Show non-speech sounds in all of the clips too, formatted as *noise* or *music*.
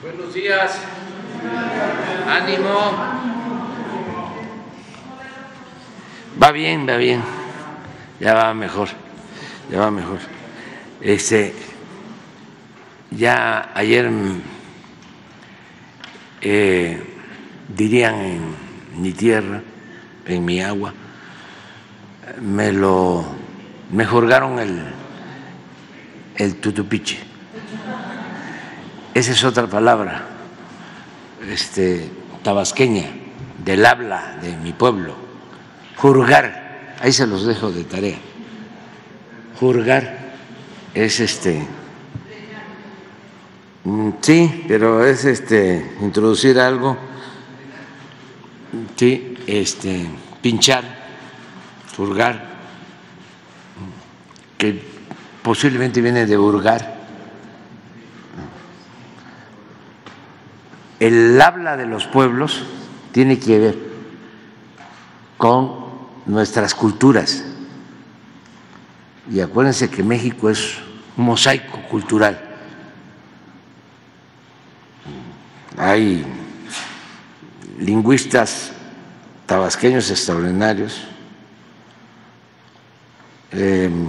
Buenos días. Ánimo. Va bien, va bien. Ya va mejor. Ya va mejor. Este, ya ayer eh, dirían en mi tierra, en mi agua, me lo me jurgaron el, el tutupiche. Esa es otra palabra este, tabasqueña del habla de mi pueblo. Jurgar, ahí se los dejo de tarea. Jurgar es este. Mm, sí, pero es este introducir algo, sí, este pinchar, jurgar, que posiblemente viene de hurgar. El habla de los pueblos tiene que ver con nuestras culturas. Y acuérdense que México es un mosaico cultural. Hay lingüistas tabasqueños extraordinarios. Em,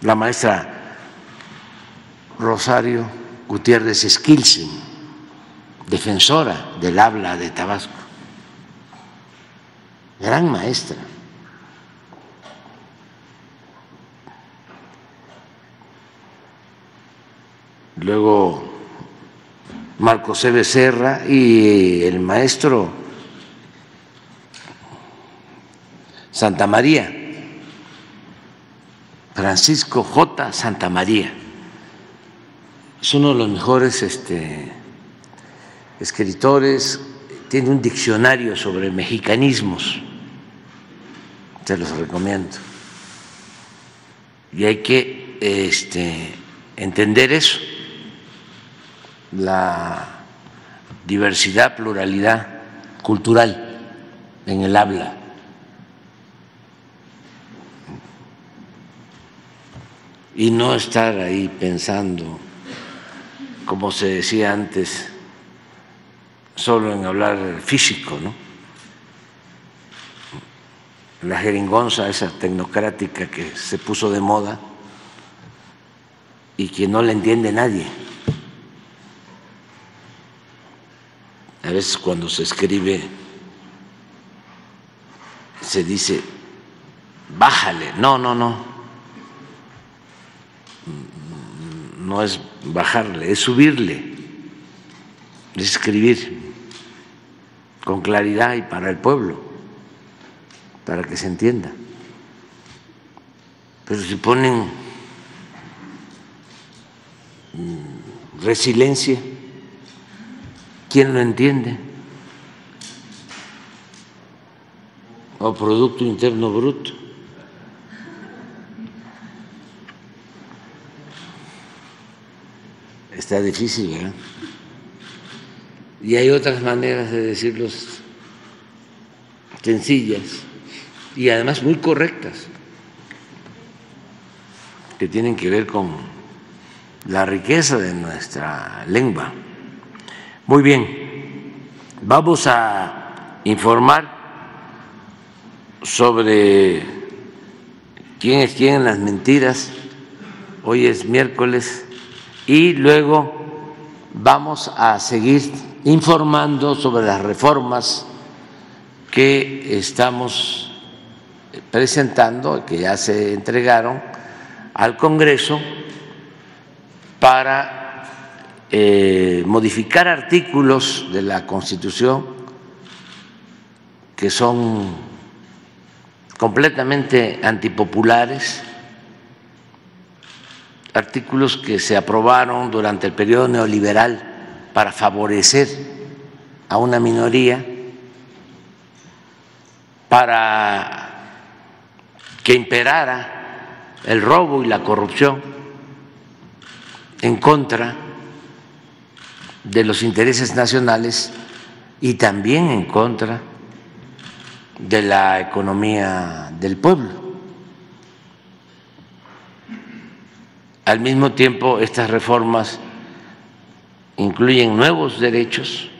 la maestra Rosario Gutiérrez Esquilsen, defensora del habla de Tabasco, gran maestra. Luego Marco C. Becerra y el maestro Santa María, Francisco J. Santa María. Es uno de los mejores este, escritores, tiene un diccionario sobre mexicanismos, se los recomiendo. Y hay que este, entender eso la diversidad, pluralidad cultural en el habla. Y no estar ahí pensando, como se decía antes, solo en hablar físico, ¿no? La jeringonza, esa tecnocrática que se puso de moda y que no la entiende nadie. A veces cuando se escribe se dice, bájale. No, no, no. No es bajarle, es subirle, es escribir con claridad y para el pueblo, para que se entienda. Pero si ponen resiliencia, ¿Quién lo entiende? O Producto Interno Bruto. Está difícil, ¿verdad? Y hay otras maneras de decirlos sencillas y además muy correctas, que tienen que ver con la riqueza de nuestra lengua. Muy bien, vamos a informar sobre quién es las mentiras. Hoy es miércoles y luego vamos a seguir informando sobre las reformas que estamos presentando, que ya se entregaron al Congreso para eh, modificar artículos de la Constitución que son completamente antipopulares, artículos que se aprobaron durante el periodo neoliberal para favorecer a una minoría, para que imperara el robo y la corrupción en contra de los intereses nacionales y también en contra de la economía del pueblo. Al mismo tiempo, estas reformas incluyen nuevos derechos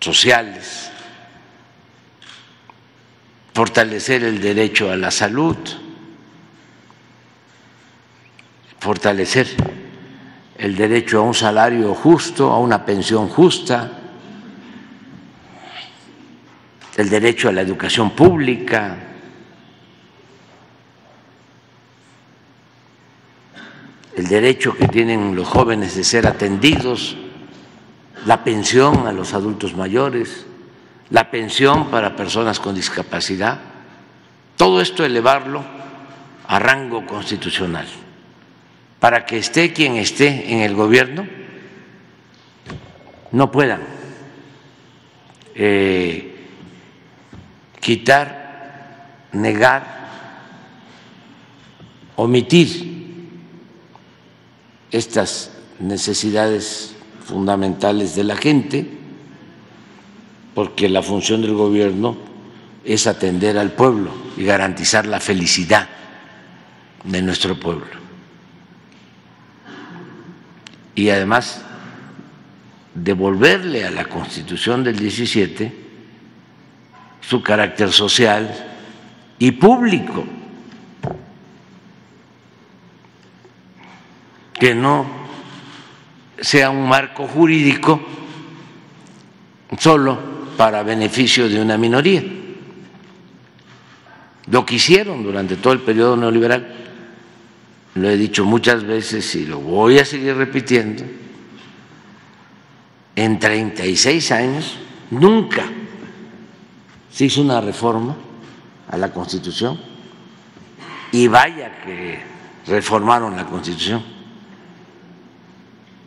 sociales, fortalecer el derecho a la salud, fortalecer el derecho a un salario justo, a una pensión justa, el derecho a la educación pública, el derecho que tienen los jóvenes de ser atendidos, la pensión a los adultos mayores, la pensión para personas con discapacidad, todo esto elevarlo a rango constitucional, para que esté quien esté en el gobierno, no puedan eh, quitar, negar, omitir estas necesidades fundamentales de la gente, porque la función del gobierno es atender al pueblo y garantizar la felicidad de nuestro pueblo. Y además devolverle a la Constitución del 17 su carácter social y público. Que no sea un marco jurídico solo para beneficio de una minoría. Lo que hicieron durante todo el periodo neoliberal, lo he dicho muchas veces y lo voy a seguir repitiendo, en 36 años nunca se hizo una reforma a la Constitución y vaya que reformaron la Constitución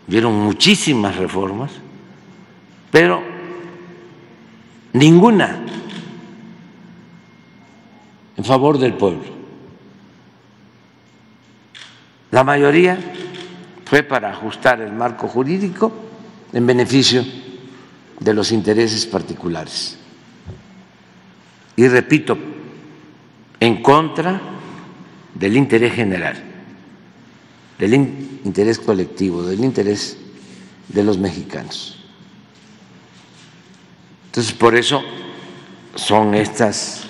vieron muchísimas reformas, pero ninguna en favor del pueblo. La mayoría fue para ajustar el marco jurídico en beneficio de los intereses particulares. Y repito, en contra del interés general del interés colectivo, del interés de los mexicanos. Entonces, por eso son estas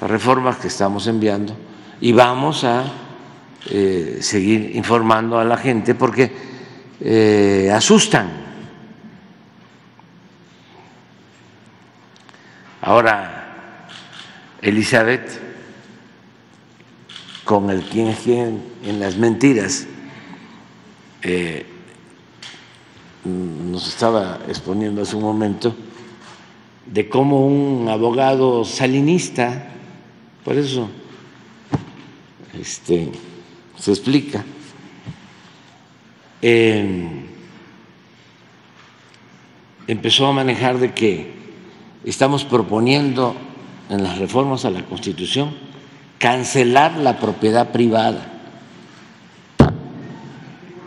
reformas que estamos enviando y vamos a eh, seguir informando a la gente porque eh, asustan. Ahora, Elizabeth, con el quién es quién en las mentiras, eh, nos estaba exponiendo hace un momento de cómo un abogado salinista, por eso este, se explica, em, empezó a manejar de que estamos proponiendo en las reformas a la Constitución cancelar la propiedad privada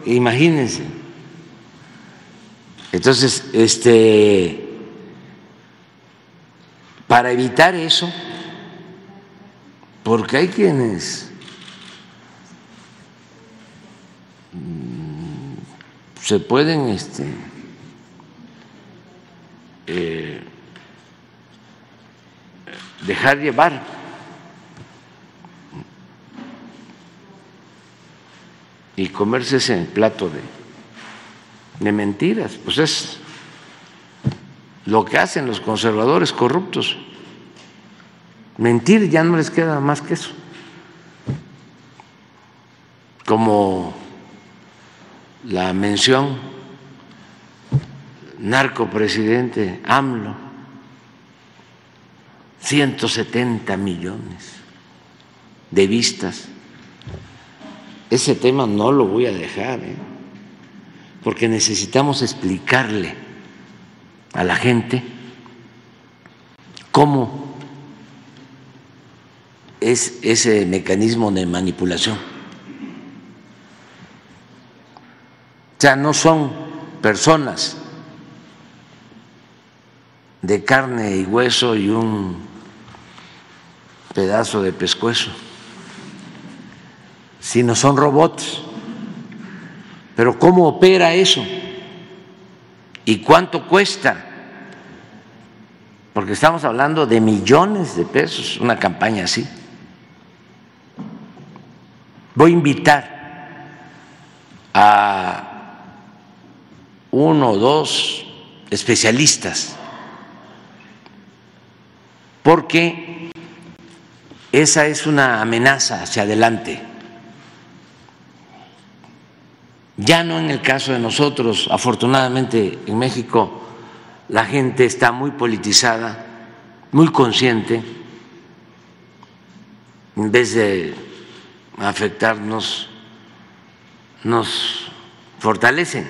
Imagínense. Entonces, este, para evitar eso, porque hay quienes mm, se pueden este, eh, dejar llevar y comerse ese plato de, de mentiras. Pues es lo que hacen los conservadores corruptos. Mentir ya no les queda más que eso. Como la mención narcopresidente AMLO, 170 millones de vistas ese tema no lo voy a dejar, ¿eh? porque necesitamos explicarle a la gente cómo es ese mecanismo de manipulación. O sea, no son personas de carne y hueso y un pedazo de pescuezo sino son robots. Pero ¿cómo opera eso? ¿Y cuánto cuesta? Porque estamos hablando de millones de pesos, una campaña así. Voy a invitar a uno o dos especialistas, porque esa es una amenaza hacia adelante. Ya no en el caso de nosotros, afortunadamente en México la gente está muy politizada, muy consciente, en vez de afectarnos, nos fortalecen.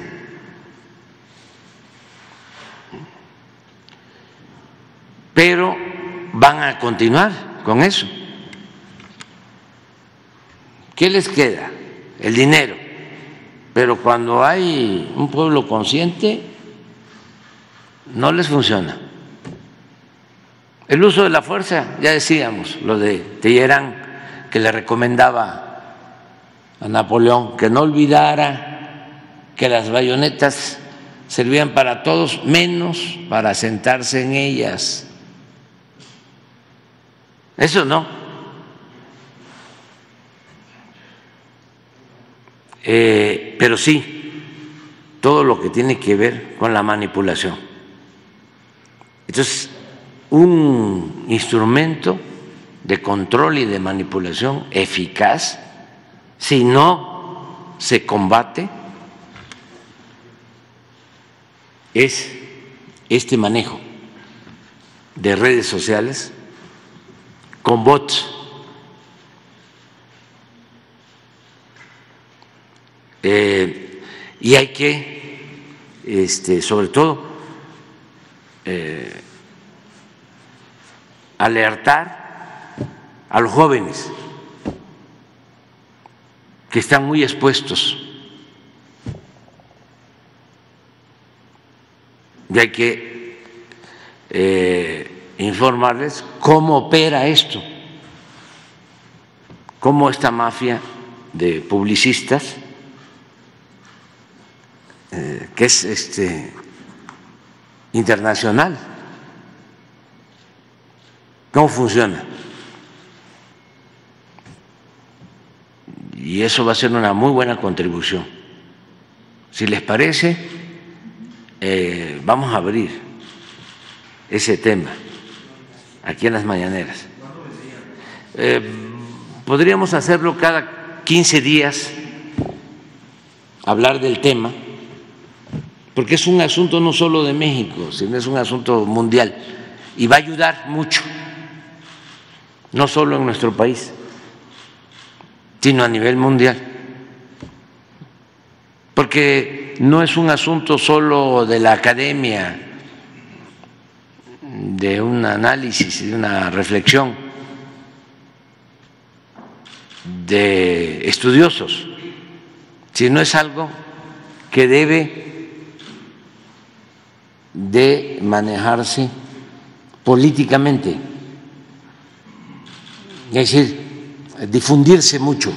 Pero van a continuar con eso. ¿Qué les queda? El dinero. Pero cuando hay un pueblo consciente, no les funciona. El uso de la fuerza, ya decíamos, lo de Tellerán, que le recomendaba a Napoleón que no olvidara que las bayonetas servían para todos menos para sentarse en ellas. Eso no. Eh, pero sí, todo lo que tiene que ver con la manipulación. Entonces, un instrumento de control y de manipulación eficaz, si no se combate, es este manejo de redes sociales con bots. Eh, y hay que, este, sobre todo, eh, alertar a los jóvenes que están muy expuestos. Y hay que eh, informarles cómo opera esto, cómo esta mafia de publicistas, eh, que es este, internacional, cómo funciona. Y eso va a ser una muy buena contribución. Si les parece, eh, vamos a abrir ese tema aquí en las mañaneras. Eh, podríamos hacerlo cada 15 días, hablar del tema, porque es un asunto no solo de México, sino es un asunto mundial. Y va a ayudar mucho, no solo en nuestro país, sino a nivel mundial, porque no es un asunto solo de la academia, de un análisis, de una reflexión de estudiosos, sino es algo que debe de manejarse políticamente, es decir, difundirse mucho.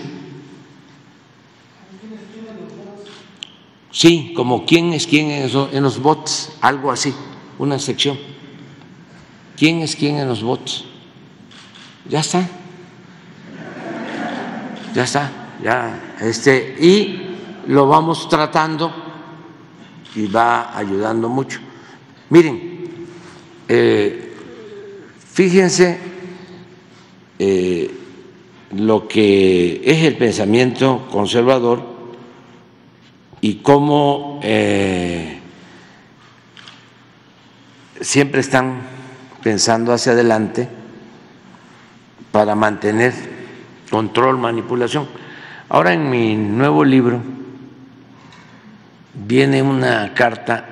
Sí, como quién es quién en los bots, algo así, una sección quién es quién en los votos. Ya está. Ya está, ya este y lo vamos tratando y va ayudando mucho. Miren, eh, fíjense eh, lo que es el pensamiento conservador y cómo eh, siempre están pensando hacia adelante para mantener control, manipulación. Ahora en mi nuevo libro viene una carta,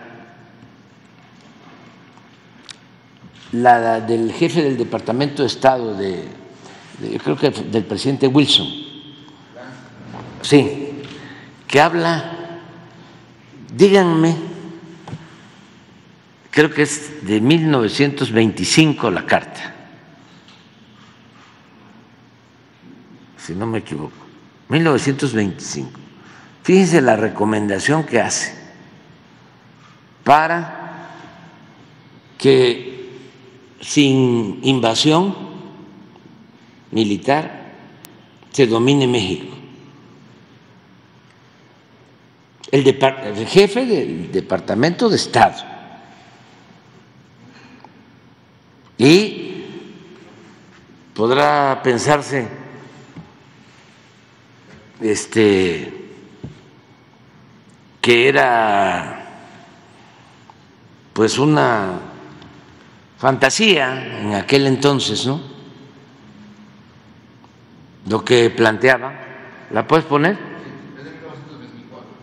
la del jefe del Departamento de Estado de, creo que del presidente Wilson, sí, que habla, díganme creo que es de 1925 la carta, si no me equivoco, 1925, Fíjense la recomendación que hace para que sin invasión militar se domine México. El, jefe del Departamento de Estado y podrá pensarse este que era pues una fantasía en aquel entonces, ¿no? Lo que planteaba, ¿la puedes poner?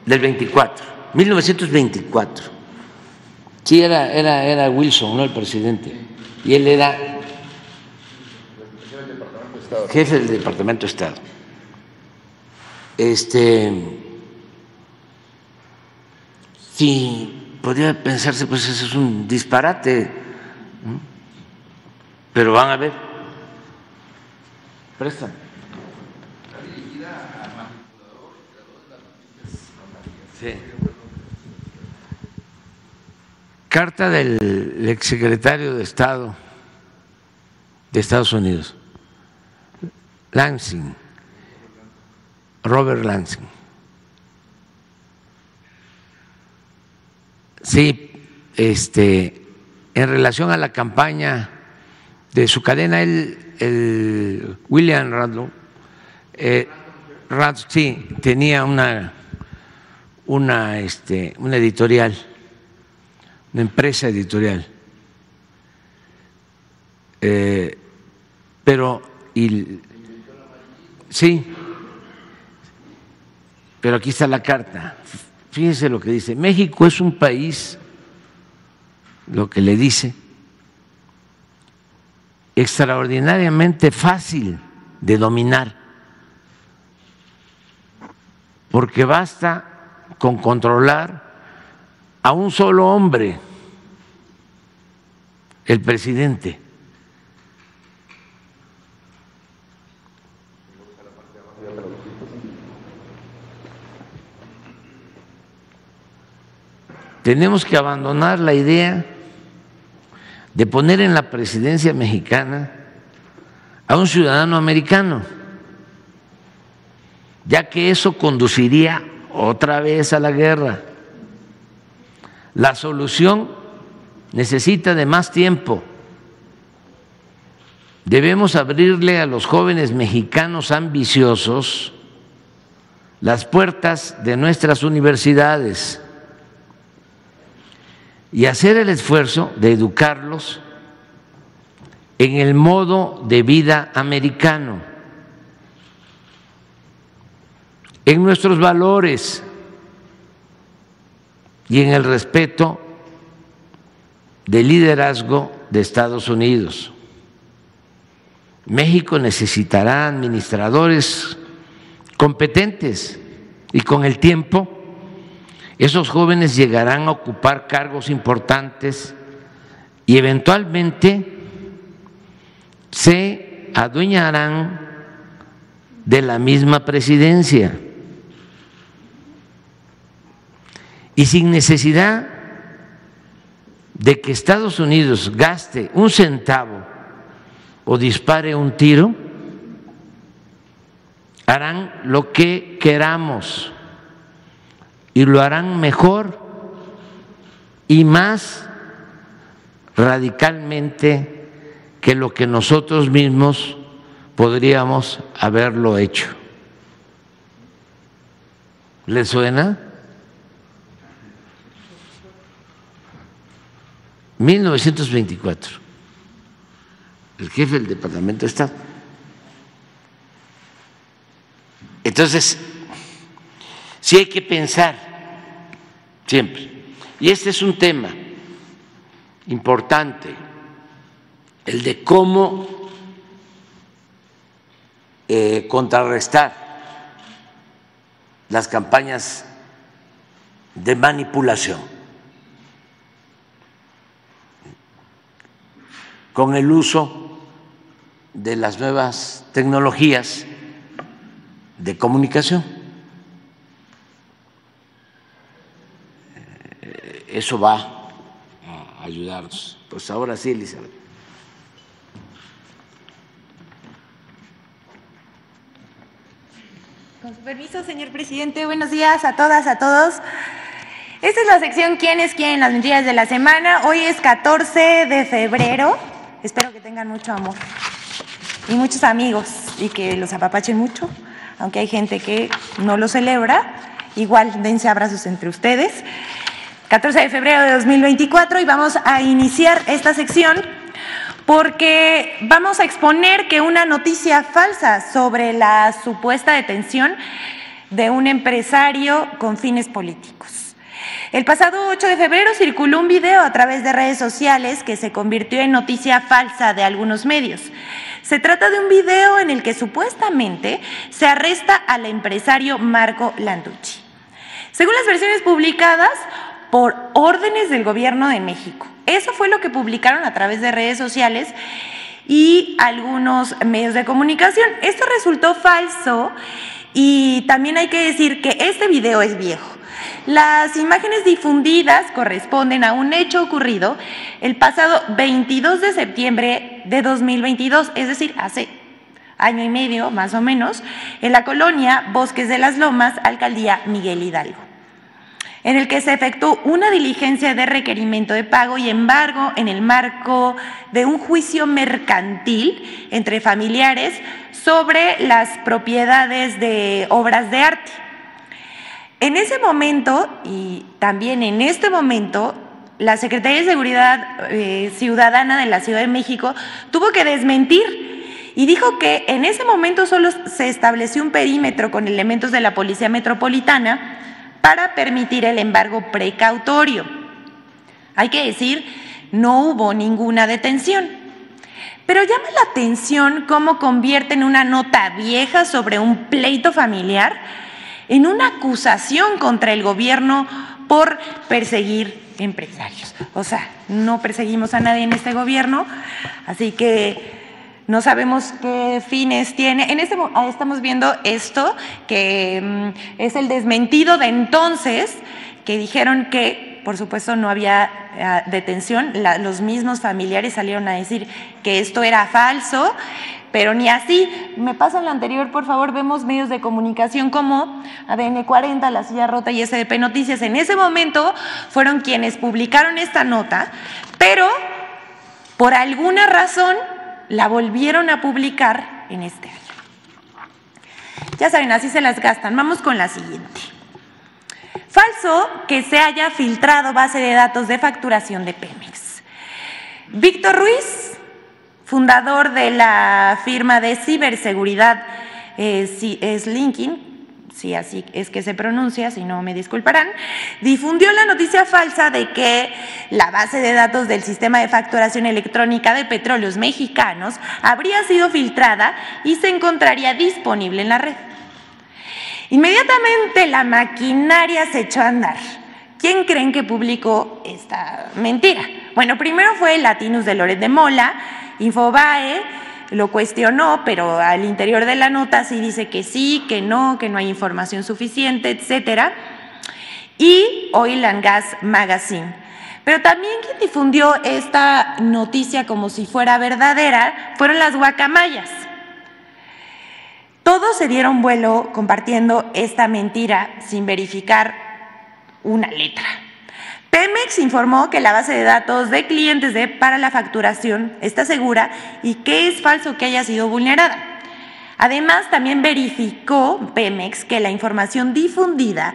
Del 24, 1924. Sí, era, era, era Wilson, ¿no? El presidente y él era jefe del Departamento de Estado. Este, sí, podría pensarse, pues eso es un disparate, pero van a ver. Prestan. Sí. Carta del exsecretario de Estado de Estados Unidos, Lansing, Robert Lansing. Sí, este, en relación a la campaña de su cadena, el, William Radlow, eh, sí, tenía una, una, este, una editorial una empresa editorial. Eh, pero, y, sí, pero aquí está la carta. Fíjense lo que dice. México es un país, lo que le dice, extraordinariamente fácil de dominar, porque basta con controlar a un solo hombre, el presidente. Tenemos que abandonar la idea de poner en la presidencia mexicana a un ciudadano americano, ya que eso conduciría otra vez a la guerra. La solución necesita de más tiempo. Debemos abrirle a los jóvenes mexicanos ambiciosos las puertas de nuestras universidades y hacer el esfuerzo de educarlos en el modo de vida americano, en nuestros valores y en el respeto del liderazgo de Estados Unidos. México necesitará administradores competentes y con el tiempo esos jóvenes llegarán a ocupar cargos importantes y eventualmente se adueñarán de la misma presidencia. y sin necesidad de que Estados Unidos gaste un centavo o dispare un tiro, harán lo que queramos y lo harán mejor y más radicalmente que lo que nosotros mismos podríamos haberlo hecho. ¿Le suena? 1924, el jefe del Departamento de Estado. Entonces, sí hay que pensar siempre. Y este es un tema importante, el de cómo eh, contrarrestar las campañas de manipulación con el uso de las nuevas tecnologías de comunicación. Eso va a ayudarnos. Pues ahora sí, Elizabeth. Con su permiso, señor presidente, buenos días a todas, a todos. Esta es la sección ¿Quién es quién? Las mentiras de la semana. Hoy es 14 de febrero. Espero que tengan mucho amor y muchos amigos y que los apapachen mucho, aunque hay gente que no lo celebra. Igual dense abrazos entre ustedes. 14 de febrero de 2024 y vamos a iniciar esta sección porque vamos a exponer que una noticia falsa sobre la supuesta detención de un empresario con fines políticos. El pasado 8 de febrero circuló un video a través de redes sociales que se convirtió en noticia falsa de algunos medios. Se trata de un video en el que supuestamente se arresta al empresario Marco Landucci. Según las versiones publicadas, por órdenes del gobierno de México. Eso fue lo que publicaron a través de redes sociales y algunos medios de comunicación. Esto resultó falso y también hay que decir que este video es viejo. Las imágenes difundidas corresponden a un hecho ocurrido el pasado 22 de septiembre de 2022, es decir, hace año y medio más o menos, en la colonia Bosques de las Lomas, alcaldía Miguel Hidalgo en el que se efectuó una diligencia de requerimiento de pago y embargo en el marco de un juicio mercantil entre familiares sobre las propiedades de obras de arte. En ese momento y también en este momento, la Secretaría de Seguridad eh, Ciudadana de la Ciudad de México tuvo que desmentir y dijo que en ese momento solo se estableció un perímetro con elementos de la Policía Metropolitana para permitir el embargo precautorio. Hay que decir, no hubo ninguna detención. Pero llama la atención cómo convierten una nota vieja sobre un pleito familiar en una acusación contra el gobierno por perseguir empresarios. O sea, no perseguimos a nadie en este gobierno, así que no sabemos qué fines tiene. En este ah, estamos viendo esto, que mm, es el desmentido de entonces, que dijeron que, por supuesto, no había ah, detención. los mismos familiares salieron a decir que esto era falso, pero ni así. Me pasa la anterior, por favor, vemos medios de comunicación como ADN 40, La Silla Rota y SDP Noticias. En ese momento fueron quienes publicaron esta nota, pero por alguna razón la volvieron a publicar en este año. Ya saben, así se las gastan. Vamos con la siguiente. Falso que se haya filtrado base de datos de facturación de Pemex. Víctor Ruiz, fundador de la firma de ciberseguridad eh, Slinking, si así es que se pronuncia, si no me disculparán, difundió la noticia falsa de que la base de datos del sistema de facturación electrónica de petróleos mexicanos habría sido filtrada y se encontraría disponible en la red. Inmediatamente la maquinaria se echó a andar. ¿Quién creen que publicó esta mentira? Bueno, primero fue Latinus de Loret de Mola, Infobae, lo cuestionó, pero al interior de la nota sí dice que sí, que no, que no hay información suficiente, etcétera. Y Oil and Gas Magazine. Pero también quien difundió esta noticia como si fuera verdadera fueron las guacamayas. Todos se dieron vuelo compartiendo esta mentira sin verificar una letra. Pemex informó que la base de datos de clientes para la facturación está segura y que es falso que haya sido vulnerada. Además, también verificó Pemex que la información difundida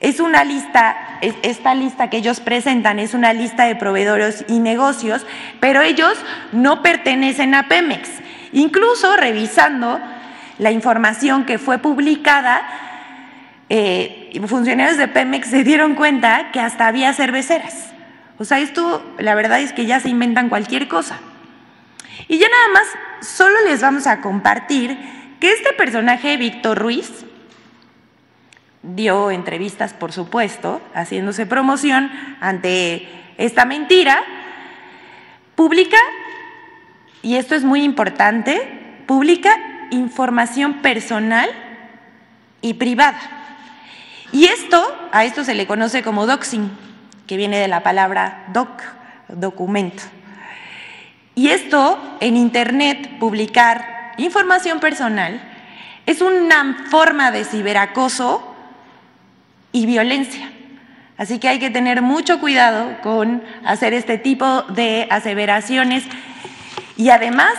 es una lista, esta lista que ellos presentan es una lista de proveedores y negocios, pero ellos no pertenecen a Pemex. Incluso revisando la información que fue publicada, eh, funcionarios de Pemex se dieron cuenta que hasta había cerveceras. O sea, esto la verdad es que ya se inventan cualquier cosa. Y ya nada más, solo les vamos a compartir que este personaje, Víctor Ruiz, dio entrevistas, por supuesto, haciéndose promoción ante esta mentira, publica, y esto es muy importante, publica información personal y privada. Y esto, a esto se le conoce como doxing. que viene de la palabra doc, documento. Y esto en Internet, publicar información personal, es una forma de ciberacoso y violencia. Así que hay que tener mucho cuidado con hacer este tipo de aseveraciones y además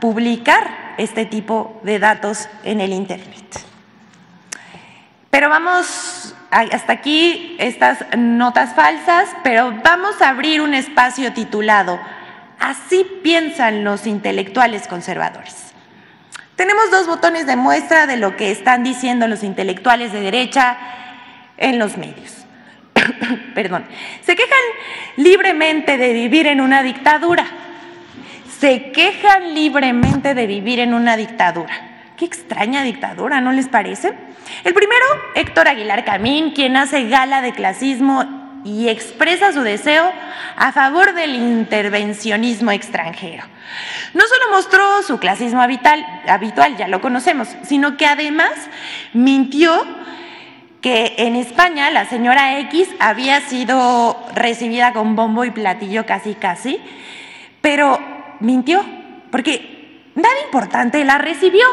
publicar este tipo de datos en el Internet. Pero vamos, hasta aquí estas notas falsas, pero vamos a abrir un espacio titulado Así piensan los intelectuales conservadores. Tenemos dos botones de muestra de lo que están diciendo los intelectuales de derecha en los medios. *coughs* Perdón. Se quejan libremente de vivir en una dictadura. Se quejan libremente de vivir en una dictadura. Qué extraña dictadura, ¿no les parece? El primero, Héctor Aguilar Camín, quien hace gala de clasismo y expresa su deseo a favor del intervencionismo extranjero. No solo mostró su clasismo habitual, habitual, ya lo conocemos, sino que además mintió que en España la señora X había sido recibida con bombo y platillo casi casi, pero mintió, porque nada importante la recibió.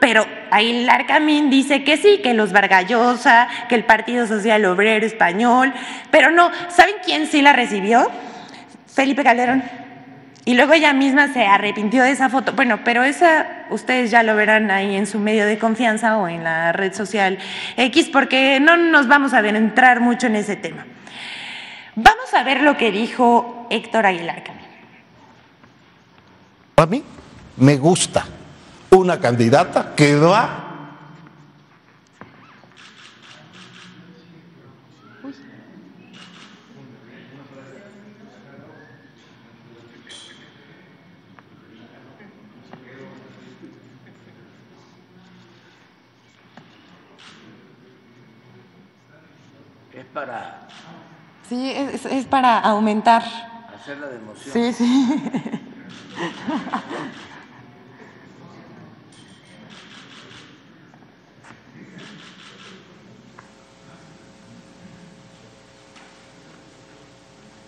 Pero ahí Larcamín dice que sí, que los Vargallosa, que el Partido Social Obrero Español, pero no, ¿saben quién sí la recibió? Felipe Calderón. Y luego ella misma se arrepintió de esa foto. Bueno, pero esa ustedes ya lo verán ahí en su medio de confianza o en la red social X, porque no nos vamos a entrar mucho en ese tema. Vamos a ver lo que dijo Héctor Aguilar Camín. A mí me gusta una candidata que va Es para Sí, es, es para aumentar. hacer la democión. Sí, sí. *laughs*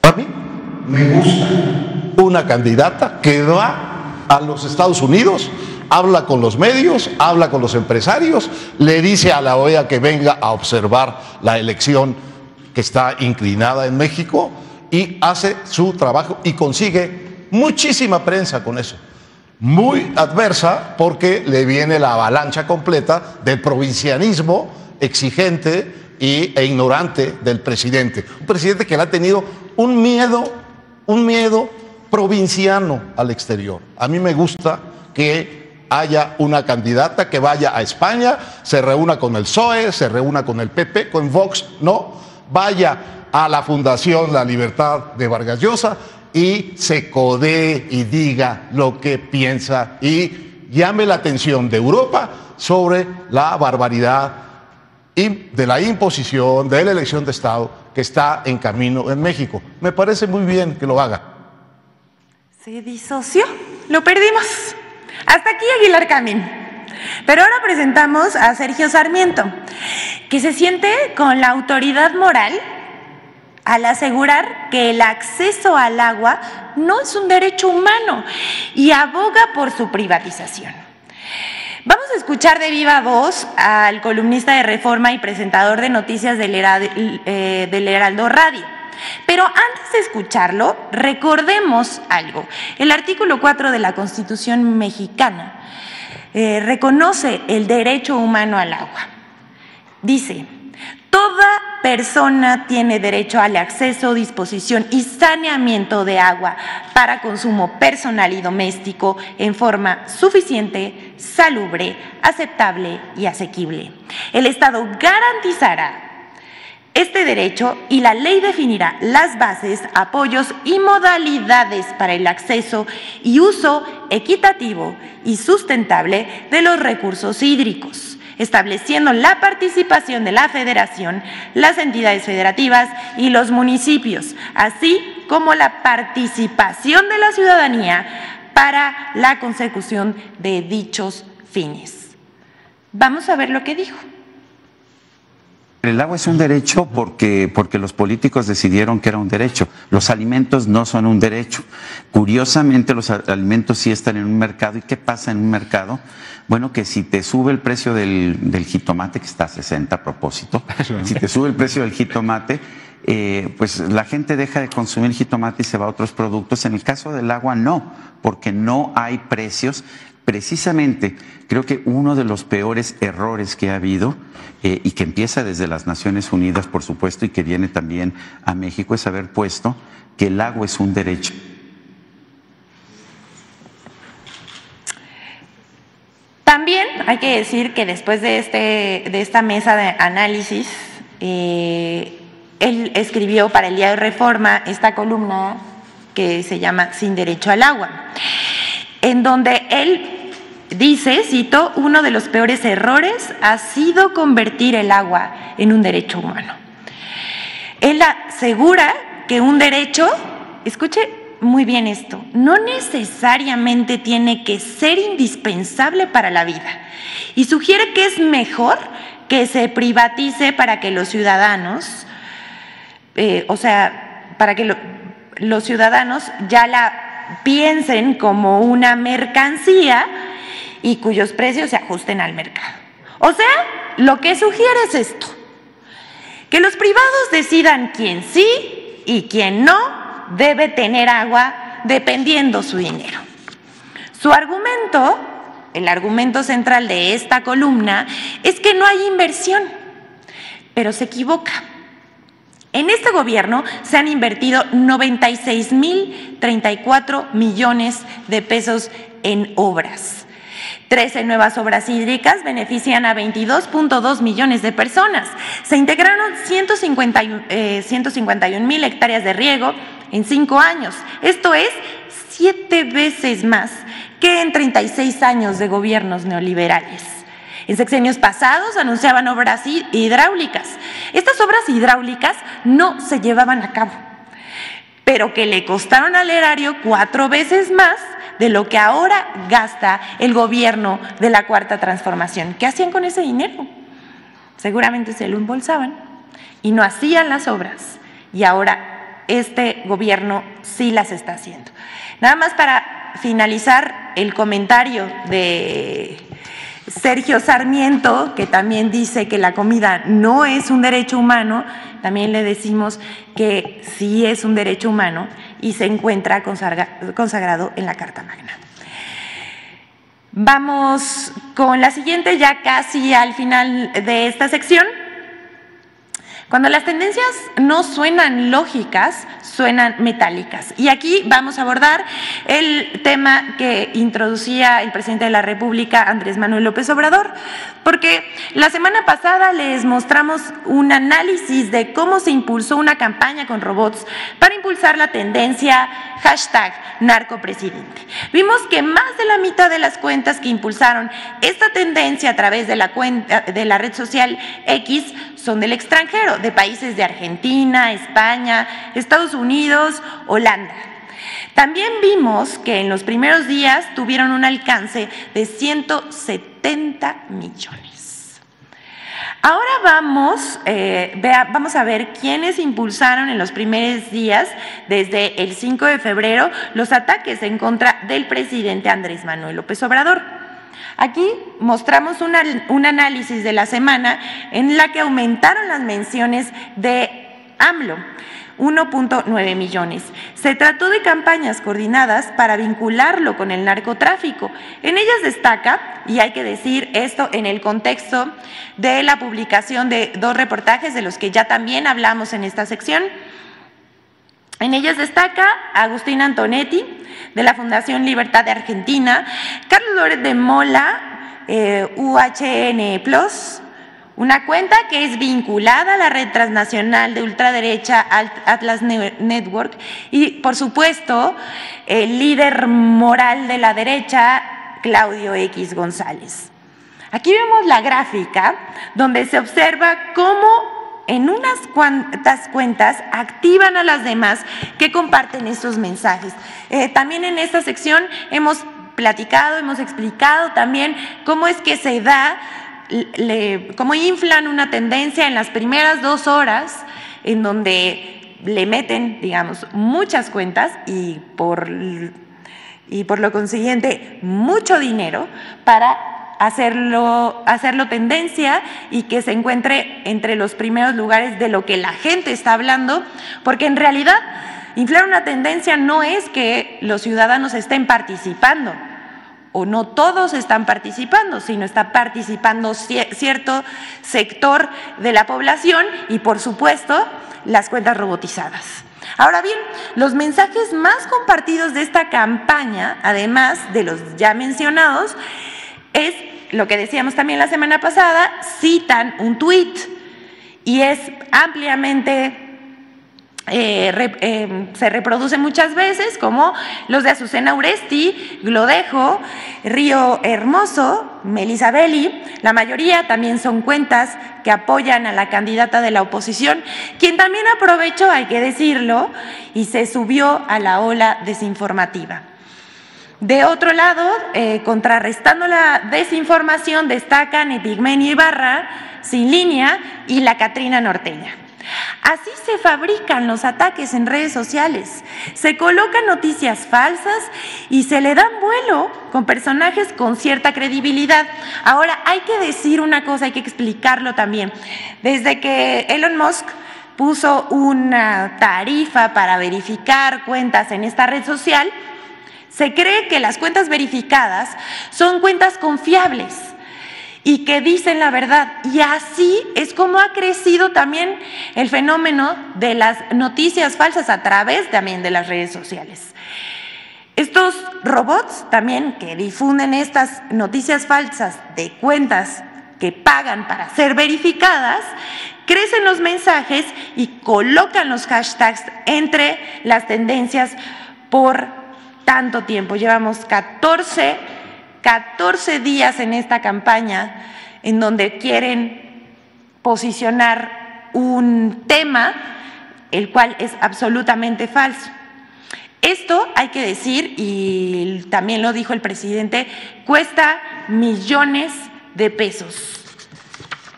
A mí me gusta una candidata que va a los Estados Unidos, habla con los medios, habla con los empresarios, le dice a la OEA que venga a observar la elección que está inclinada en México y hace su trabajo y consigue muchísima prensa con eso. Muy adversa porque le viene la avalancha completa del provincianismo exigente y, e ignorante del presidente. Un presidente que le ha tenido un miedo, un miedo provinciano al exterior. A mí me gusta que haya una candidata que vaya a España, se reúna con el PSOE, se reúna con el PP, con Vox, no, vaya a la Fundación La Libertad de Vargas Llosa y se codee y diga lo que piensa y llame la atención de Europa sobre la barbaridad de la imposición de la elección de Estado que está en camino en México. Me parece muy bien que lo haga. Se disoció, lo perdimos. Hasta aquí Aguilar Camín. Pero ahora presentamos a Sergio Sarmiento, que se siente con la autoridad moral al asegurar que el acceso al agua no es un derecho humano y aboga por su privatización. Vamos a escuchar de viva voz al columnista de Reforma y presentador de noticias del Heraldo, eh, Radio. Pero antes de escucharlo, recordemos algo. El artículo 4 de la Constitución mexicana eh, reconoce el derecho humano al agua. Dice, Toda persona tiene derecho al acceso, disposición y saneamiento de agua para consumo personal y doméstico en forma suficiente, salubre, aceptable y asequible. El Estado garantizará este derecho y la ley definirá las bases, apoyos y modalidades para el acceso y uso equitativo y sustentable de los recursos hídricos estableciendo la participación de la federación, las entidades federativas y los municipios, así como la participación de la ciudadanía para la consecución de dichos fines. Vamos a ver lo que dijo. El agua es un derecho porque, porque los políticos decidieron que era un derecho. Los alimentos no son un derecho. Curiosamente, los alimentos sí están en un mercado. ¿Y qué pasa en un mercado? Bueno, que si te sube el precio del, del jitomate, que está a 60 a propósito, si te sube el precio del jitomate, eh, pues la gente deja de consumir jitomate y se va a otros productos. En el caso del agua, no, porque no hay precios precisamente creo que uno de los peores errores que ha habido eh, y que empieza desde las Naciones Unidas, por supuesto, y que viene también a México, es haber puesto que el agua es un derecho. También hay que decir que después de, este, de esta mesa de análisis, eh, él escribió para el Día de Reforma esta columna que se llama Sin Derecho al Agua en donde él dice, cito, uno de los peores errores ha sido convertir el agua en un derecho humano. Él asegura que un derecho, escuche muy bien esto, no necesariamente tiene que ser indispensable para la vida y sugiere que es mejor que se privatice para que los ciudadanos, eh, o sea, para que los ciudadanos ya la piensen como una mercancía y cuyos precios se ajusten al mercado. O sea, lo que sugiere es esto, que los privados decidan quién sí y quién no debe tener agua dependiendo su dinero. Su argumento, el argumento central de esta columna, es que no hay inversión, pero se equivoca. En este gobierno se han invertido 96.034 millones de pesos en obras. Trece nuevas obras hídricas benefician a 22.2 millones de personas. Se integraron 151 eh, hectáreas de riego en cinco años. Esto es siete veces más que en 36 años de gobiernos neoliberales. En sexenios pasados anunciaban obras hidráulicas. Estas obras hidráulicas no se llevaban a cabo, pero que le costaron al erario cuatro veces más de lo que ahora gasta el gobierno de la Cuarta Transformación. ¿Qué hacían con ese dinero? Seguramente se lo embolsaban y no hacían las obras. Y ahora este gobierno sí las está haciendo. Nada más para finalizar el comentario de Sergio Sarmiento, que también dice que la comida no es un derecho humano, también le decimos que sí es un derecho humano y se encuentra consagrado en la Carta Magna. Vamos con la siguiente, ya casi al final de esta sección. Cuando las tendencias no suenan lógicas, suenan metálicas. Y aquí vamos a abordar el tema que introducía el presidente de la República, Andrés Manuel López Obrador, porque la semana pasada les mostramos un análisis de cómo se impulsó una campaña con robots para impulsar la tendencia narcopresidente. Vimos que más de la mitad de las cuentas que impulsaron esta tendencia a través de la, cuenta, de la red social X son del extranjero, de países de Argentina, España, Estados Unidos, Holanda. También vimos que en los primeros días tuvieron un alcance de 170 millones. Ahora vamos, eh, vamos a ver quiénes impulsaron en los primeros días, desde el 5 de febrero, los ataques en contra del presidente Andrés Manuel López Obrador. Aquí mostramos un análisis de la semana en la que aumentaron las menciones de AMLO. 1.9 millones. Se trató de campañas coordinadas para vincularlo con el narcotráfico. En ellas destaca, y hay que decir esto en el contexto de la publicación de dos reportajes de los que ya también hablamos en esta sección, en ellas destaca Agustín Antonetti, de la Fundación Libertad de Argentina, Carlos Lórez de Mola, eh, UHN Plus, una cuenta que es vinculada a la red transnacional de ultraderecha Atlas Network y, por supuesto, el líder moral de la derecha, Claudio X González. Aquí vemos la gráfica donde se observa cómo en unas cuantas cuentas activan a las demás que comparten estos mensajes. Eh, también en esta sección hemos platicado, hemos explicado también cómo es que se da cómo inflan una tendencia en las primeras dos horas en donde le meten, digamos, muchas cuentas y por, y por lo consiguiente mucho dinero para hacerlo, hacerlo tendencia y que se encuentre entre los primeros lugares de lo que la gente está hablando, porque en realidad inflar una tendencia no es que los ciudadanos estén participando, o no todos están participando, sino está participando cierto sector de la población y, por supuesto, las cuentas robotizadas. Ahora bien, los mensajes más compartidos de esta campaña, además de los ya mencionados, es lo que decíamos también la semana pasada, citan un tuit y es ampliamente eh, eh, se reproduce muchas veces, como los de Azucena Uresti, Glodejo, Río Hermoso, Melisabeli. La mayoría también son cuentas que apoyan a la candidata de la oposición, quien también aprovechó, hay que decirlo, y se subió a la ola desinformativa. De otro lado, eh, contrarrestando la desinformación, destacan Epigmenio Ibarra, Sin Línea y la Catrina Norteña. Así se fabrican los ataques en redes sociales. Se colocan noticias falsas y se le dan vuelo con personajes con cierta credibilidad. Ahora, hay que decir una cosa, hay que explicarlo también. Desde que Elon Musk puso una tarifa para verificar cuentas en esta red social, se cree que las cuentas verificadas son cuentas confiables y que dicen la verdad. Y así es como ha crecido también el fenómeno de las noticias falsas a través también de las redes sociales. Estos robots también que difunden estas noticias falsas de cuentas que pagan para ser verificadas, crecen los mensajes y colocan los hashtags entre las tendencias por tanto tiempo. Llevamos 14 14 días en esta campaña en donde quieren posicionar un tema, el cual es absolutamente falso. Esto hay que decir, y también lo dijo el presidente, cuesta millones de pesos.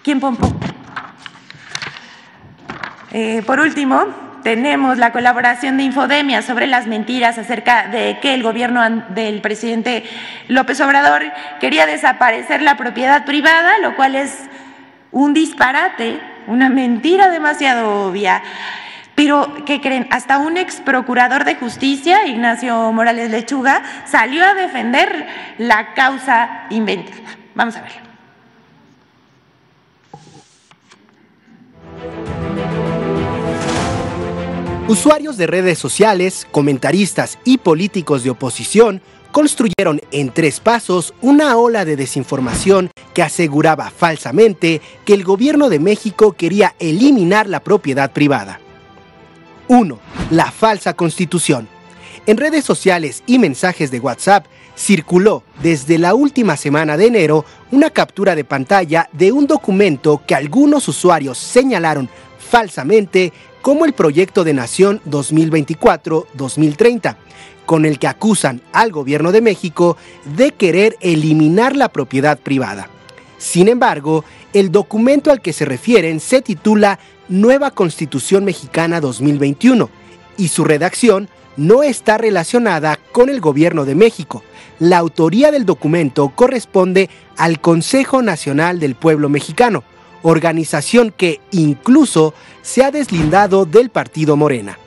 ¿Quién pompo? Eh, por último, tenemos la colaboración de Infodemia sobre las mentiras acerca de que el gobierno del presidente López Obrador quería desaparecer la propiedad privada, lo cual es un disparate, una mentira demasiado obvia. Pero, ¿qué creen? Hasta un ex procurador de justicia, Ignacio Morales Lechuga, salió a defender la causa inventada. Vamos a verlo. Usuarios de redes sociales, comentaristas y políticos de oposición construyeron en tres pasos una ola de desinformación que aseguraba falsamente que el gobierno de México quería eliminar la propiedad privada. 1. La falsa constitución. En redes sociales y mensajes de WhatsApp circuló desde la última semana de enero una captura de pantalla de un documento que algunos usuarios señalaron falsamente como el Proyecto de Nación 2024-2030, con el que acusan al gobierno de México de querer eliminar la propiedad privada. Sin embargo, el documento al que se refieren se titula Nueva Constitución Mexicana 2021 y su redacción no está relacionada con el gobierno de México. La autoría del documento corresponde al Consejo Nacional del Pueblo Mexicano, organización que incluso se ha deslindado del partido Morena.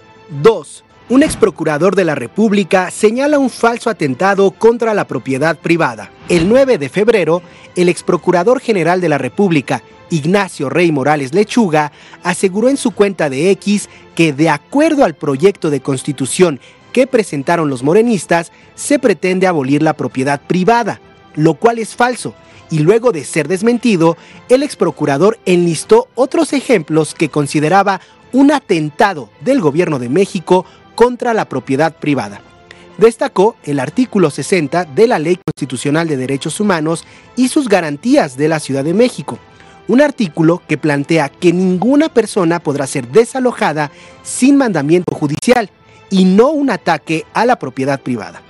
2. Un ex procurador de la República señala un falso atentado contra la propiedad privada. El 9 de febrero, el ex procurador general de la República, Ignacio Rey Morales Lechuga, aseguró en su cuenta de X que de acuerdo al proyecto de constitución que presentaron los morenistas, se pretende abolir la propiedad privada, lo cual es falso y luego de ser desmentido, el ex procurador enlistó otros ejemplos que consideraba un atentado del gobierno de México contra la propiedad privada. Destacó el artículo 60 de la Ley Constitucional de Derechos Humanos y sus garantías de la Ciudad de México, un artículo que plantea que ninguna persona podrá ser desalojada sin mandamiento judicial y no un ataque a la propiedad privada.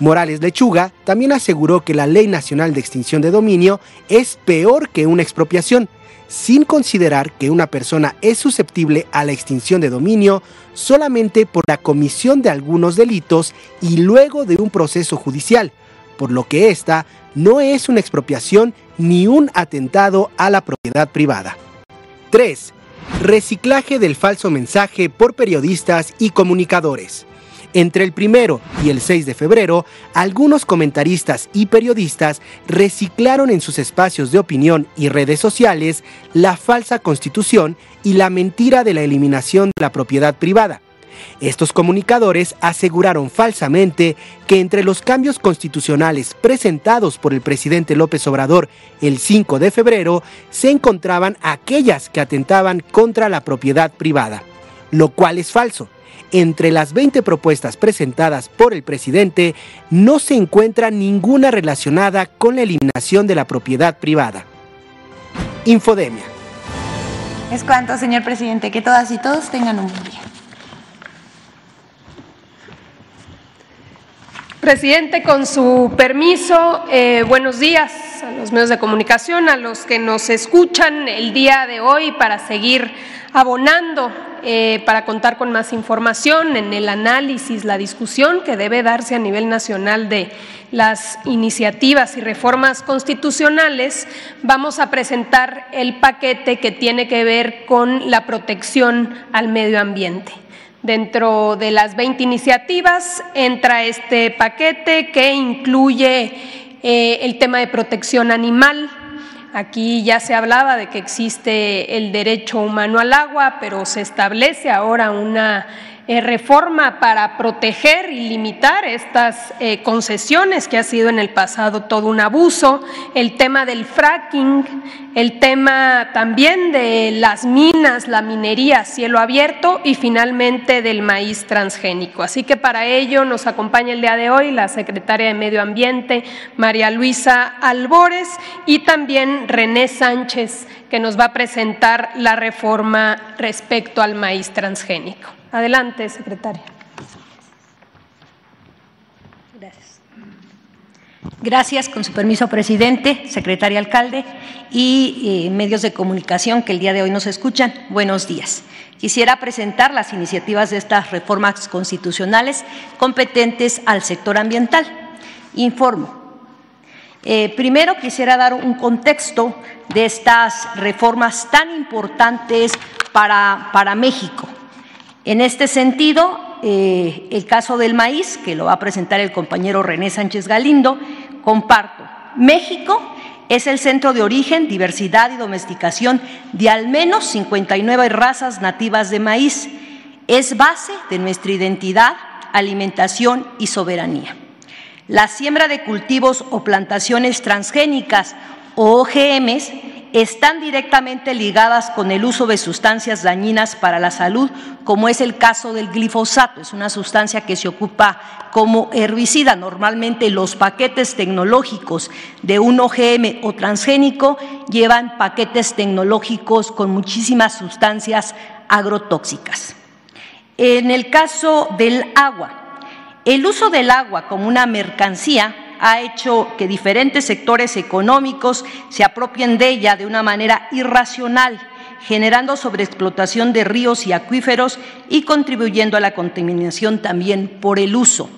Morales Lechuga también aseguró que la Ley Nacional de Extinción de Dominio es peor que una expropiación, sin considerar que una persona es susceptible a la extinción de dominio solamente por la comisión de algunos delitos y luego de un proceso judicial, por lo que esta no es una expropiación ni un atentado a la propiedad privada. 3. Reciclaje del falso mensaje por periodistas y comunicadores. Entre el primero y el 6 de febrero, algunos comentaristas y periodistas reciclaron en sus espacios de opinión y redes sociales la falsa constitución y la mentira de la eliminación de la propiedad privada. Estos comunicadores aseguraron falsamente que entre los cambios constitucionales presentados por el presidente López Obrador el 5 de febrero se encontraban aquellas que atentaban contra la propiedad privada, lo cual es falso entre las 20 propuestas presentadas por el presidente no se encuentra ninguna relacionada con la eliminación de la propiedad privada. Infodemia. Es cuanto, señor presidente, que todas y todos tengan un buen día. Presidente, con su permiso, eh, buenos días a los medios de comunicación, a los que nos escuchan el día de hoy para seguir abonando eh, para contar con más información en el análisis, la discusión que debe darse a nivel nacional de las iniciativas y reformas constitucionales, vamos a presentar el paquete que tiene que ver con la protección al medio ambiente. Dentro de las 20 iniciativas entra este paquete que incluye eh, el tema de protección animal, Aquí ya se hablaba de que existe el derecho humano al agua, pero se establece ahora una eh, reforma para proteger y limitar estas eh, concesiones que ha sido en el pasado todo un abuso, el tema del fracking, el tema también de las minas, la minería a cielo abierto y finalmente del maíz transgénico. Así que para ello nos acompaña el día de hoy la secretaria de Medio Ambiente, María Luisa Albores, y también René Sánchez, que nos va a presentar la reforma respecto al maíz transgénico. Adelante, secretaria. Gracias. Gracias, con su permiso, presidente, secretaria alcalde y eh, medios de comunicación que el día de hoy nos escuchan. Buenos días. Quisiera presentar las iniciativas de estas reformas constitucionales competentes al sector ambiental. Informo. Eh, primero quisiera dar un contexto de estas reformas tan importantes para, para México. En este sentido, eh, el caso del maíz, que lo va a presentar el compañero René Sánchez Galindo, comparto. México es el centro de origen, diversidad y domesticación de al menos 59 razas nativas de maíz. Es base de nuestra identidad, alimentación y soberanía. La siembra de cultivos o plantaciones transgénicas o OGMs están directamente ligadas con el uso de sustancias dañinas para la salud, como es el caso del glifosato. Es una sustancia que se ocupa como herbicida. Normalmente los paquetes tecnológicos de un OGM o transgénico llevan paquetes tecnológicos con muchísimas sustancias agrotóxicas. En el caso del agua, el uso del agua como una mercancía ha hecho que diferentes sectores económicos se apropien de ella de una manera irracional, generando sobreexplotación de ríos y acuíferos y contribuyendo a la contaminación también por el uso.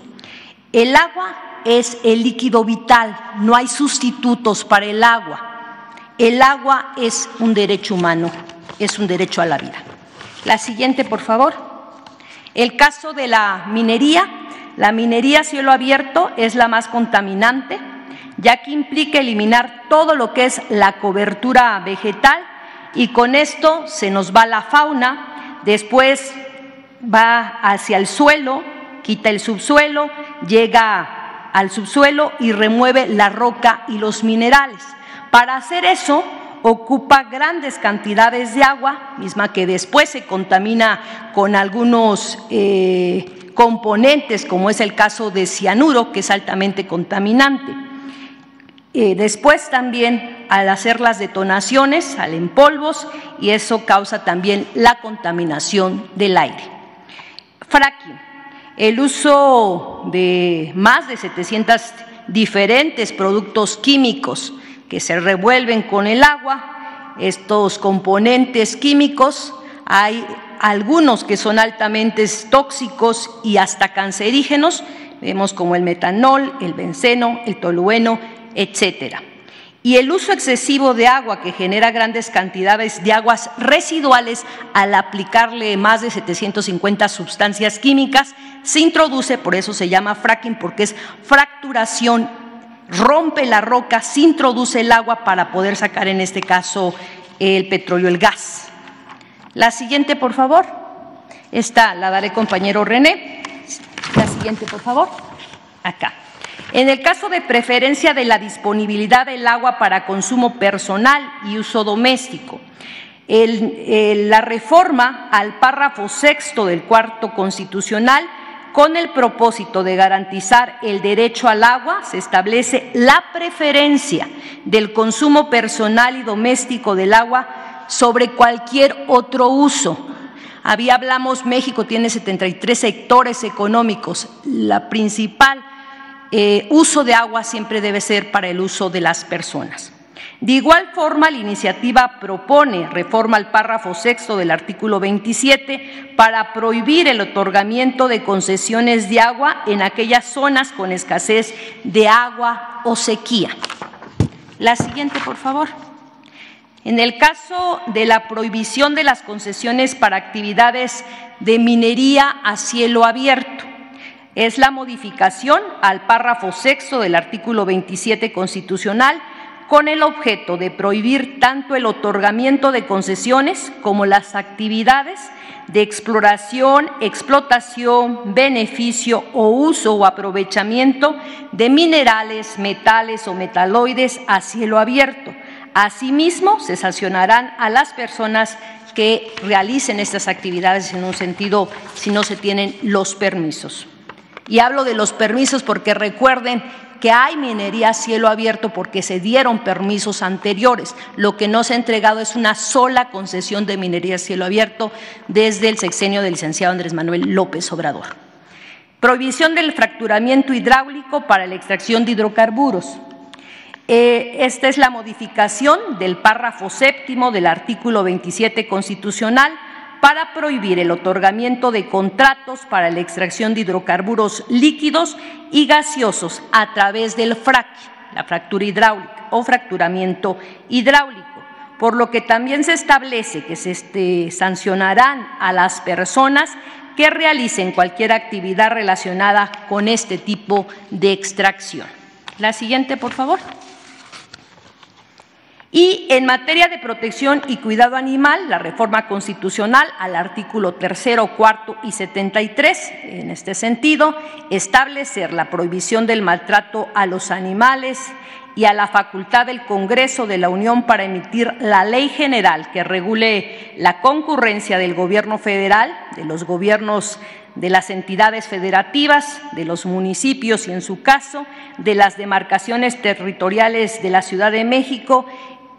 El agua es el líquido vital, no hay sustitutos para el agua. El agua es un derecho humano, es un derecho a la vida. La siguiente, por favor. El caso de la minería la minería a cielo abierto es la más contaminante, ya que implica eliminar todo lo que es la cobertura vegetal y con esto se nos va la fauna, después va hacia el suelo, quita el subsuelo, llega al subsuelo y remueve la roca y los minerales. Para hacer eso ocupa grandes cantidades de agua, misma que después se contamina con algunos eh, componentes, como es el caso de cianuro, que es altamente contaminante. Eh, después también al hacer las detonaciones salen polvos y eso causa también la contaminación del aire. Fracking. el uso de más de 700 diferentes productos químicos que se revuelven con el agua. Estos componentes químicos hay algunos que son altamente tóxicos y hasta cancerígenos, vemos como el metanol, el benceno, el tolueno, etcétera. Y el uso excesivo de agua que genera grandes cantidades de aguas residuales al aplicarle más de 750 sustancias químicas se introduce, por eso se llama fracking, porque es fracturación, rompe la roca, se introduce el agua para poder sacar en este caso el petróleo, el gas. La siguiente, por favor. Esta la daré compañero René. La siguiente, por favor. Acá. En el caso de preferencia de la disponibilidad del agua para consumo personal y uso doméstico, la reforma al párrafo sexto del cuarto constitucional con el propósito de garantizar el derecho al agua, se establece la preferencia del consumo personal y doméstico del agua sobre cualquier otro uso. Había hablamos, México tiene 73 sectores económicos. La principal eh, uso de agua siempre debe ser para el uso de las personas. De igual forma, la iniciativa propone reforma al párrafo sexto del artículo 27 para prohibir el otorgamiento de concesiones de agua en aquellas zonas con escasez de agua o sequía. La siguiente, por favor. En el caso de la prohibición de las concesiones para actividades de minería a cielo abierto, es la modificación al párrafo sexto del artículo 27 constitucional con el objeto de prohibir tanto el otorgamiento de concesiones como las actividades de exploración, explotación, beneficio o uso o aprovechamiento de minerales, metales o metaloides a cielo abierto. Asimismo, se sancionarán a las personas que realicen estas actividades en un sentido si no se tienen los permisos. Y hablo de los permisos porque recuerden que hay minería a cielo abierto porque se dieron permisos anteriores. Lo que no se ha entregado es una sola concesión de minería a cielo abierto desde el sexenio del licenciado Andrés Manuel López Obrador. Prohibición del fracturamiento hidráulico para la extracción de hidrocarburos. Eh, esta es la modificación del párrafo séptimo del artículo 27 constitucional para prohibir el otorgamiento de contratos para la extracción de hidrocarburos líquidos y gaseosos a través del frac, la fractura hidráulica o fracturamiento hidráulico, por lo que también se establece que se este, sancionarán a las personas que realicen cualquier actividad relacionada con este tipo de extracción. La siguiente, por favor. Y en materia de protección y cuidado animal, la reforma constitucional al artículo tercero, cuarto y 73, en este sentido, establecer la prohibición del maltrato a los animales y a la facultad del Congreso de la Unión para emitir la ley general que regule la concurrencia del gobierno federal, de los gobiernos de las entidades federativas, de los municipios y, en su caso, de las demarcaciones territoriales de la Ciudad de México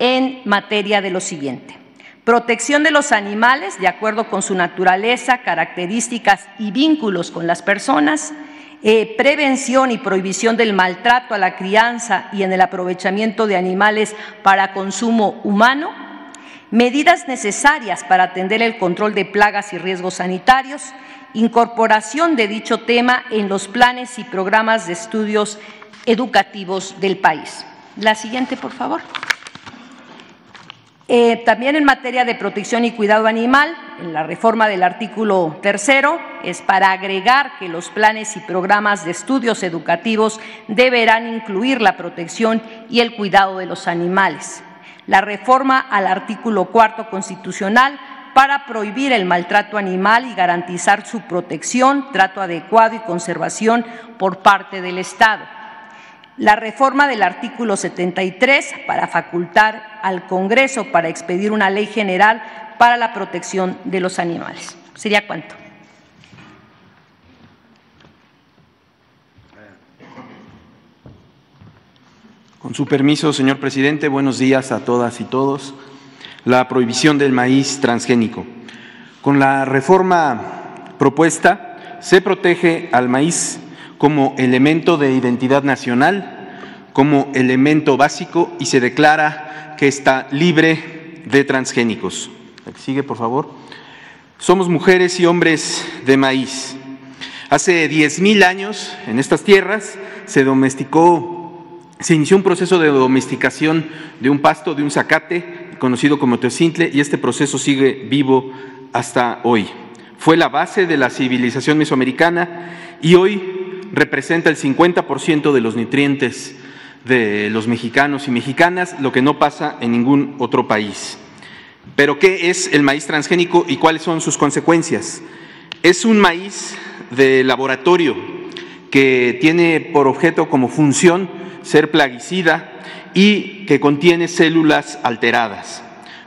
en materia de lo siguiente. Protección de los animales de acuerdo con su naturaleza, características y vínculos con las personas. Eh, prevención y prohibición del maltrato a la crianza y en el aprovechamiento de animales para consumo humano. Medidas necesarias para atender el control de plagas y riesgos sanitarios. Incorporación de dicho tema en los planes y programas de estudios educativos del país. La siguiente, por favor. Eh, también en materia de protección y cuidado animal, en la reforma del artículo tercero, es para agregar que los planes y programas de estudios educativos deberán incluir la protección y el cuidado de los animales. La reforma al artículo cuarto constitucional para prohibir el maltrato animal y garantizar su protección, trato adecuado y conservación por parte del Estado la reforma del artículo 73 para facultar al Congreso para expedir una ley general para la protección de los animales. ¿Sería cuánto? Con su permiso, señor presidente, buenos días a todas y todos. La prohibición del maíz transgénico. Con la reforma propuesta, se protege al maíz como elemento de identidad nacional, como elemento básico y se declara que está libre de transgénicos. Sigue, por favor. Somos mujeres y hombres de maíz. Hace 10.000 años en estas tierras se domesticó, se inició un proceso de domesticación de un pasto, de un zacate, conocido como teocintle, y este proceso sigue vivo hasta hoy. Fue la base de la civilización mesoamericana y hoy representa el 50% de los nutrientes de los mexicanos y mexicanas, lo que no pasa en ningún otro país. Pero ¿qué es el maíz transgénico y cuáles son sus consecuencias? Es un maíz de laboratorio que tiene por objeto como función ser plaguicida y que contiene células alteradas.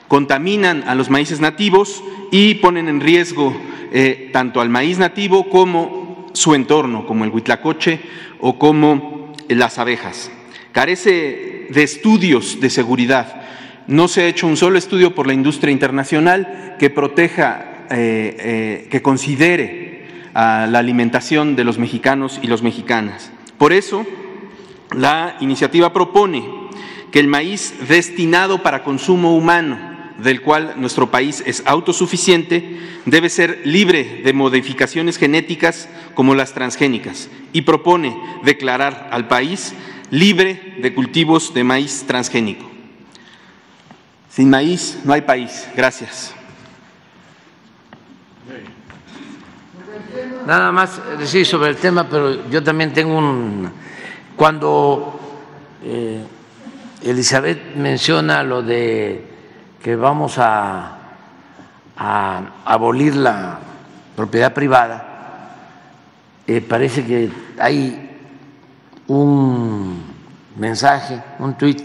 Contaminan a los maíces nativos y ponen en riesgo eh, tanto al maíz nativo como su entorno, como el huitlacoche o como las abejas. Carece de estudios de seguridad. No se ha hecho un solo estudio por la industria internacional que proteja, eh, eh, que considere a la alimentación de los mexicanos y los mexicanas. Por eso, la iniciativa propone que el maíz destinado para consumo humano, del cual nuestro país es autosuficiente, debe ser libre de modificaciones genéticas como las transgénicas y propone declarar al país libre de cultivos de maíz transgénico. Sin maíz no hay país. Gracias. Nada más decir sobre el tema, pero yo también tengo un... Cuando eh, Elizabeth menciona lo de que vamos a, abolir la propiedad privada, eh, parece que hay un mensaje, un tuit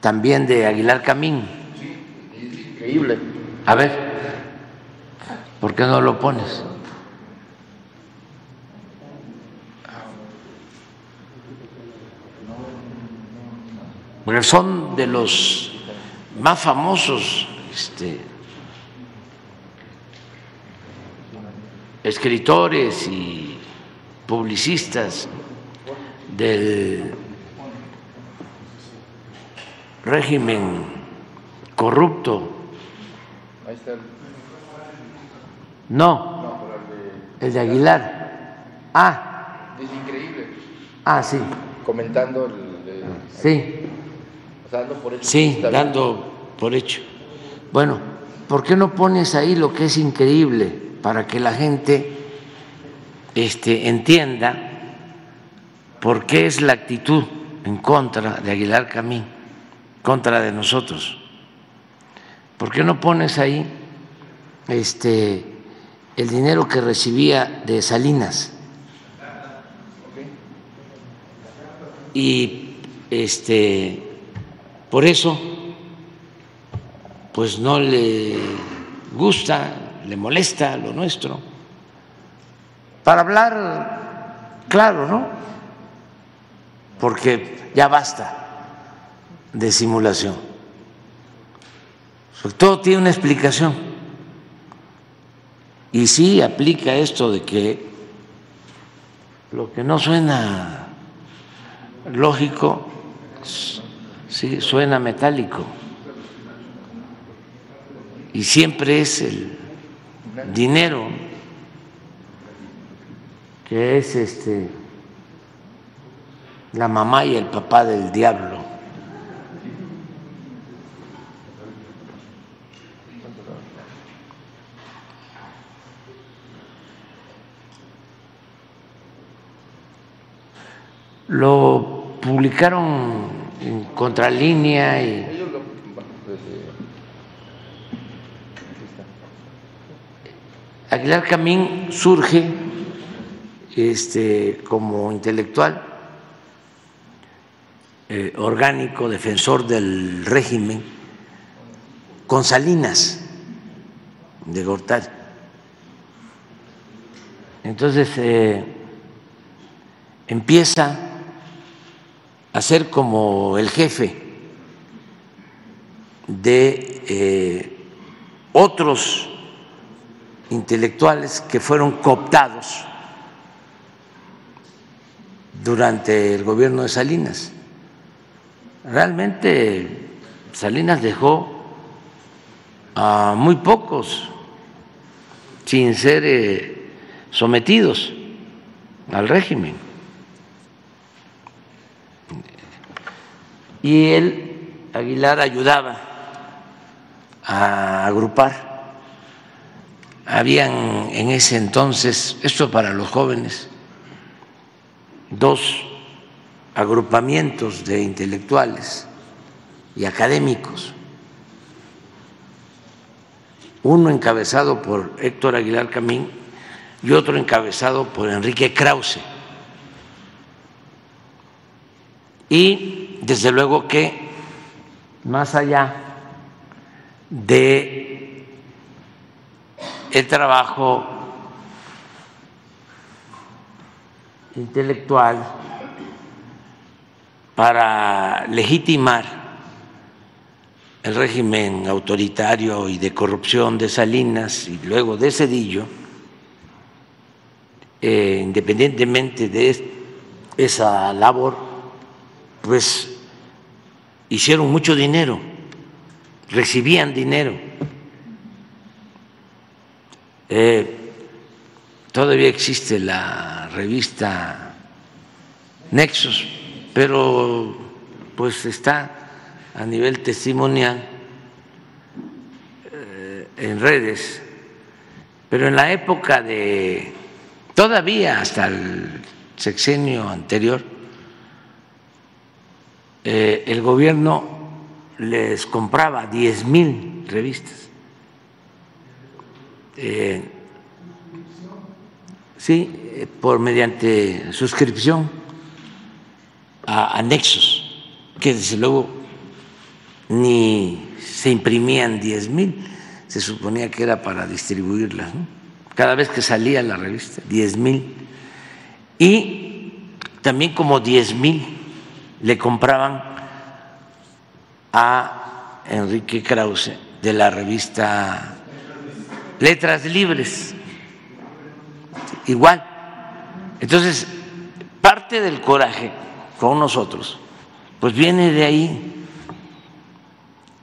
también de Aguilar Camín. Increíble. A ver, ¿por qué no lo pones? Porque son de los más famosos este, escritores y publicistas del régimen corrupto. No, el de- Aguilar. Ah, es increíble. ah, sí, Comentando el, sí, dando por hecho sí, dando por hecho. Bueno, ¿por qué no pones ahí lo que es increíble para que la gente este, entienda por qué es la actitud en contra de Aguilar Camín, contra de nosotros? ¿Por qué no pones ahí este, el dinero que recibía de Salinas? Y este, por eso, pues no le gusta, le molesta lo nuestro. Para hablar claro, ¿no? Porque ya basta de simulación. Todo tiene una explicación. Y sí aplica esto de que lo que no suena lógico, sí suena metálico. Y siempre es el dinero que es este la mamá y el papá del diablo. Lo publicaron en contralínea y pues, eh. Aguilar Camín surge este, como intelectual eh, orgánico, defensor del régimen, con Salinas de Gortari. Entonces eh, empieza a ser como el jefe de eh, otros intelectuales que fueron cooptados durante el gobierno de Salinas. Realmente Salinas dejó a muy pocos sin ser eh, sometidos al régimen. Y él, Aguilar, ayudaba a agrupar. Habían en ese entonces, esto para los jóvenes, dos agrupamientos de intelectuales y académicos, uno encabezado por Héctor Aguilar Camín y otro encabezado por Enrique Krause. Y desde luego que más allá de el trabajo intelectual para legitimar el régimen autoritario y de corrupción de Salinas y luego de Cedillo, eh, independientemente de esa labor, pues hicieron mucho dinero, recibían dinero. Eh, todavía existe la revista Nexos, pero pues está a nivel testimonial eh, en redes, pero en la época de, todavía hasta el sexenio anterior, eh, el gobierno les compraba 10 mil revistas. Eh, sí, eh, por mediante suscripción a anexos, que desde luego ni se imprimían 10 mil, se suponía que era para distribuirlas, cada vez que salía la revista, 10 mil. Y también como 10 mil le compraban a Enrique Krause de la revista Letras Libres. Igual. Entonces, parte del coraje con nosotros, pues viene de ahí.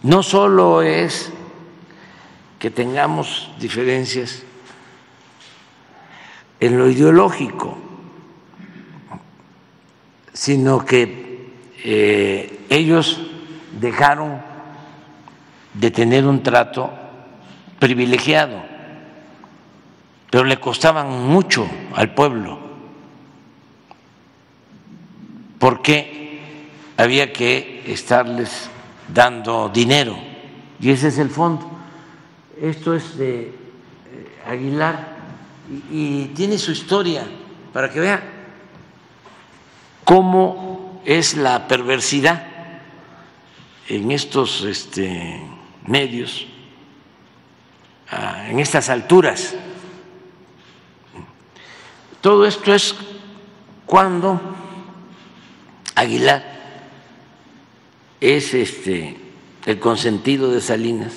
No solo es que tengamos diferencias en lo ideológico, sino que eh, ellos dejaron de tener un trato privilegiado, pero le costaban mucho al pueblo, porque había que estarles dando dinero, y ese es el fondo. Esto es de eh, Aguilar y, tiene su historia para que vean cómo es la perversidad en estos este, medios, ah, en estas alturas. Todo esto es cuando Aguilar es este, el consentido de Salinas,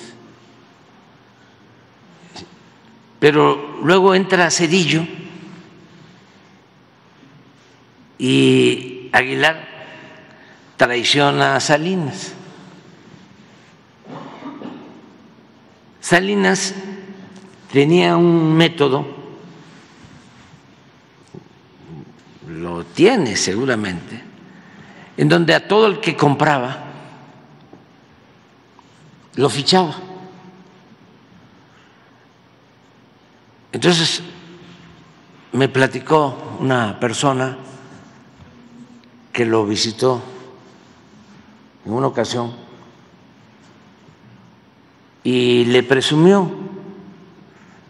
pero luego entra Cedillo y Aguilar traiciona a Salinas. Salinas tenía un método, lo tiene seguramente, en donde a todo el que compraba lo fichaba. Entonces me platicó una persona que lo visitó en una ocasión y le presumió,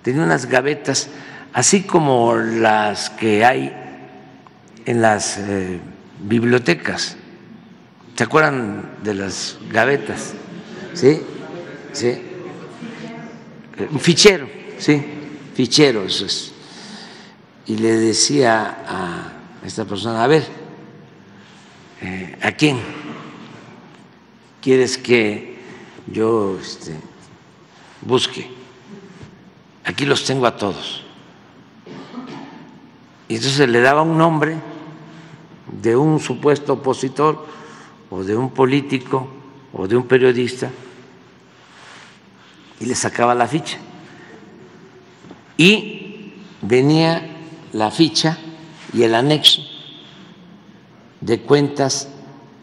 tenía unas gavetas, así como las que hay en las eh, bibliotecas. ¿Se acuerdan de las gavetas? ¿Sí? ¿Sí? Un fichero, ¿sí? Fichero, eso es. Y le decía a esta persona, a ver, eh, ¿a quién quieres que yo este, busque? aquí los tengo a todos. Y entonces le daba un nombre de un supuesto opositor o de un político o de un periodista y le sacaba la ficha. Y venía la ficha y el anexo de cuentas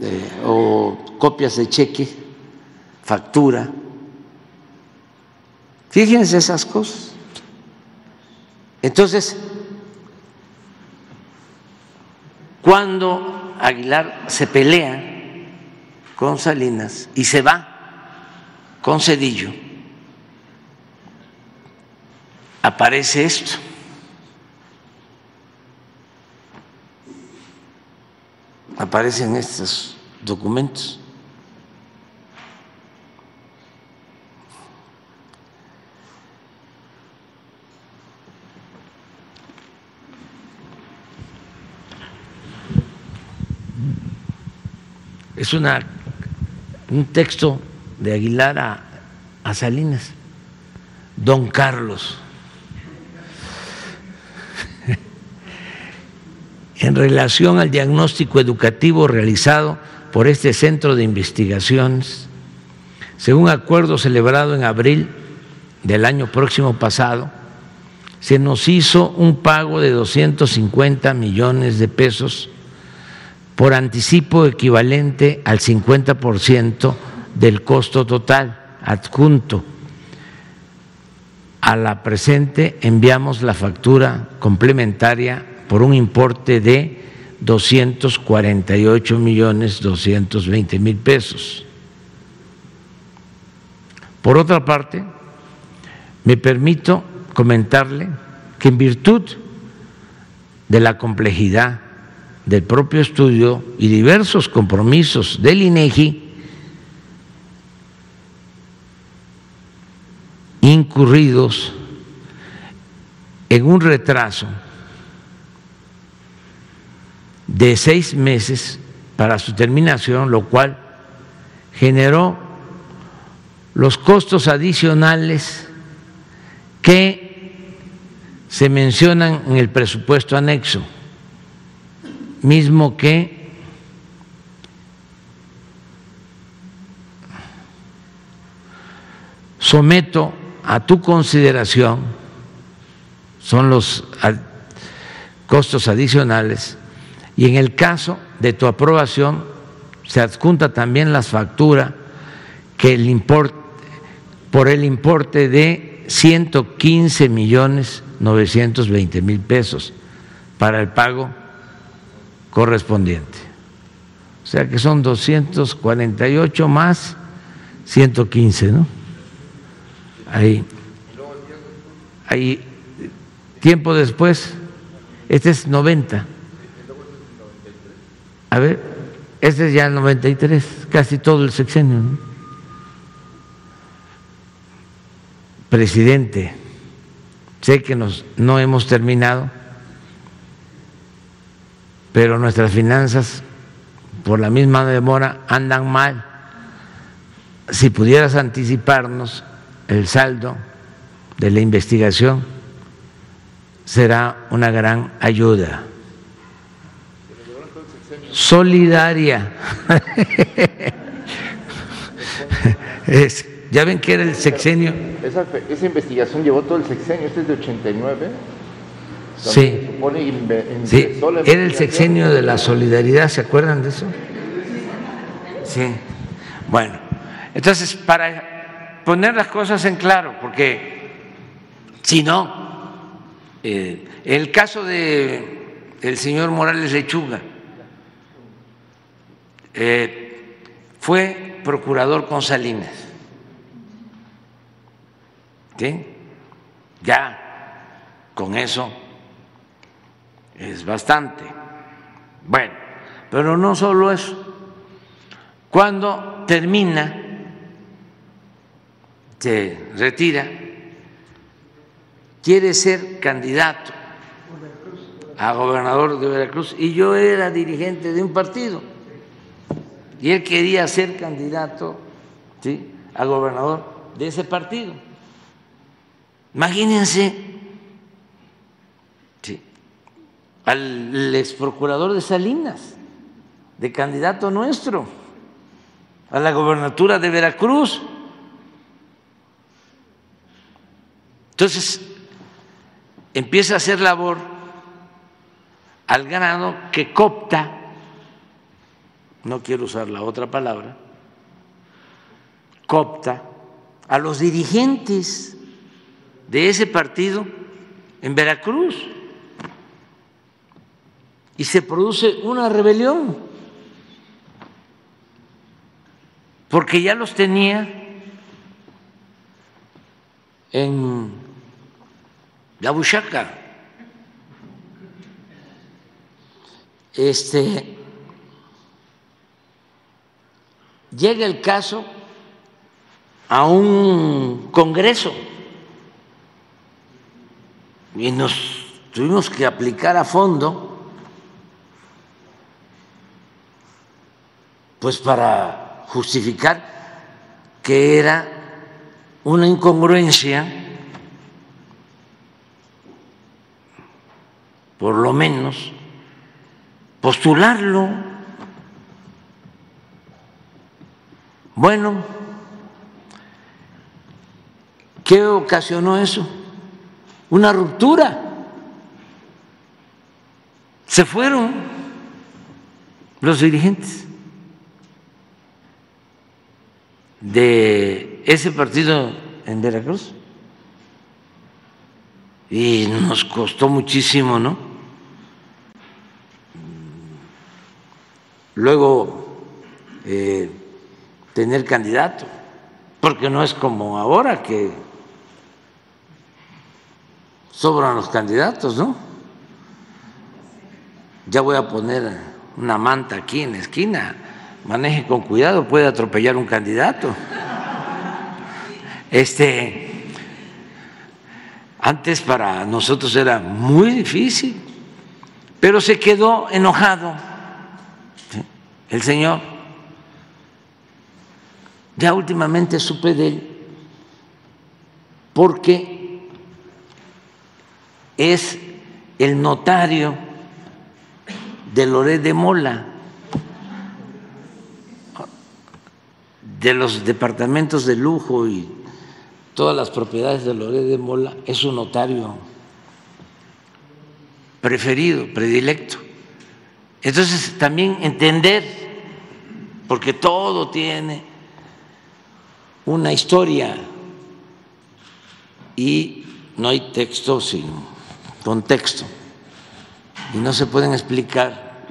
eh, o copias de cheque, factura. Fíjense esas cosas. Entonces, cuando Aguilar se pelea con Salinas y se va con Cedillo, aparece esto. Aparecen estos documentos. Es una, un texto de Aguilar a, Salinas. Don Carlos. *laughs* en relación al diagnóstico educativo realizado por este centro de investigaciones, según acuerdo celebrado en abril del año próximo pasado, se nos hizo un pago de 250 millones de pesos por anticipo equivalente al 50% del costo total adjunto. A la presente enviamos la factura complementaria por un importe de 248 millones 220 mil pesos. Por otra parte, me permito comentarle que en virtud de la complejidad del propio estudio y diversos compromisos del INEGI, incurridos en un retraso de seis meses para su terminación, lo cual generó los costos adicionales que se mencionan en el presupuesto anexo, mismo que someto a tu consideración, son los costos adicionales y en el caso de tu aprobación se adjunta también las facturas que el importe, por el importe de 115 millones 920 mil pesos para el pago correspondiente. O sea que son 248 más 115, ¿no? Ahí. Ahí, tiempo después, este es 90. A ver, este es ya el 93, casi todo el sexenio. ¿no? Presidente, sé que nos, no hemos terminado, pero nuestras finanzas, por la misma demora, andan mal. Si pudieras anticiparnos el saldo de la investigación, será una gran ayuda solidaria. *laughs* es, ya ven que era el sexenio. Esa, esa, investigación llevó todo el sexenio, este es de 89. Sí, sí. era el sexenio de la solidaridad, ¿se acuerdan de eso? Sí. Bueno, entonces, para poner las cosas en claro, porque si no, eh, el caso de el señor Morales Lechuga, eh, fue procurador con Salinas. ¿Sí? Ya con eso es bastante. Bueno, pero no solo eso. Cuando termina, se retira, quiere ser candidato a gobernador de Veracruz y yo era dirigente de un partido y él quería ser candidato ¿sí? a gobernador de ese partido. Imagínense sí, al ex procurador de Salinas, de candidato nuestro, a la gobernatura de Veracruz. Entonces, empieza a hacer labor al grado que copta, no quiero usar la otra palabra, copta a los dirigentes de ese partido en Veracruz y se produce una rebelión porque ya los tenía en la. Este llega el caso a un congreso y nos tuvimos que aplicar a fondo pues para justificar que era una incongruencia por lo menos postularlo bueno ¿qué ocasionó eso? una ruptura. Se fueron los dirigentes de ese partido en Veracruz. Y nos costó muchísimo, ¿no? Luego, eh, tener candidato, porque no es como ahora que sobran los candidatos, ¿no? Ya voy a poner una manta aquí en la esquina, maneje con cuidado, puede atropellar un candidato. Este, antes para nosotros era muy difícil, pero se quedó enojado el señor. Ya últimamente supe de él porque es el notario de Loret de Mola, de los departamentos de lujo y todas las propiedades de Loret de Mola, es un notario preferido, predilecto. Entonces también entender, porque todo tiene una historia y no hay texto sin contexto y no se pueden explicar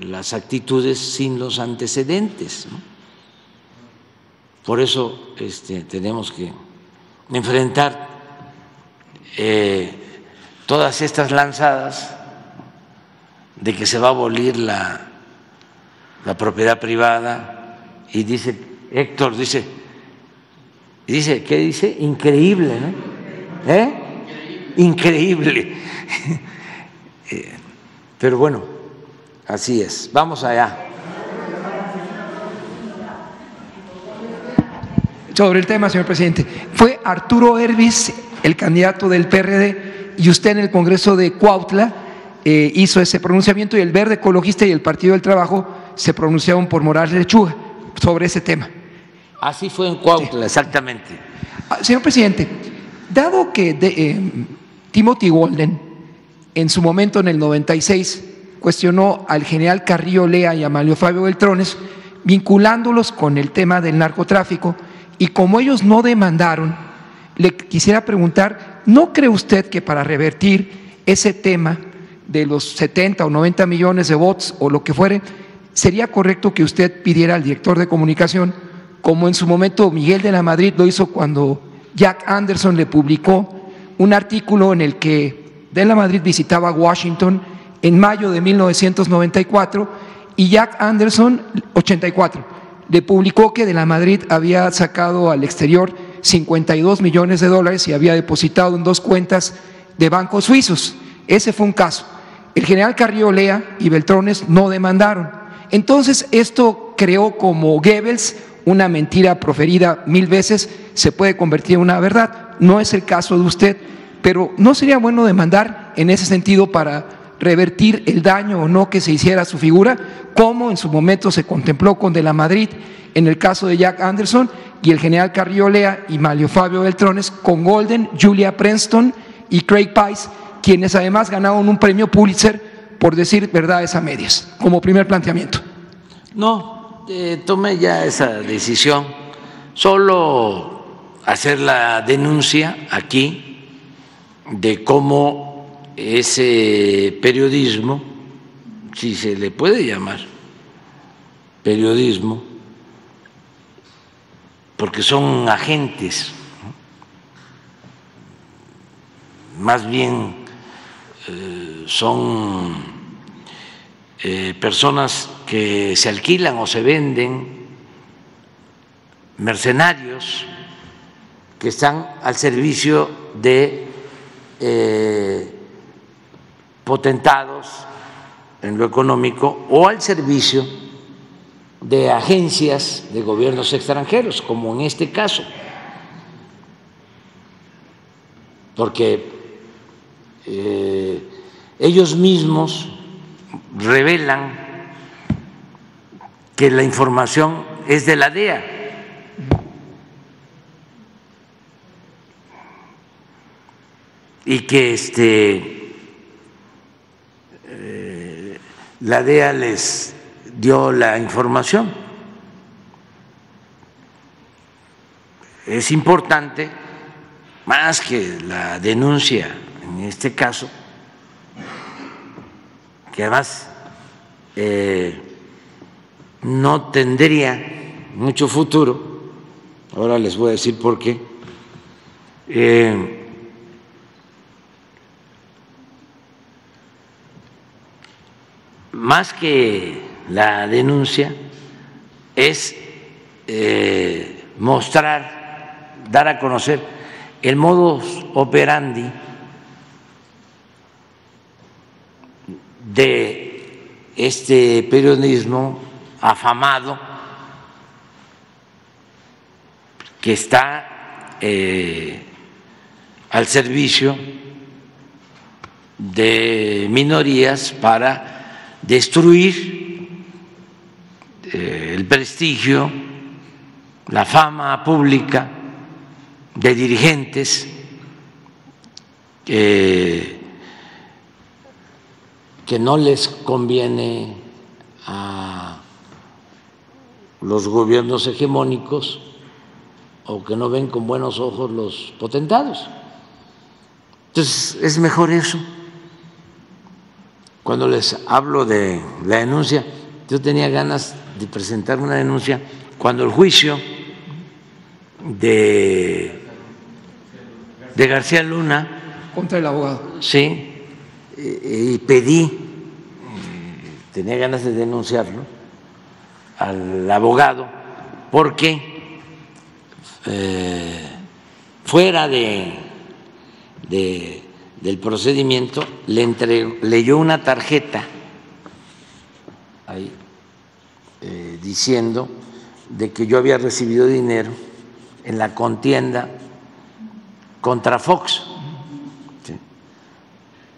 las actitudes sin los antecedentes. Por eso este, tenemos que enfrentar eh, todas estas lanzadas de que se va a abolir la, la propiedad privada y dice Héctor dice dice qué dice increíble ¿no? ¿Eh? increíble. *laughs* Eh, pero bueno, así es. Vamos allá. Sobre el tema, señor presidente, fue Arturo Hervis, el candidato del PRD, y usted en el Congreso de Cuautla eh, hizo ese pronunciamiento y el Verde Ecologista y el Partido del Trabajo se pronunciaron por Morales Lechuga sobre ese tema. Así fue en Cuautla, exactamente. Ah, señor presidente, dado que de, eh, Timothy Golden, en su momento en el 96, cuestionó al general Carrillo Lea y a Mario Fabio Beltrones, vinculándolos con el tema del narcotráfico, y como ellos no demandaron, le quisiera preguntar, ¿no cree usted que para revertir ese tema de los 70 o 90 millones de votos o lo que fuere, sería correcto que usted pidiera al director de comunicación, como en su momento Miguel de la Madrid lo hizo cuando Jack Anderson le publicó un artículo en el que De la Madrid visitaba Washington en mayo de 1994 y Jack Anderson, 84, le publicó que De la Madrid había sacado al exterior 52 millones de dólares y había depositado en dos cuentas de bancos suizos. Ese fue un caso. El general Carrillo Lea y Beltrones no demandaron. Entonces, esto creó como Goebbels una mentira proferida mil veces, se puede convertir en una verdad no es el caso de usted, pero ¿no sería bueno demandar en ese sentido para revertir el daño o no que se hiciera a su figura, como en su momento se contempló con De la Madrid en el caso de Jack Anderson y el general Carrillo Lea y Mario Fabio Beltrones con Golden, Julia Preston y Craig Pice, quienes además ganaron un premio Pulitzer por decir verdades a medias, como primer planteamiento. No, eh, tomé ya esa decisión. Solo hacer la denuncia aquí de cómo ese periodismo, si se le puede llamar periodismo, porque son agentes, más bien eh, son eh, personas que se alquilan o se venden, mercenarios que están al servicio de eh, potentados en lo económico o al servicio de agencias de gobiernos extranjeros, como en este caso, porque eh, ellos mismos revelan que la información es de la DEA. Y que este, eh, la DEA les dio la información. Es importante, más que la denuncia en este caso, que además eh, no tendría mucho futuro, ahora les voy a decir por qué, eh, más que la denuncia es eh, mostrar, dar a conocer el modus operandi de este periodismo afamado que está eh, al servicio de minorías para destruir eh, el prestigio, la fama pública de dirigentes que que no les conviene a los gobiernos hegemónicos o que no ven con buenos ojos los potentados. Entonces, es mejor eso. Cuando les hablo de la denuncia, yo tenía ganas de presentar una denuncia cuando el juicio de, de García Luna. Contra el abogado. Sí, y pedí, tenía ganas de denunciarlo, al abogado, porque eh, fuera de, del procedimiento le entregó, leyó una tarjeta ahí eh, diciendo de que yo había recibido dinero en la contienda contra Fox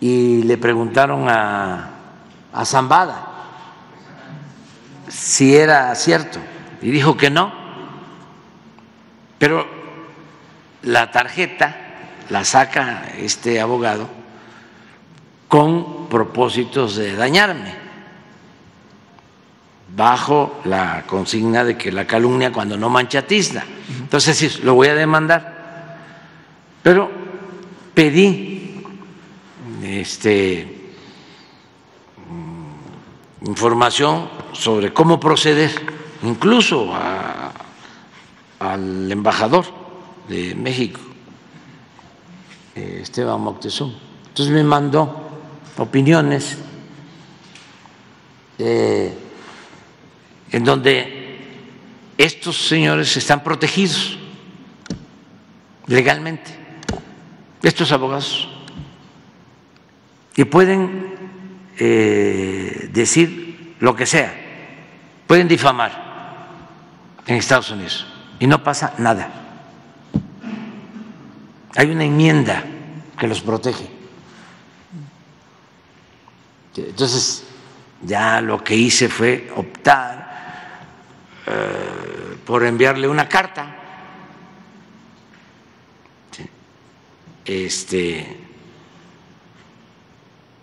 y le preguntaron a, a Zambada si era cierto y dijo que no, pero la tarjeta la saca este abogado con propósitos de dañarme, bajo la consigna de que la calumnia cuando no mancha tizna. Entonces sí, lo voy a demandar, pero pedí este, mm, información sobre cómo proceder, incluso al embajador de México, Esteban Moctezuma. Entonces me mandó opiniones eh, en donde estos señores están protegidos legalmente, estos abogados y pueden eh, decir lo que sea, pueden difamar en Estados Unidos y no pasa nada. Hay una enmienda que los protege. Entonces, ya lo que hice fue optar eh, por enviarle una carta este,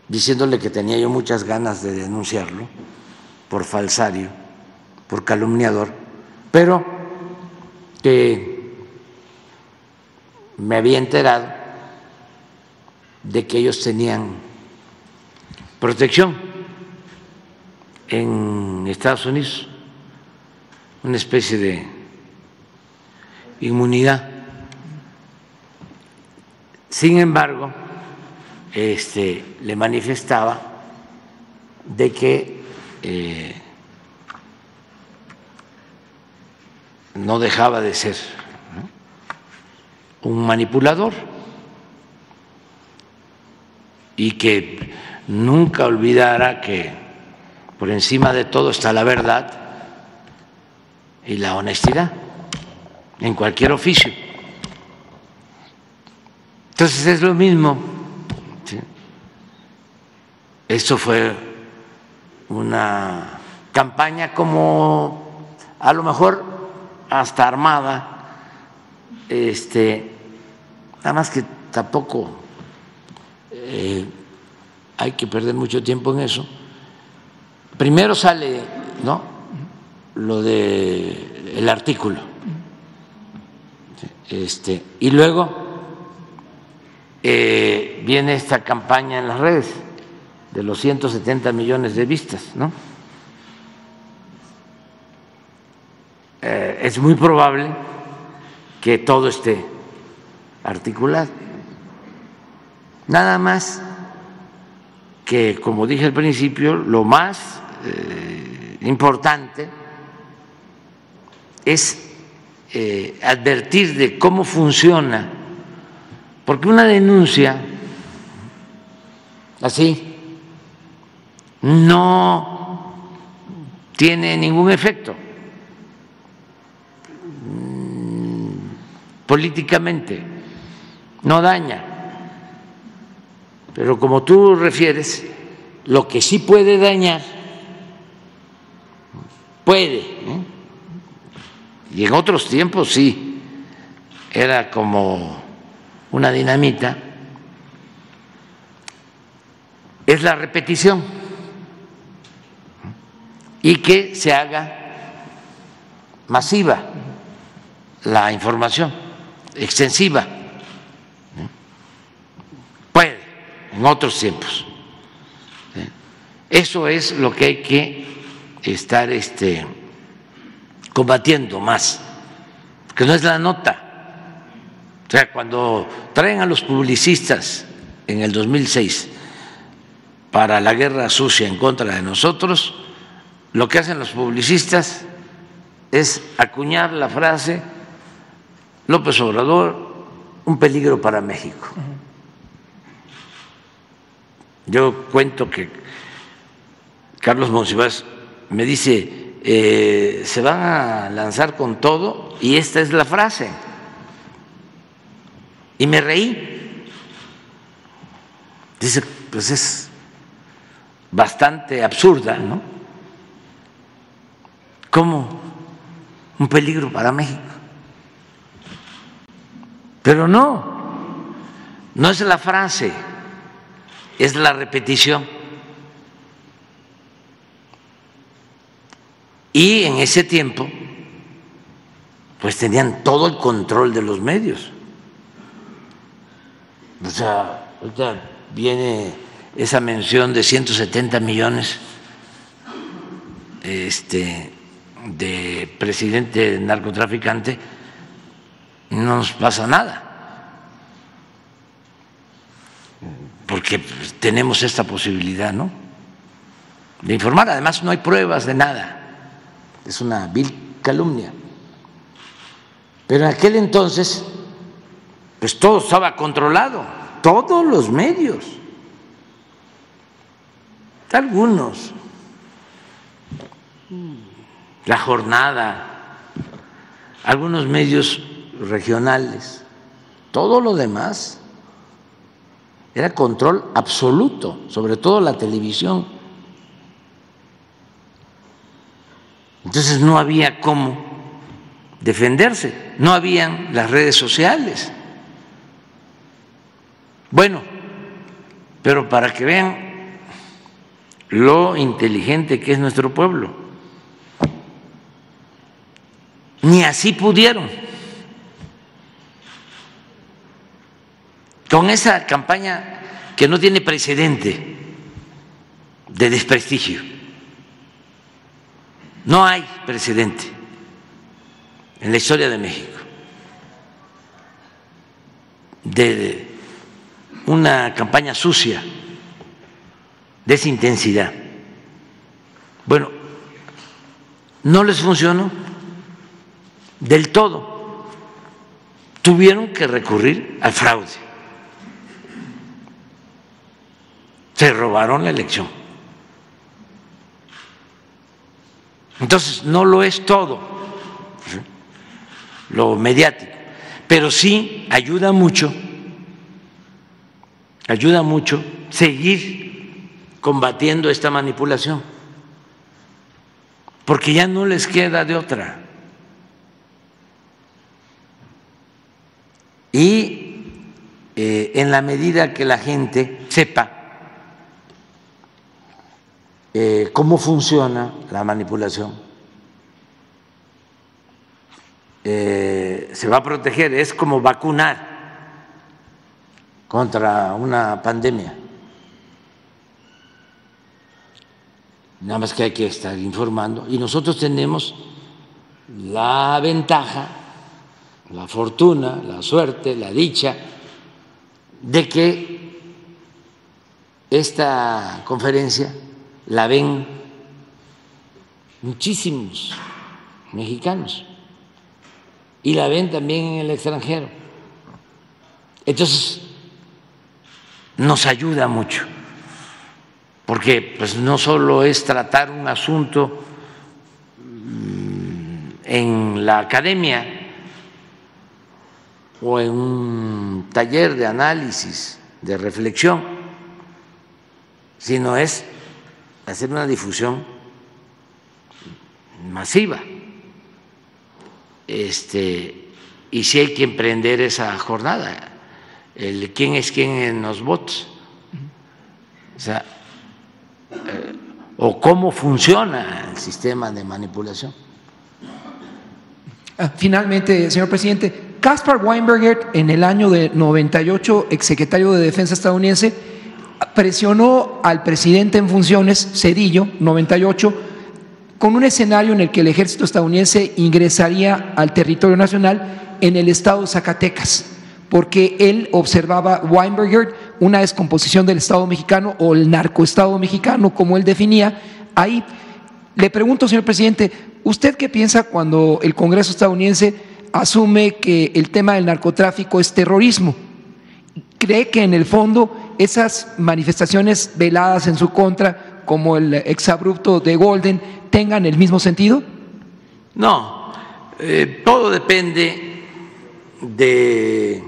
diciéndole que tenía yo muchas ganas de denunciarlo por falsario, por calumniador, pero que me había enterado de que ellos tenían protección en Estados Unidos, una especie de inmunidad. Sin embargo, este, le manifestaba de que eh, no dejaba de ser un manipulador y que nunca olvidara que por encima de todo está la verdad y la honestidad en cualquier oficio. Entonces es lo mismo. Esto fue una campaña como a lo mejor hasta armada, este, nada más que tampoco eh, hay que perder mucho tiempo en eso. Primero sale, ¿no? Lo de el artículo, este, y luego eh, viene esta campaña en las redes de los 170 millones de vistas, ¿no? Eh, es muy probable que todo esté articulado. Nada más que, como dije al principio, lo más eh, importante es advertir de cómo funciona porque una denuncia así no tiene ningún efecto políticamente, no daña. Pero como tú refieres, lo que sí puede dañar, puede, ¿eh? y en otros tiempos sí, era como una dinamita, es la repetición. Y que se haga masiva la información, extensiva. Puede, en otros tiempos. Eso es lo que hay que estar este, combatiendo más, que no es la nota o sea, cuando traen a los publicistas en el 2006 para la guerra sucia en contra de nosotros, lo que hacen los publicistas es acuñar la frase López Obrador, un peligro para México. Yo cuento que Carlos Monsiváis me dice, eh, se van a lanzar con todo y esta es la frase y me reí. Dice, pues es bastante absurda, ¿no? Como un peligro para México. Pero no, no es la frase, es la repetición. Y en ese tiempo, pues tenían todo el control de los medios. O sea, ahorita viene esa mención de 170 millones este, de presidente narcotraficante, no nos pasa nada. Porque tenemos esta posibilidad, ¿no? De informar. Además, no hay pruebas de nada. Es una vil calumnia. Pero en aquel entonces pues todo estaba controlado, todos los medios, algunos, la jornada, algunos medios regionales, Todo lo demás era control absoluto, sobre todo la televisión. Entonces no había cómo defenderse, no habían las redes sociales. Bueno, pero para que vean lo inteligente que es nuestro pueblo, ni así pudieron. Con esa campaña que no tiene precedente de desprestigio. No hay precedente en la historia de México de una campaña sucia de esa intensidad. Bueno, no les funcionó del todo. Tuvieron que recurrir al fraude. Se robaron la elección. Entonces, no lo es todo lo mediático, pero sí ayuda mucho, ayuda mucho seguir combatiendo esta manipulación, porque ya no les queda de otra. Y eh, en la medida que la gente sepa eh, cómo funciona la manipulación, eh, se va a proteger, es como vacunar contra una pandemia. Nada más que hay que estar informando. Y nosotros tenemos la ventaja, la fortuna, la suerte, la dicha de que esta conferencia la ven muchísimos mexicanos y la ven también en el extranjero. Entonces, nos ayuda mucho, porque pues no solo es tratar un asunto mm, en la academia o en un taller de análisis, de reflexión, sino es hacer una difusión masiva. Este, y si hay que emprender esa jornada, el quién es quién en los votos, o sea, eh, o cómo funciona el sistema de manipulación. Ah, finalmente, señor presidente, Caspar Weinberger en el año de 98, exsecretario de Defensa estadounidense, presionó al presidente en funciones, Cedillo, 98, con un escenario en el que el ejército estadounidense ingresaría al territorio nacional en el estado de Zacatecas, porque él observaba Weinberger una descomposición del Estado mexicano o el narcoestado mexicano, como él definía. Ahí le pregunto, señor presidente, ¿usted qué piensa cuando el Congreso estadounidense asume que el tema del narcotráfico es terrorismo? ¿Cree que en el fondo esas manifestaciones veladas en su contra, como el exabrupto de Golden, tengan el mismo sentido? No, eh, todo depende de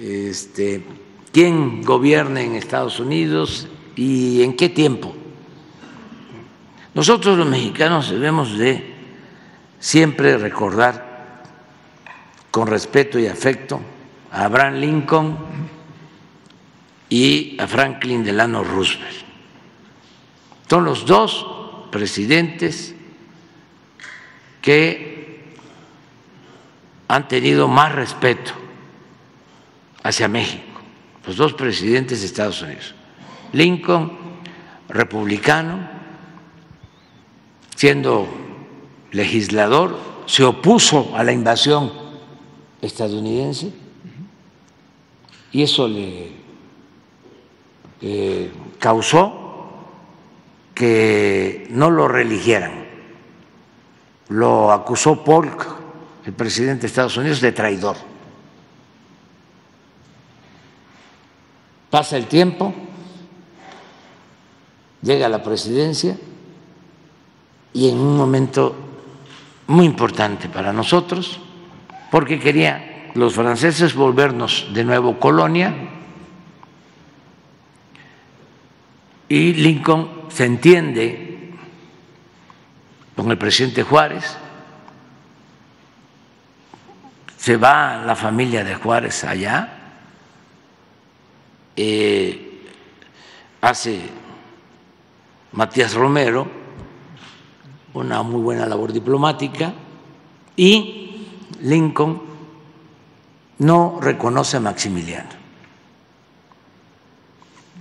este, quién gobierne en Estados Unidos y en qué tiempo. Nosotros los mexicanos debemos de siempre recordar con respeto y afecto a Abraham Lincoln y a Franklin Delano Roosevelt. Son los dos presidentes que han tenido más respeto hacia México, los dos presidentes de Estados Unidos. Lincoln, republicano, siendo legislador, se opuso a la invasión estadounidense y eso le eh, causó que no lo religieran. Lo acusó Polk, el presidente de Estados Unidos, de traidor. Pasa el tiempo, llega a la presidencia y en un momento muy importante para nosotros, porque quería los franceses volvernos de nuevo colonia y Lincoln se entiende con el presidente Juárez, se va la familia de Juárez allá, eh, hace Matías Romero una muy buena labor diplomática y Lincoln no reconoce a Maximiliano.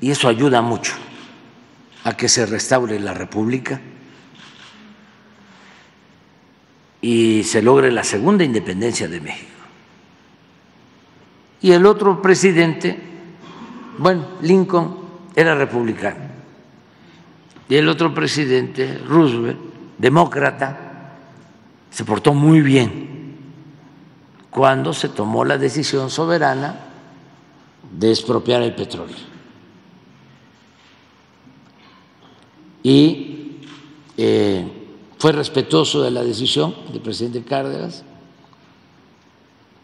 Y eso ayuda mucho a que se restaure la República y se logre la segunda independencia de México. Y el otro presidente, bueno, Lincoln era republicano, y el otro presidente, Roosevelt, demócrata, se portó muy bien cuando se tomó la decisión soberana de expropiar el petróleo. Y eh, fue respetuoso de la decisión del presidente Cárdenas.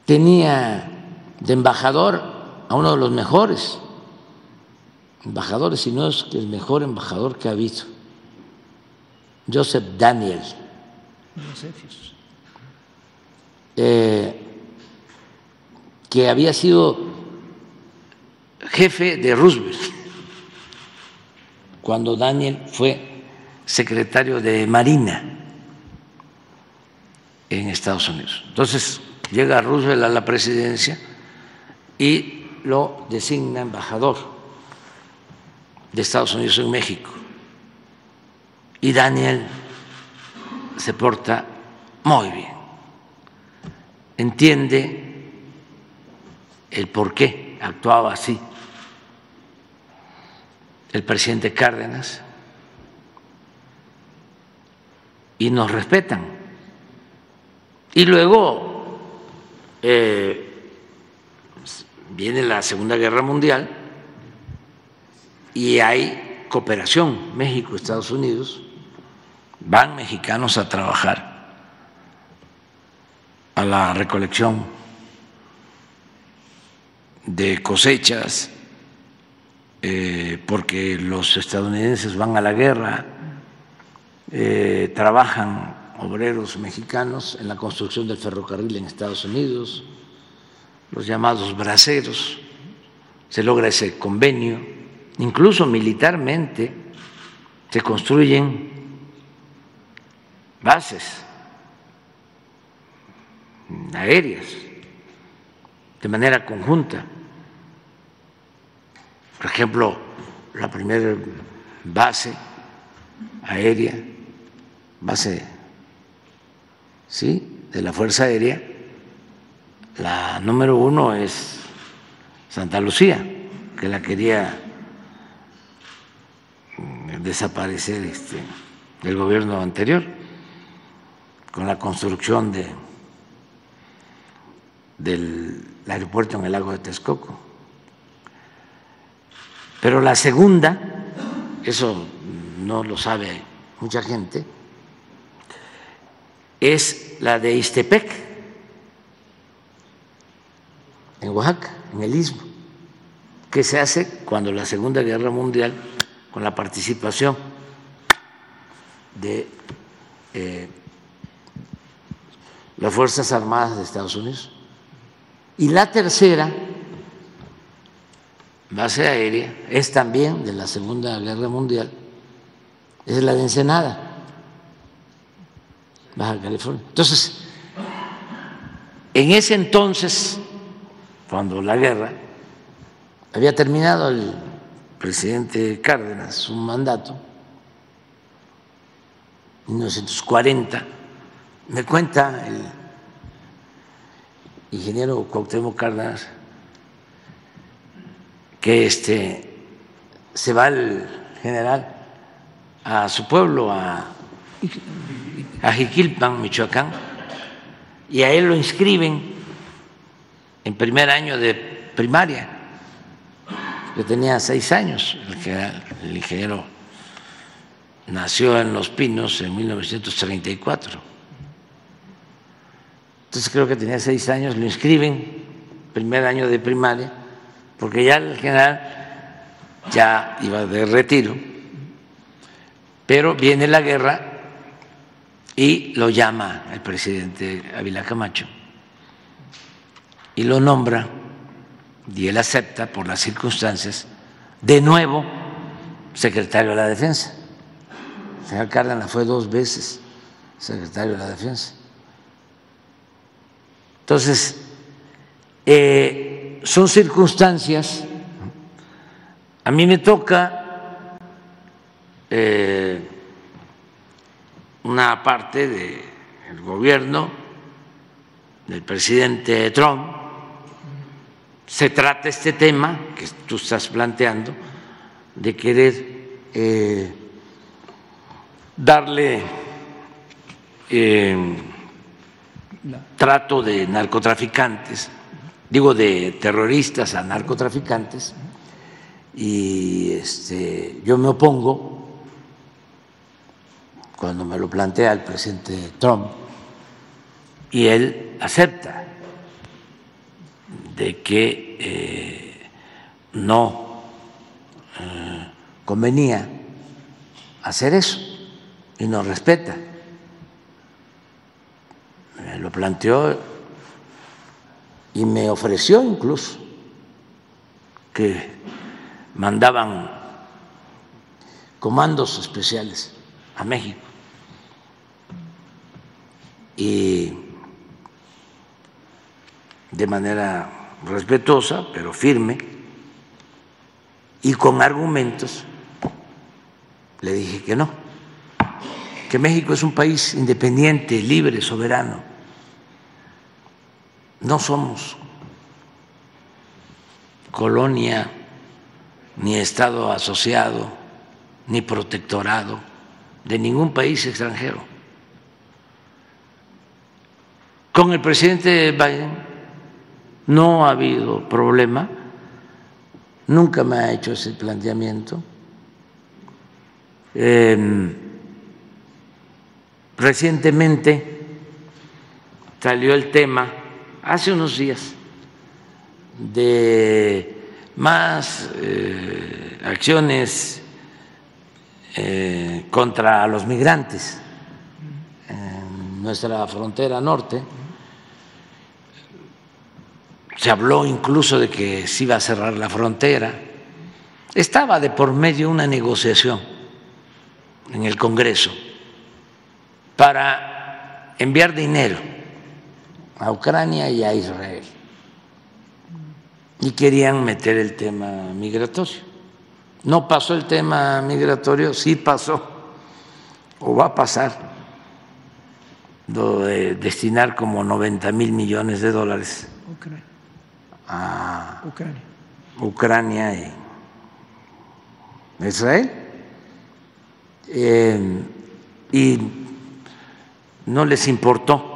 Tenía de embajador a uno de los mejores embajadores, si no es el mejor embajador que ha habido, Joseph Daniel. Eh, que había sido jefe de Roosevelt cuando Daniel fue secretario de Marina en Estados Unidos. Entonces llega Roosevelt a la presidencia y lo designa embajador de Estados Unidos en México. Y Daniel se porta muy bien, entiende el por qué actuaba así. El presidente Cárdenas. Y nos respetan. Y luego eh, viene la Segunda Guerra Mundial y hay cooperación México-Estados Unidos, van mexicanos a trabajar a la recolección de cosechas, eh, porque los estadounidenses van a la guerra, eh, trabajan obreros mexicanos en la construcción del ferrocarril en Estados Unidos, los llamados braceros, se logra ese convenio, incluso militarmente se construyen bases aéreas de manera conjunta. Por ejemplo, la primera base aérea, base ¿sí? de la Fuerza Aérea, la número uno es Santa Lucía, que la quería desaparecer este, el gobierno anterior con la construcción de, del aeropuerto en el lago de Texcoco. Pero la segunda, eso no lo sabe mucha gente, es la de Istepec, en Oaxaca, en el Istmo, que se hace cuando la Segunda Guerra Mundial, con la participación de eh, las Fuerzas Armadas de Estados Unidos. Y la tercera base aérea es también de la Segunda Guerra Mundial, es la de Ensenada, Baja California. Entonces, en ese entonces, cuando la guerra, había terminado el presidente Cárdenas su mandato, en 1940, me cuenta el ingeniero Cuauhtémoc Cárdenas que este se va el general a su pueblo, a, a Jiquilpan, Michoacán, y a él lo inscriben en primer año de primaria, que tenía seis años, el, el ingeniero nació en Los Pinos en 1934. entonces creo que tenía seis años, lo inscriben, primer año de primaria, porque ya el general ya iba de retiro, pero viene la guerra y lo llama el presidente Ávila Camacho y lo nombra, y él acepta por las circunstancias, de nuevo secretario de la Defensa. El señor Cárdenas fue dos veces secretario de la Defensa. Entonces, eh, son circunstancias, a mí me toca eh, una parte del gobierno del presidente Trump, se trata este tema que tú estás planteando de querer eh, darle trato de narcotraficantes, digo de terroristas a narcotraficantes, y este, yo me opongo cuando me lo plantea el presidente Trump, y él acepta de que eh, no eh, convenía hacer eso y nos respeta. Lo planteó y me ofreció incluso que mandaban comandos especiales a México. Y de manera respetuosa, pero firme, y con argumentos, le dije que no, que México es un país independiente, libre, soberano no somos colonia, ni Estado asociado, ni protectorado de ningún país extranjero. Con el presidente Biden no ha habido problema, nunca me ha hecho ese planteamiento. Em, recientemente salió el tema hace unos días de más eh, acciones eh, contra los migrantes en nuestra frontera norte. Se habló incluso de que se iba a cerrar la frontera. Estaba de por medio una negociación en el Congreso para enviar dinero a Ucrania y a Israel. Y querían meter el tema migratorio. No pasó el tema migratorio, sí pasó, o va a pasar, lo de destinar como 90 mil millones de dólares a Ucrania, Ucrania y Israel. Eh, y no les importó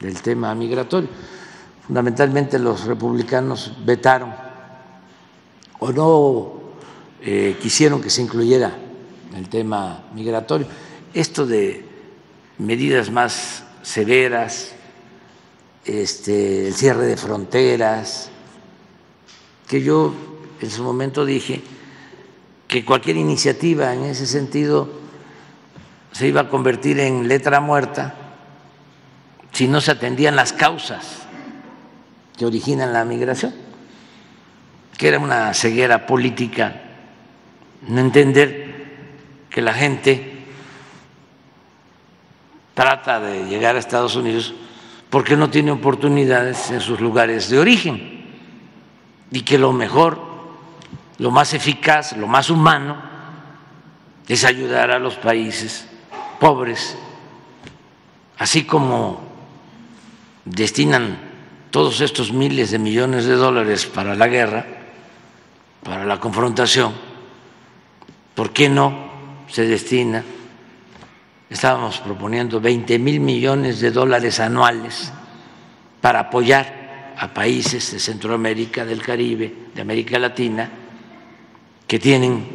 del tema migratorio. Fundamentalmente los republicanos vetaron o no eh, quisieron que se incluyera el tema migratorio. Esto de medidas más severas, este, el cierre de fronteras, que yo en su momento dije que cualquier iniciativa en ese sentido se iba a convertir en letra muerta si no se atendían las causas que originan la migración, que era una ceguera política, no entender que la gente trata de llegar a Estados Unidos porque no tiene oportunidades en sus lugares de origen y que lo mejor, lo más eficaz, lo más humano es ayudar a los países pobres, así como destinan todos estos miles de millones de dólares para la guerra, para la confrontación, ¿por qué no se destina? Estábamos proponiendo 20 mil millones de dólares anuales para apoyar a países de Centroamérica, del Caribe, de América Latina, que tienen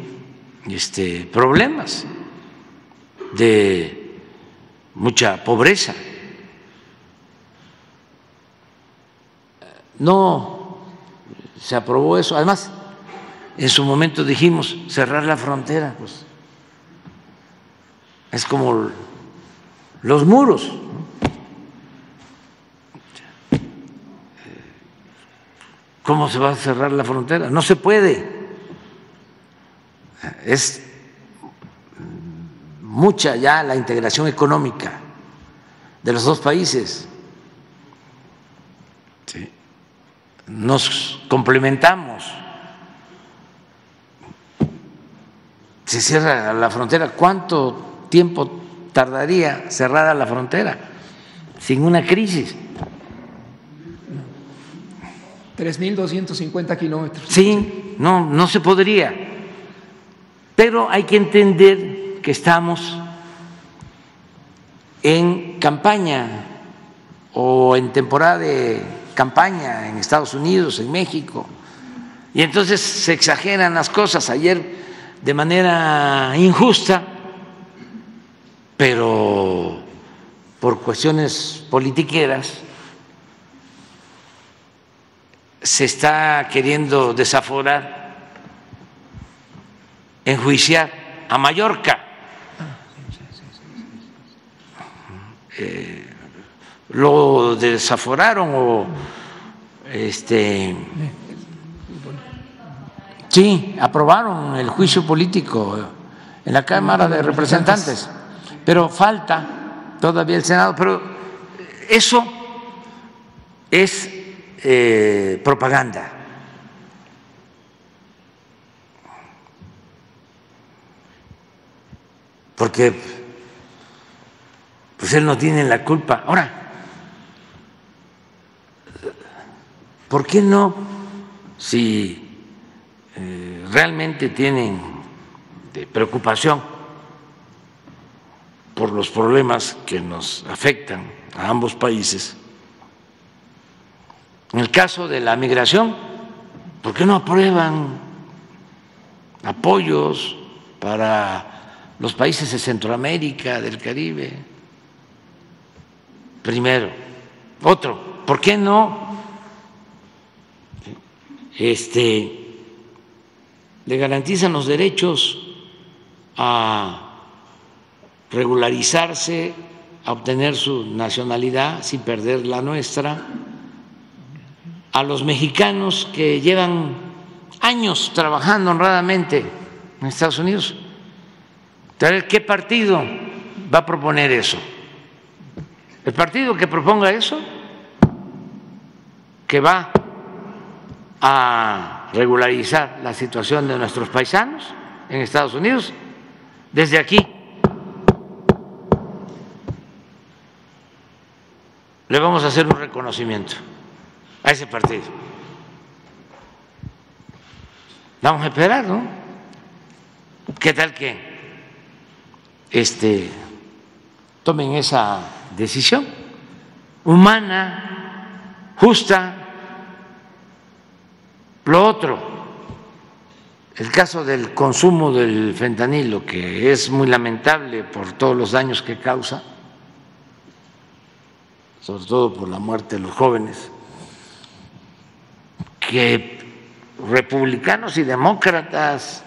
este, problemas de mucha pobreza no se aprobó eso. Además, en su momento dijimos cerrar la frontera, pues es como los muros. ¿Cómo se va a cerrar la frontera? No se puede. Es mucha ya la integración económica de los dos países. Nos complementamos. Se cierra la frontera. ¿Cuánto tiempo tardaría cerrada la frontera sin una crisis? 3.250 kilómetros. Sí, no, no se podría. Pero hay que entender que estamos en campaña o en temporada de campaña en Estados Unidos, en México, y entonces se exageran las cosas. Ayer, de manera injusta, pero por cuestiones politiqueras, se está queriendo desaforar, enjuiciar a Mallorca. Eh, lo desaforaron o este sí aprobaron el juicio político en la Cámara de Representantes, pero falta todavía el Senado, pero eso es eh, propaganda. Porque pues él no tiene la culpa. Ahora, ¿por qué no, si eh, realmente tienen preocupación por los problemas que nos afectan a ambos países, en el caso de la migración, ¿por qué no aprueban apoyos para los países de Centroamérica, del Caribe? Primero. Otro, ¿por qué no este, le garantizan los derechos a regularizarse, a obtener su nacionalidad sin perder la nuestra? a los mexicanos que llevan años trabajando honradamente en Estados Unidos. ¿Qué partido va a proponer eso? El partido que proponga eso, que va a regularizar la situación de nuestros paisanos en Estados Unidos, desde aquí le vamos a hacer un reconocimiento a ese partido. Vamos a esperar, ¿no? ¿Qué tal que este, tomen esa decisión humana, justa? Lo otro, el caso del consumo del fentanilo, que es muy lamentable por todos los daños que causa, sobre todo por la muerte de los jóvenes que republicanos y demócratas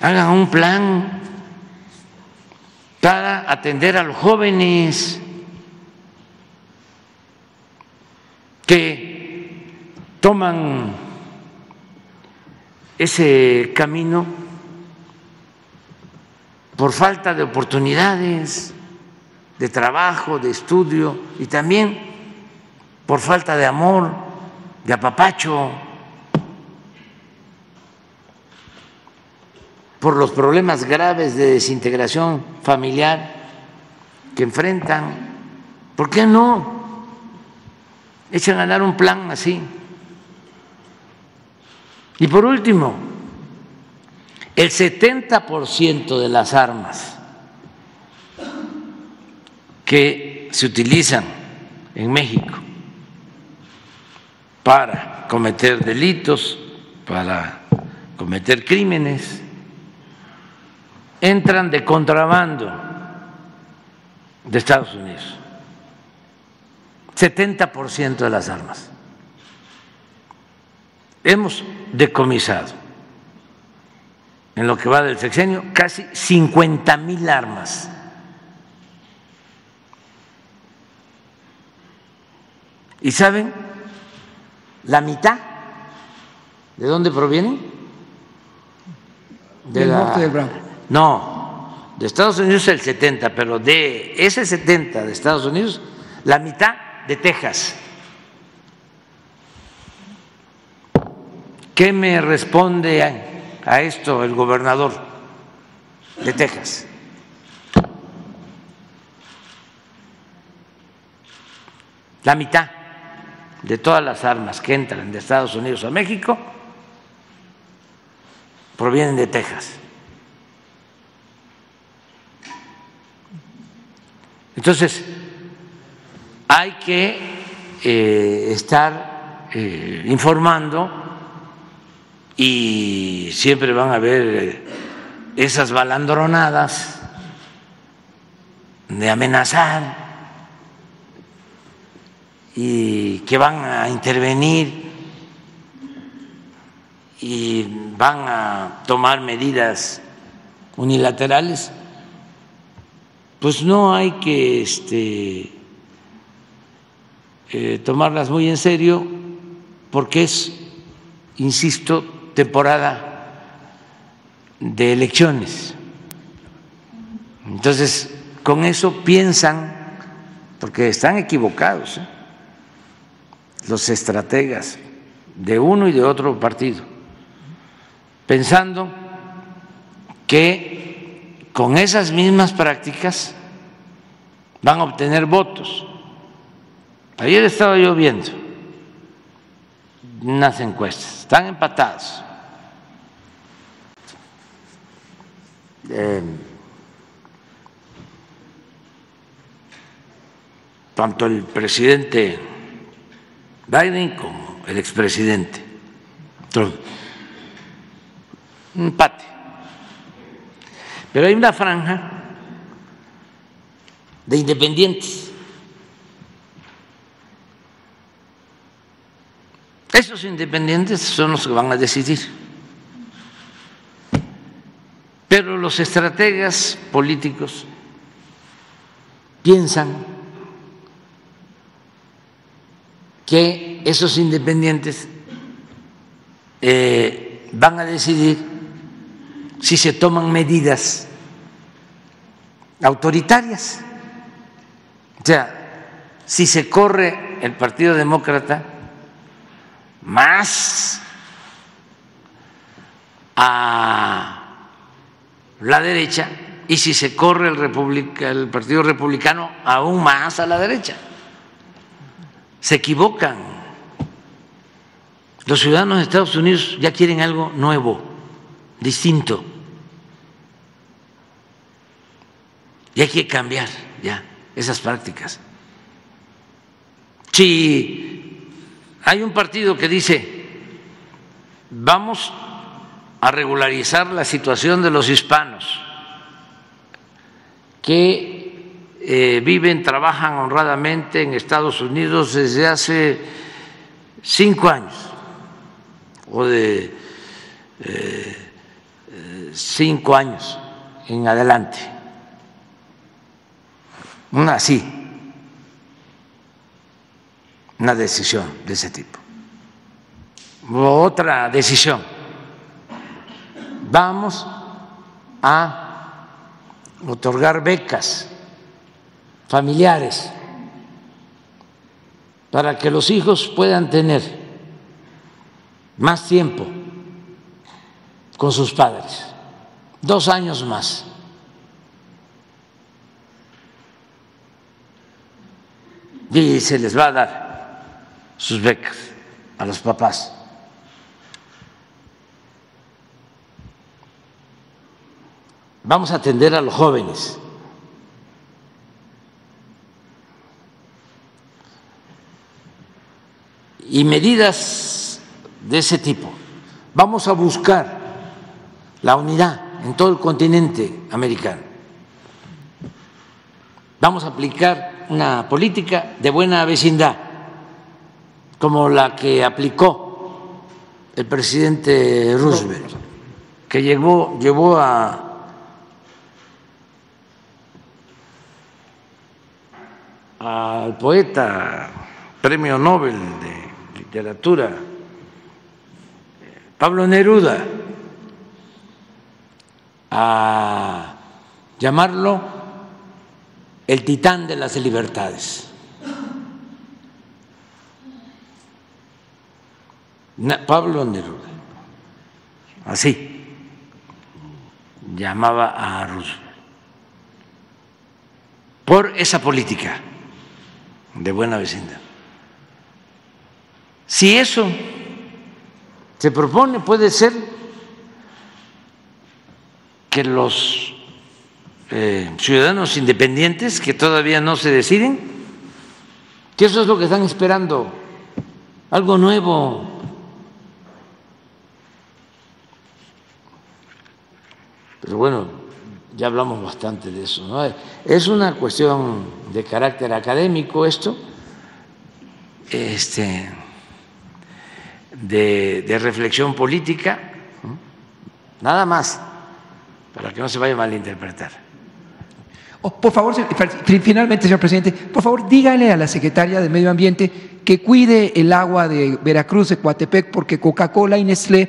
hagan un plan para atender a los jóvenes que toman ese camino por falta de oportunidades de trabajo, de estudio y también por falta de amor de apapacho, por los problemas graves de desintegración familiar que enfrentan. ¿Por qué no echan a dar un plan así? Y por último, el 70% de las armas que se utilizan en México para cometer delitos, para cometer crímenes, entran de contrabando de Estados Unidos. 70% de las armas. Hemos decomisado en lo que va del sexenio casi 50 mil armas. ¿Y saben la mitad de dónde provienen? Del norte del Bravo. No, de Estados Unidos el 70, pero de ese 70 de Estados Unidos, la mitad de Texas. ¿Qué me responde a, esto el gobernador de Texas? La mitad de todas las armas que entran de Estados Unidos a México provienen de Texas. Entonces, hay que eh, estar eh, informando y siempre van a haber esas balandronadas de amenazar y que van a intervenir y van a tomar medidas unilaterales, pues no hay que este, eh, tomarlas muy en serio porque es, insisto, temporada de elecciones. Entonces, con eso piensan, porque están equivocados. ¿eh? los estrategas de uno y de otro partido, pensando que con esas mismas prácticas van a obtener votos. Ayer estaba yo viendo unas encuestas, están empatados. Eh, tanto el presidente Biden como el expresidente Trump. Un empate. Pero hay una franja de independientes. Esos independientes son los que van a decidir. Pero los estrategas políticos piensan que esos independientes eh, van a decidir si se toman medidas autoritarias. O sea, si se corre el Partido Demócrata más a la derecha y si se corre el, Partido Republicano aún más a la derecha se equivocan. Los ciudadanos de Estados Unidos ya quieren algo nuevo, distinto. Y hay que cambiar ya esas prácticas. Si hay un partido que dice, vamos a regularizar la situación de los hispanos, que eh, viven, trabajan honradamente en Estados Unidos desde hace cinco años o de eh, cinco años en adelante. Una así, una decisión de ese tipo. Otra decisión. Vamos a otorgar becas familiares para que los hijos puedan tener más tiempo con sus padres, dos años más. Y se les va a dar sus becas a los papás. Vamos a atender a los jóvenes y medidas de ese tipo. Vamos a buscar la unidad en todo el continente americano. Vamos a aplicar una política de buena vecindad, como la que aplicó el presidente Roosevelt, que llegó, llevó a al poeta premio Nobel de literatura Pablo Neruda a llamarlo el titán de las libertades. Pablo Neruda, así. Llamaba a Roosevelt, por esa política de buena vecindad. Si eso se propone, puede ser que los eh, ciudadanos independientes que todavía no se deciden, que eso es lo que están esperando, algo nuevo, Pero bueno, ya hablamos bastante de eso. ¿no? Es una cuestión de carácter académico esto, este, de, reflexión política, nada más, para que no se vaya a malinterpretar. Oh, por favor, finalmente, señor presidente, por favor, dígale a la secretaria de Medio Ambiente que cuide el agua de Veracruz, de Coatepec, porque Coca-Cola y Nestlé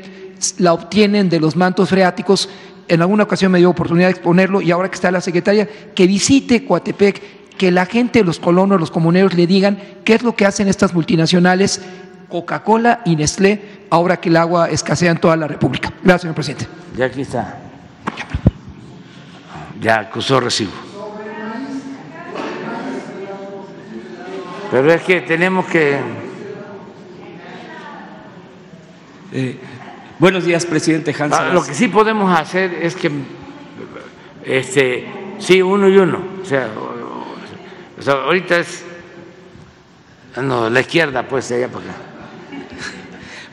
la obtienen de los mantos freáticos en alguna ocasión me dio oportunidad de exponerlo y ahora que está la secretaria, que visite Coatepec, que la gente, los colonos, los comuneros le digan qué es lo que hacen estas multinacionales, Coca-Cola y Nestlé, ahora que el agua escasea en toda la República. Gracias, señor presidente. Ya aquí está. Ya acusó recibo. Pero es que tenemos que... Eh, Buenos días, presidente Hans. Ah, lo que sí podemos hacer es que, este, sí, uno y uno. O sea, ahorita es, no, la izquierda, pues, de allá para acá.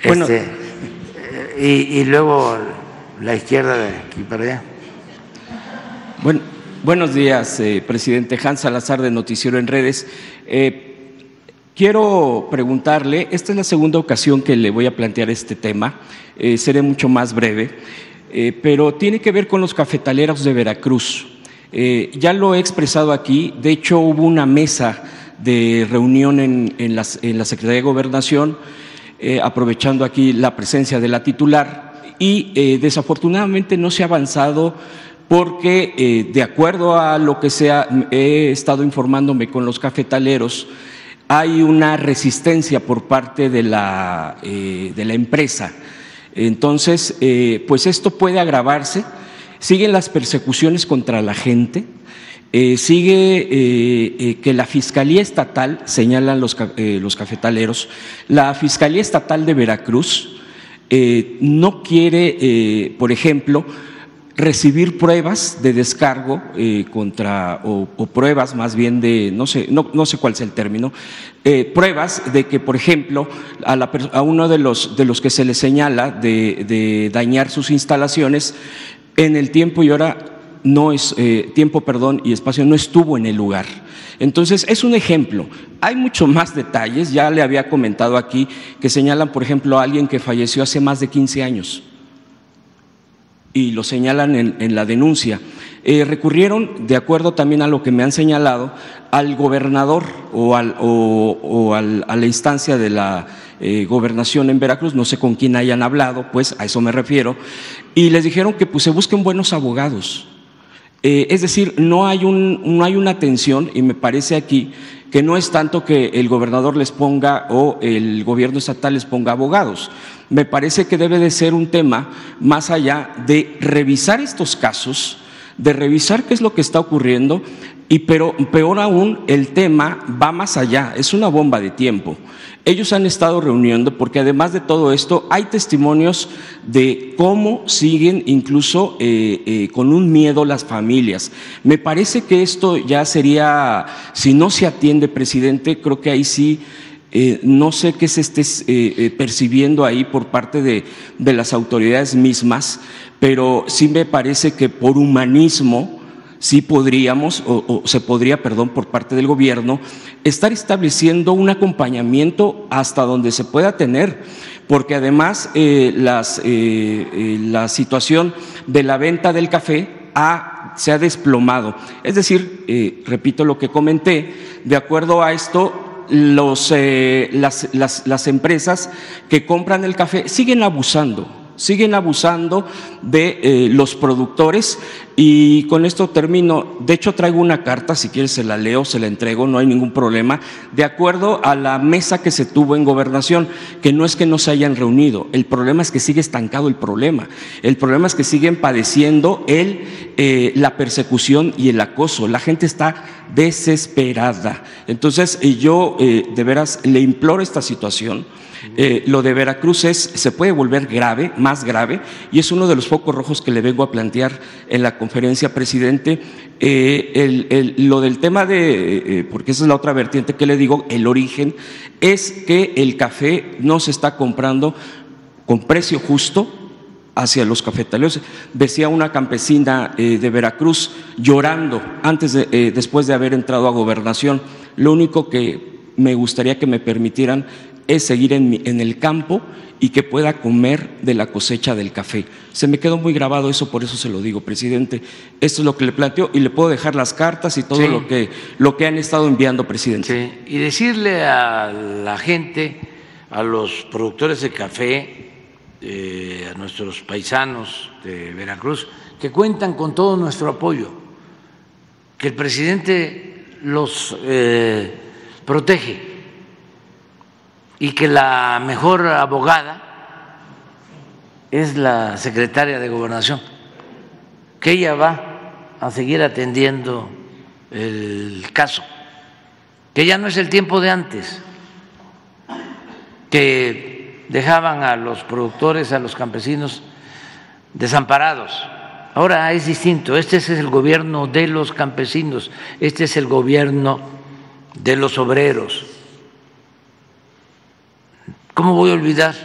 *laughs* Bueno, este, y, y, luego la izquierda de aquí para allá. Bueno, buenos días, eh, presidente Hans Salazar de Noticiero en Redes. Eh, Quiero preguntarle, esta es la segunda ocasión que le voy a plantear este tema, eh, seré mucho más breve, eh, pero tiene que ver con los cafetaleros de Veracruz. Eh, ya lo he expresado aquí, de hecho hubo una mesa de reunión en, la, Secretaría de Gobernación, aprovechando aquí la presencia de la titular, y desafortunadamente no se ha avanzado porque, de acuerdo a lo que sea, he estado informándome con los cafetaleros, hay una resistencia por parte de la, eh, de la empresa. Entonces, eh, pues esto puede agravarse. Siguen las persecuciones contra la gente. Eh, sigue que la Fiscalía Estatal, señalan los, los cafetaleros, la Fiscalía Estatal de Veracruz no quiere, por ejemplo, recibir pruebas de descargo eh, contra, o, pruebas más bien de, no sé, no, no sé cuál es el término, eh, pruebas de que, por ejemplo, a, la, a uno de los, de los que se le señala de, dañar sus instalaciones, en el tiempo y hora no es, eh, tiempo, perdón, y espacio no estuvo en el lugar. Entonces, es un ejemplo. Hay mucho más detalles, ya le había comentado aquí, que señalan, por ejemplo, a alguien que falleció hace más de 15 años y lo señalan en, la denuncia. Eh, recurrieron, de acuerdo también a lo que me han señalado, al gobernador o, al, o, a la instancia de la eh, gobernación en Veracruz, no sé con quién hayan hablado, pues a eso me refiero, y les dijeron que pues, se busquen buenos abogados. Eh, es decir, no hay, un, no hay una atención, y me parece aquí que no es tanto que el gobernador les ponga o el gobierno estatal les ponga abogados, me parece que debe de ser un tema más allá de revisar estos casos, de revisar qué es lo que está ocurriendo, y pero peor aún, el tema va más allá, es una bomba de tiempo. Ellos han estado reuniendo porque además de todo esto hay testimonios de cómo siguen incluso eh, eh, con un miedo las familias. Me parece que esto ya sería, si no se atiende, presidente, creo que ahí sí eh, no sé qué se esté eh, eh, percibiendo ahí por parte de, las autoridades mismas, pero sí me parece que por humanismo sí podríamos, o, se podría, perdón, por parte del gobierno, estar estableciendo un acompañamiento hasta donde se pueda tener, porque además eh, las, eh, eh, la situación de la venta del café ha, se ha desplomado. Es decir, repito lo que comenté, de acuerdo a esto, las, empresas que compran el café siguen abusando, siguen abusando de los productores y con esto termino. De hecho, traigo una carta, si quieres se la leo, se la entrego, no hay ningún problema, de acuerdo a la mesa que se tuvo en gobernación, que no es que no se hayan reunido, el problema es que sigue estancado el problema, el problema es que siguen padeciendo el, eh, la persecución y el acoso, la gente está desesperada. Entonces, eh, yo eh, de veras le imploro esta situación. Lo de Veracruz es, se puede volver grave, más grave, y es uno de los focos rojos que le vengo a plantear en la conferencia, presidente. Eh, lo del tema de, eh, porque esa es la otra vertiente que le digo, el origen, es que el café no se está comprando con precio justo hacia los cafetaleros. Decía una campesina eh, de Veracruz llorando antes de, eh, después de haber entrado a gobernación. Lo único que me gustaría que me permitieran es seguir en, mi- en el campo y que pueda comer de la cosecha del café. Se me quedó muy grabado eso, por eso se lo digo, presidente. Esto es lo que le planteo y le puedo dejar las cartas y todo Sí. lo, que, lo que han estado enviando, presidente. Y decirle a la gente, a los productores de café, eh, a nuestros paisanos de Veracruz, que cuentan con todo nuestro apoyo, que el presidente los eh, protege y que la mejor abogada es la secretaria de gobernación, que ella va a seguir atendiendo el caso que ya no es el tiempo de antes, que dejaban a los productores, a los campesinos desamparados. Ahora es distinto, este es el gobierno de los campesinos, este es el gobierno de los obreros. ¿Cómo voy a olvidar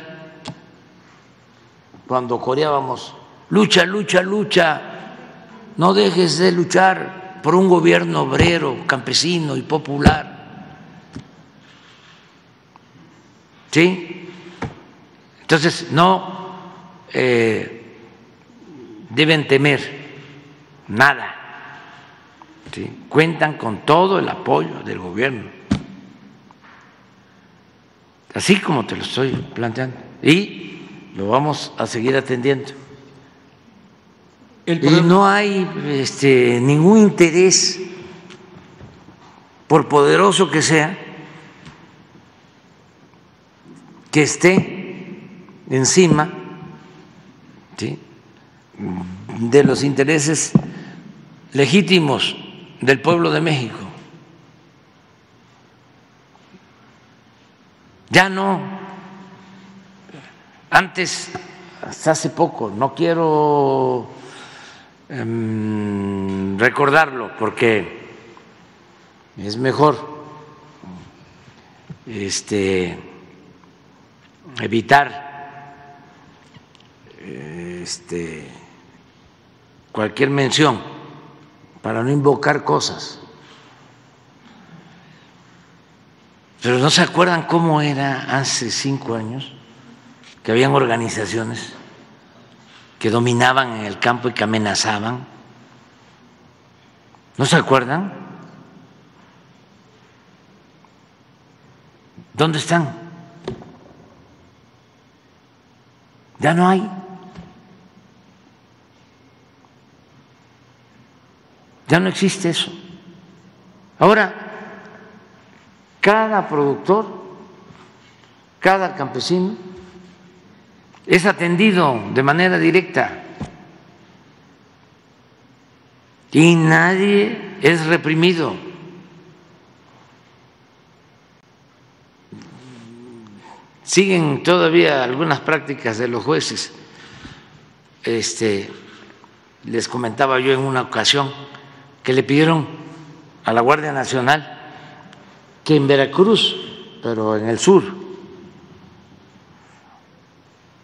cuando coreábamos, lucha, lucha, lucha, no dejes de luchar por un gobierno obrero, campesino y popular? ¿Sí? Entonces, no eh, deben temer nada. ¿sí? Cuentan con todo el apoyo del gobierno. Así como te lo estoy planteando. Y lo vamos a seguir atendiendo. Y no hay este, ningún interés, por poderoso que sea, que esté encima ¿sí? de los intereses legítimos del pueblo de México. Ya no, antes, hasta hace poco, no quiero em, recordarlo porque es mejor este evitar este, cualquier mención para no invocar cosas. Pero no se acuerdan cómo era hace cinco años que habían organizaciones que dominaban en el campo y que amenazaban. ¿No se acuerdan? ¿Dónde están? Ya no hay. Ya no existe eso. Ahora, cada productor, cada campesino es atendido de manera directa y nadie es reprimido. siguen todavía algunas prácticas de los jueces. Este, les comentaba yo en una ocasión que le pidieron a la Guardia Nacional que en Veracruz, pero en el sur,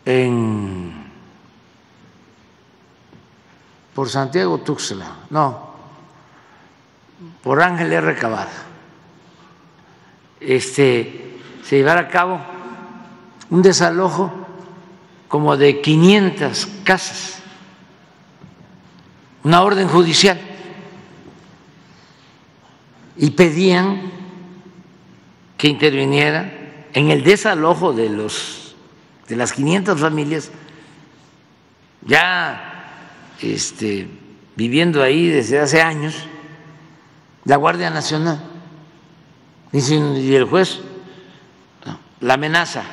en por Santiago Tuxtla, no, por Ángel R. Este, se llevara a cabo un desalojo como de 500 casas, una orden judicial, y pedían que interviniera en el desalojo de los de las 500 familias ya este, viviendo ahí desde hace años la Guardia Nacional y el juez la amenaza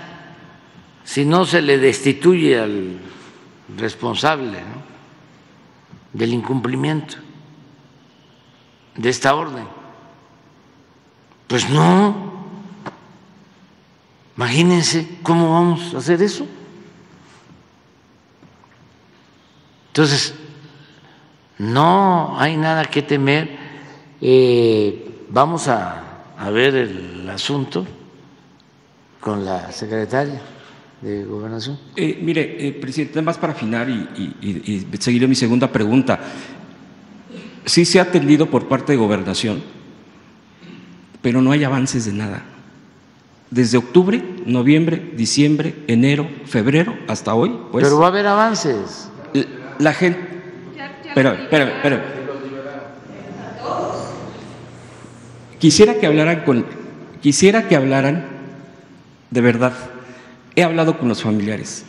si no se le destituye al responsable del incumplimiento de esta orden. Pues no. Imagínense cómo vamos a hacer eso. Entonces, no hay nada que temer. Eh, vamos a, ver el asunto con la secretaria de Gobernación. Eh, mire, eh, presidente, más para afinar y, y, seguiré mi segunda pregunta. Sí se ha atendido por parte de Gobernación, pero no hay avances de nada. Desde octubre, noviembre, diciembre, enero, febrero, hasta hoy. Pues, pero va a haber avances. La gente. Espérame, espérame, espérame. Quisiera que hablaran con. Quisiera que hablaran de verdad He hablado con los familiares.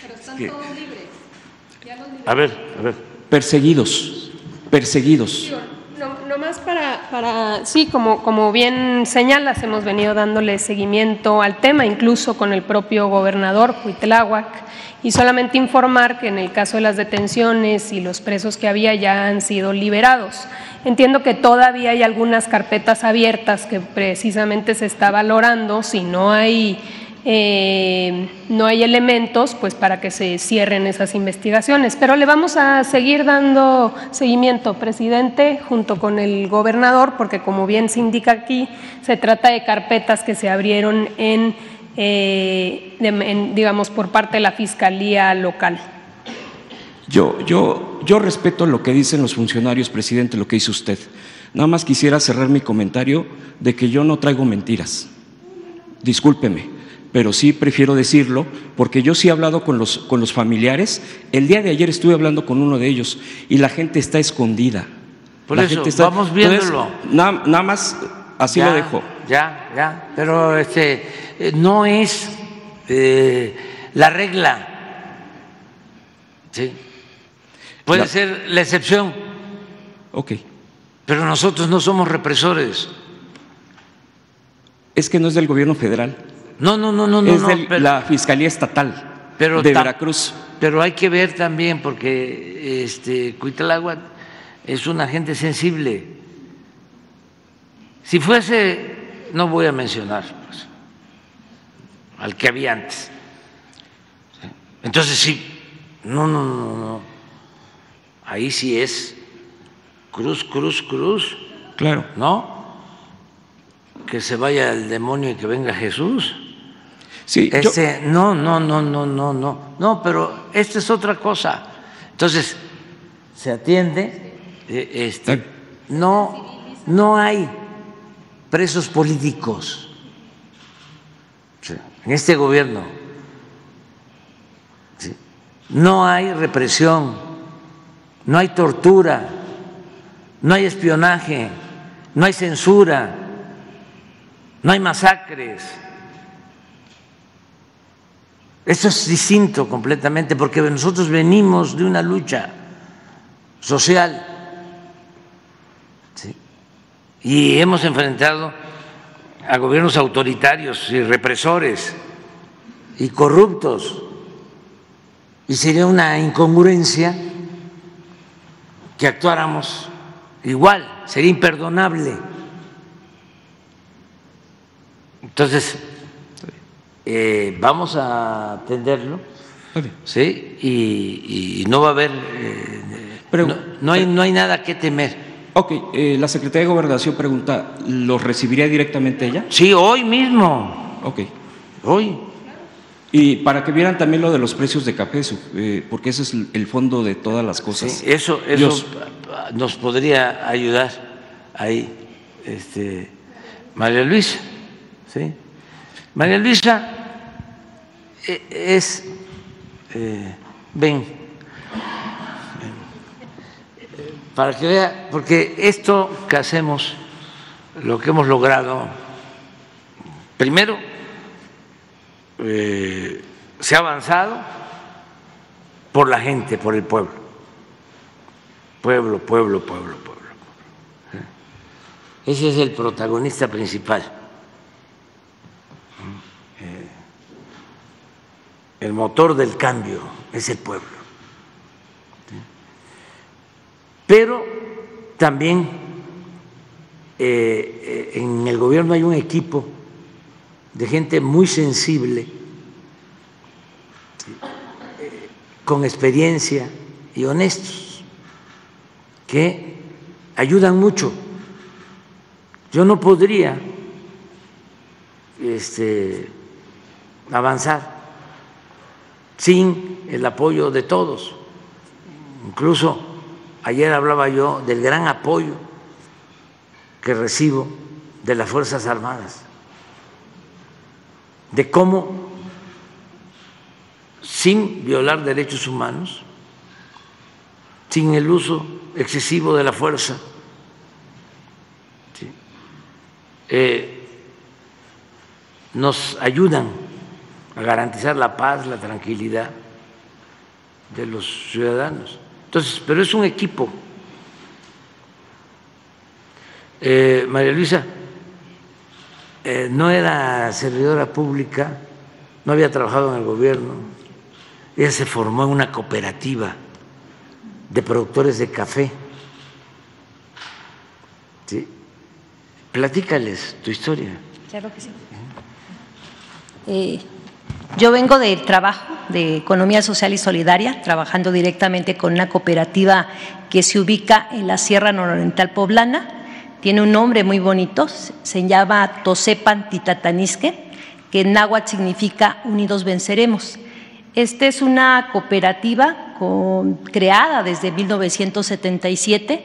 Pero están todos libres. A ver, a ver. Perseguidos, perseguidos. Para, sí, como, como bien señalas, hemos venido dándole seguimiento al tema, incluso con el propio gobernador Huitláhuac, y solamente informar que en el caso de las detenciones y los presos que había ya han sido liberados. Entiendo que todavía hay algunas carpetas abiertas que precisamente se está valorando si no hay eh, no hay elementos pues para que se cierren esas investigaciones. Pero le vamos a seguir dando seguimiento, presidente, junto con el gobernador, porque como bien se indica aquí, se trata de carpetas que se abrieron en, eh, digamos, por parte de la Fiscalía local. Yo, yo, yo respeto lo que dicen los funcionarios, presidente, lo que dice usted. Nada más quisiera cerrar mi comentario de que yo no traigo mentiras. Discúlpeme, pero sí prefiero decirlo porque yo sí he hablado con los, con los familiares. El día de ayer estuve hablando con uno de ellos y la gente está escondida. Por eso, vamos viéndolo. nada, más así lo dejo. Ya, ya, pero este, eh, no es eh, la regla. ¿sí? Puede ser la excepción. Ok. Pero nosotros no somos represores. Es que no es del gobierno federal. No, no, no, no. Es no, de la Fiscalía Estatal pero de Veracruz. Pero hay que ver también, porque este, Cuitlagua es un agente sensible. Si fuese, no voy a mencionar pues, al que había antes. Entonces sí, no, no, no, no ahí sí es cruz, cruz, cruz. Claro. ¿No? Que se vaya el demonio y que venga Jesús. Sí. Este, No, no, no, no, no, no. No, pero esta es otra cosa. Entonces, se atiende. Eh, este, no, no hay presos políticos en este gobierno. No hay represión no hay tortura, no hay espionaje, no hay censura, no hay masacres. Eso es distinto completamente porque nosotros venimos de una lucha social y hemos enfrentado a gobiernos autoritarios y represores y corruptos y sería una incongruencia que actuáramos igual, sería imperdonable. Entonces, eh, vamos a atenderlo, ¿sí? Y, no va a haber, eh, no, hay, no hay nada que temer. Ok, eh, la Secretaría de Gobernación pregunta, ¿los recibiría directamente ella? Sí, hoy mismo. Ok. Hoy. Y para que vieran también lo de los precios de café, eh, porque ese es el fondo de todas las cosas. Sí, eso eso nos podría ayudar ahí, este, María Luisa. ¿sí? María Luisa es, eh, ven, para que vea, porque esto que hacemos, lo que hemos logrado, primero, eh, se ha avanzado por la gente, por el pueblo, pueblo, pueblo, pueblo, pueblo. Ese es el protagonista principal. El motor del cambio es el pueblo. Pero también eh, en el gobierno hay un equipo de gente muy sensible, con experiencia y honestos, que ayudan mucho. Yo no podría este, avanzar sin el apoyo de todos. Incluso ayer hablaba yo del gran apoyo que recibo de las Fuerzas Armadas, de cómo sin violar derechos humanos, sin el uso excesivo de la fuerza, eh, nos ayudan a garantizar la paz, la tranquilidad de los ciudadanos. Entonces, pero es un equipo. Eh, María Luisa eh, no era servidora pública, no había trabajado en el gobierno, ella se formó en una cooperativa de productores de café. ¿Sí? Platícales tu historia. Claro que sí. Eh, yo vengo del trabajo de economía social y solidaria, trabajando directamente con una cooperativa que se ubica en la Sierra Nororiental Poblana. Tiene un nombre muy bonito, se llama Tosepan Titatanisque, que en náhuatl significa Unidos Venceremos. Esta es una cooperativa creada desde 1977,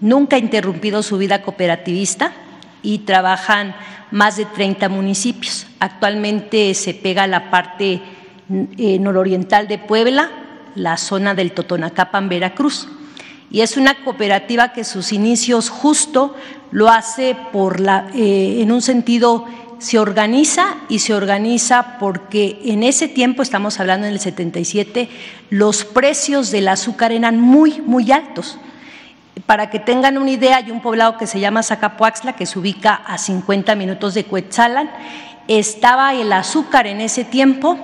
nunca ha interrumpido su vida cooperativista y trabajan más de 30 municipios. Actualmente se pega la parte eh, nororiental de Puebla, la zona del Totonacapan, Veracruz. Y es una cooperativa que sus inicios justo lo hace por la, eh, en un sentido, se organiza y se organiza porque en ese tiempo, estamos hablando en el 77, los precios del azúcar eran muy, muy altos. Para que tengan una idea, hay un poblado que se llama Zacapuaxla, que se ubica a 50 minutos de Cuetzalan. Estaba el azúcar en ese tiempo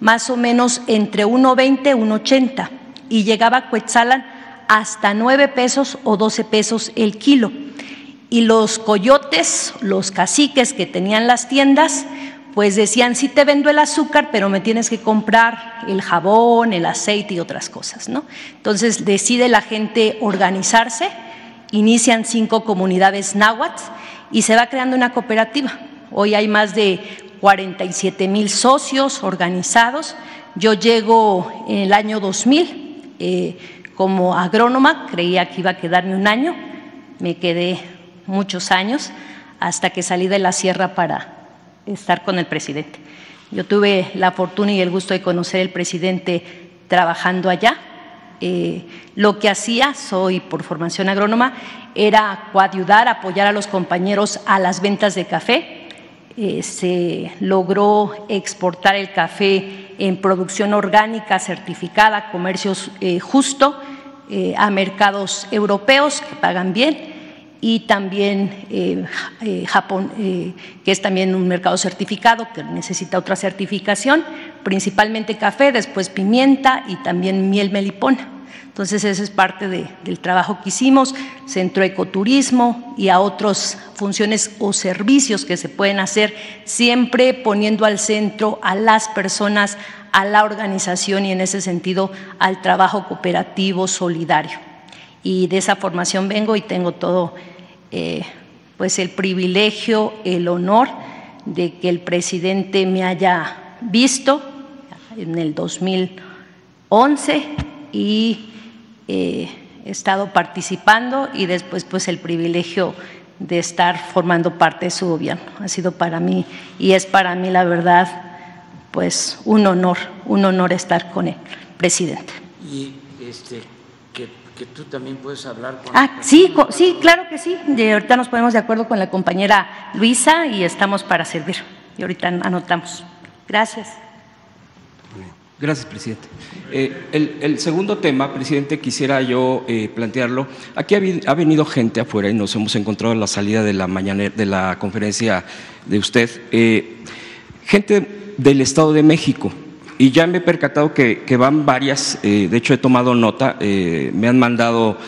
más o menos entre 1.20 y 1.80 y llegaba a Cuetzalan hasta 9 pesos o 12 pesos el kilo. Y los coyotes, los caciques que tenían las tiendas, pues decían, sí te vendo el azúcar, pero me tienes que comprar el jabón, el aceite y otras cosas, ¿no? Entonces decide la gente organizarse, inician cinco comunidades náhuatl y se va creando una cooperativa. Hoy hay más de 47 mil socios organizados. Yo llego en el año 2000 eh, como agrónoma, creía que iba a quedarme un año, me quedé muchos años hasta que salí de la sierra para estar con el presidente. Yo tuve la fortuna y el gusto de conocer al presidente trabajando allá. Eh, lo que hacía, soy por formación agrónoma, era coayudar, apoyar a los compañeros a las ventas de café. Eh, se logró exportar el café en producción orgánica certificada, comercio eh, justo, a mercados europeos que pagan bien y también eh, eh, Japón, eh, que es también un mercado certificado que necesita otra certificación, principalmente café, después pimienta y también miel melipona. Entonces, esa es parte del trabajo que hicimos, centro ecoturismo y a otras funciones o servicios que se pueden hacer, siempre poniendo al centro a las personas, a la organización y en ese sentido al trabajo cooperativo solidario y de esa formación vengo y tengo todo eh, pues el privilegio, el honor de que el presidente me haya visto en el 2011 y eh, he estado participando y después pues el privilegio de estar formando parte de su gobierno. Ha sido para mí y es para mí la verdad pues un honor, un honor estar con el presidente. Y este, que, tú también puedes hablar con... Ah, sí, sí, claro que sí. De ahorita nos ponemos de acuerdo con la compañera Luisa y estamos para servir. Y ahorita anotamos. Gracias. Gracias, presidente. Eh, el, el segundo tema, presidente, quisiera yo eh, plantearlo. Aquí ha, venido gente afuera y nos hemos encontrado a la salida de la mañana de la conferencia de usted. eh, gente del Estado de México. Y ya me he percatado que, que van varias, eh, de hecho he tomado nota, eh, me han mandado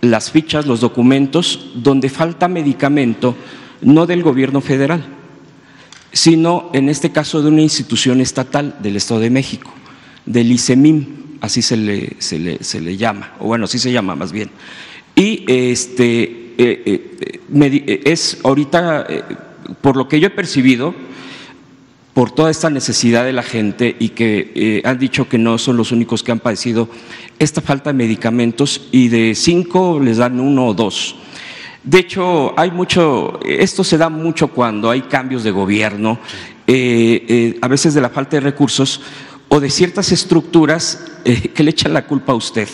las fichas, los documentos, donde falta medicamento, no del gobierno federal, sino en este caso de una institución estatal del Estado de México, del ICEMIM, así se le, se le, se le llama, o bueno, así se llama más bien. Y este, eh, eh, eh, es ahorita, por lo que yo he percibido, por toda esta necesidad de la gente y que eh, han dicho que no son los únicos que han padecido esta falta de medicamentos y de cinco les dan uno o dos. De hecho, hay mucho, esto se da mucho cuando hay cambios de gobierno, eh, eh, a veces de la falta de recursos o de ciertas estructuras que le echan la culpa a usted.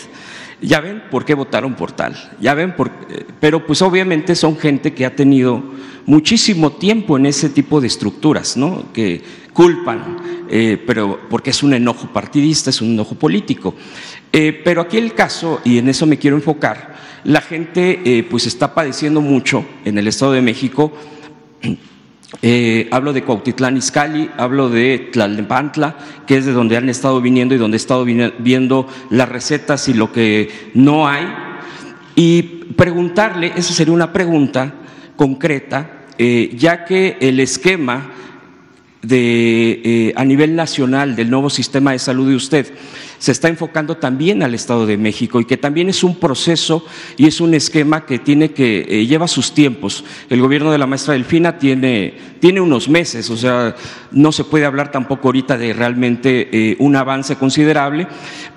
Ya ven por qué votaron por tal, ya ven por, eh, pero pues obviamente son gente que ha tenido muchísimo tiempo en ese tipo de estructuras, ¿no? Que culpan, eh, pero porque es un enojo partidista, es un enojo político. Eh, pero aquí el caso, y en eso me quiero enfocar, la gente pues está padeciendo mucho en el Estado de México. Eh, hablo de Cuautitlán Izcalli, hablo de Tlalnepantla, que es de donde han estado viniendo y donde he estado viendo las recetas y lo que no hay. Y preguntarle, esa sería una pregunta concreta, eh, ya que el esquema de, eh, a nivel nacional del nuevo sistema de salud de usted se está enfocando también al Estado de México y que también es un proceso y es un esquema que tiene que eh, lleva sus tiempos. El gobierno de la maestra Delfina tiene, tiene unos meses, o sea, no se puede hablar tampoco ahorita de realmente eh, un avance considerable,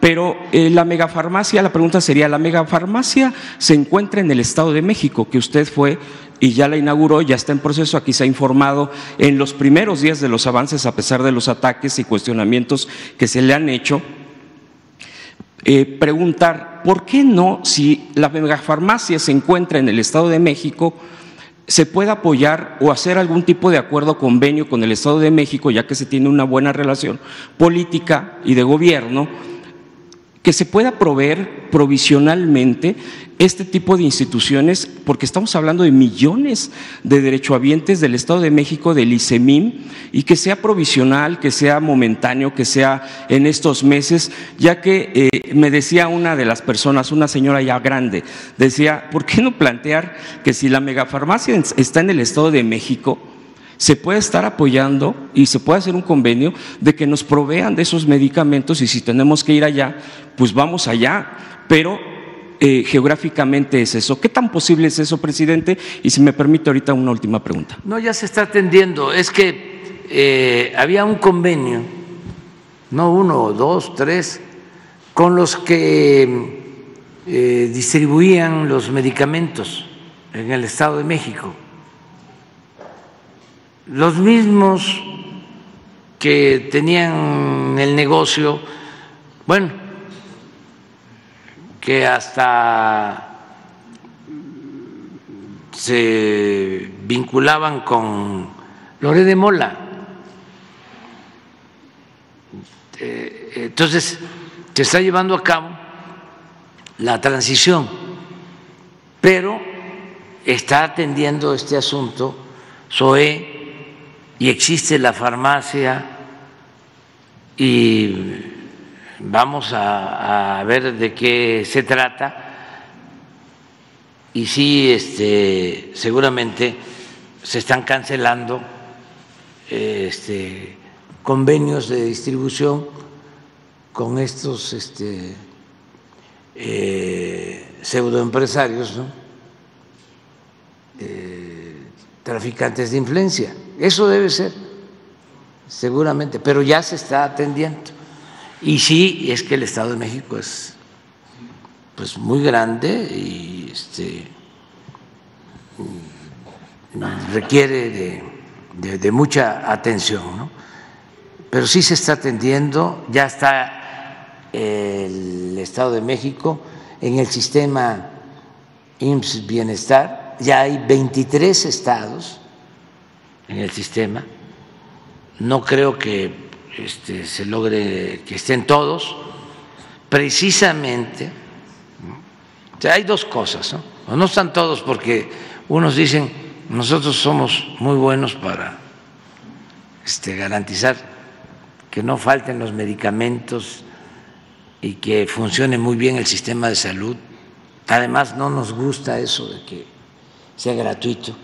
pero eh, la megafarmacia, la pregunta sería, ¿la megafarmacia se encuentra en el Estado de México, que usted fue y ya la inauguró, ya está en proceso, aquí se ha informado en los primeros días de los avances, a pesar de los ataques y cuestionamientos que se le han hecho, eh, preguntar, ¿por qué no, si la megafarmacia se encuentra en el Estado de México, se puede apoyar o hacer algún tipo de acuerdo convenio con el Estado de México, ya que se tiene una buena relación política y de gobierno, que se pueda proveer provisionalmente este tipo de instituciones, porque estamos hablando de millones de derechohabientes del Estado de México, del ICEMIM, y que sea provisional, que sea momentáneo, que sea en estos meses, ya que eh, me decía una de las personas, una señora ya grande, decía, ¿por qué no plantear que si la megafarmacia está en el Estado de México, se puede estar apoyando y se puede hacer un convenio de que nos provean de esos medicamentos y si tenemos que ir allá, pues vamos allá, pero eh, geográficamente es eso. ¿Qué tan posible es eso, presidente? Y si me permite ahorita una última pregunta. No, ya se está atendiendo. Es que eh, había un convenio, no uno, dos, tres, con los que eh, distribuían los medicamentos en el Estado de México. Los mismos que tenían el negocio, bueno, que hasta se vinculaban con Lore de Mola. Eh, Entonces, se está llevando a cabo la transición, pero está atendiendo este asunto SOE y existe la farmacia y vamos a, ver de qué se trata y sí, este, seguramente se están cancelando este, convenios de distribución con estos este, eh, pseudoempresarios, ¿no? Eh, traficantes de influencia. Eso debe ser, seguramente, pero ya se está atendiendo. Y sí, es que el Estado de México es pues muy grande y este requiere de, de- de mucha atención, ¿no? pero sí se está atendiendo, ya está el Estado de México en el sistema IMSS Bienestar, ya hay 23 estados en el sistema, no creo que este, se logre que estén todos, precisamente, hay dos cosas, ¿no? no están todos porque unos dicen, nosotros somos muy buenos para este, garantizar que no falten los medicamentos y que funcione muy bien el sistema de salud. Además, no nos gusta eso de que sea gratuito.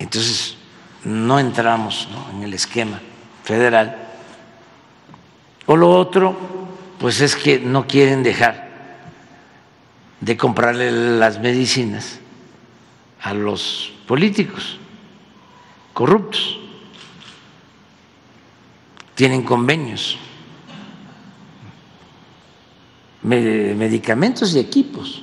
Entonces, no entramos en el esquema federal. O lo otro, pues es que no quieren dejar de comprarle las medicinas a los políticos corruptos tienen convenios, medicamentos y equipos.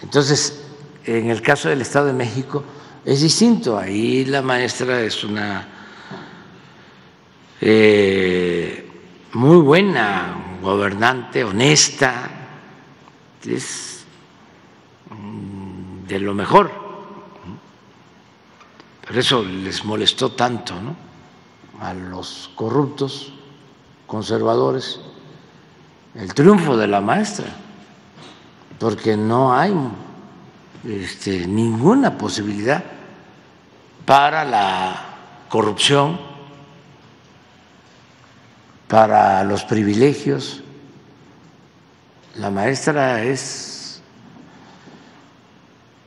Entonces, en el caso del Estado de México es distinto. Ahí la maestra es una eh, muy buena gobernante, honesta, es de lo mejor. Por eso les molestó tanto, ¿no? a los corruptos, conservadores, el triunfo de la maestra, porque no hay este, ninguna posibilidad para la corrupción, para los privilegios. La maestra es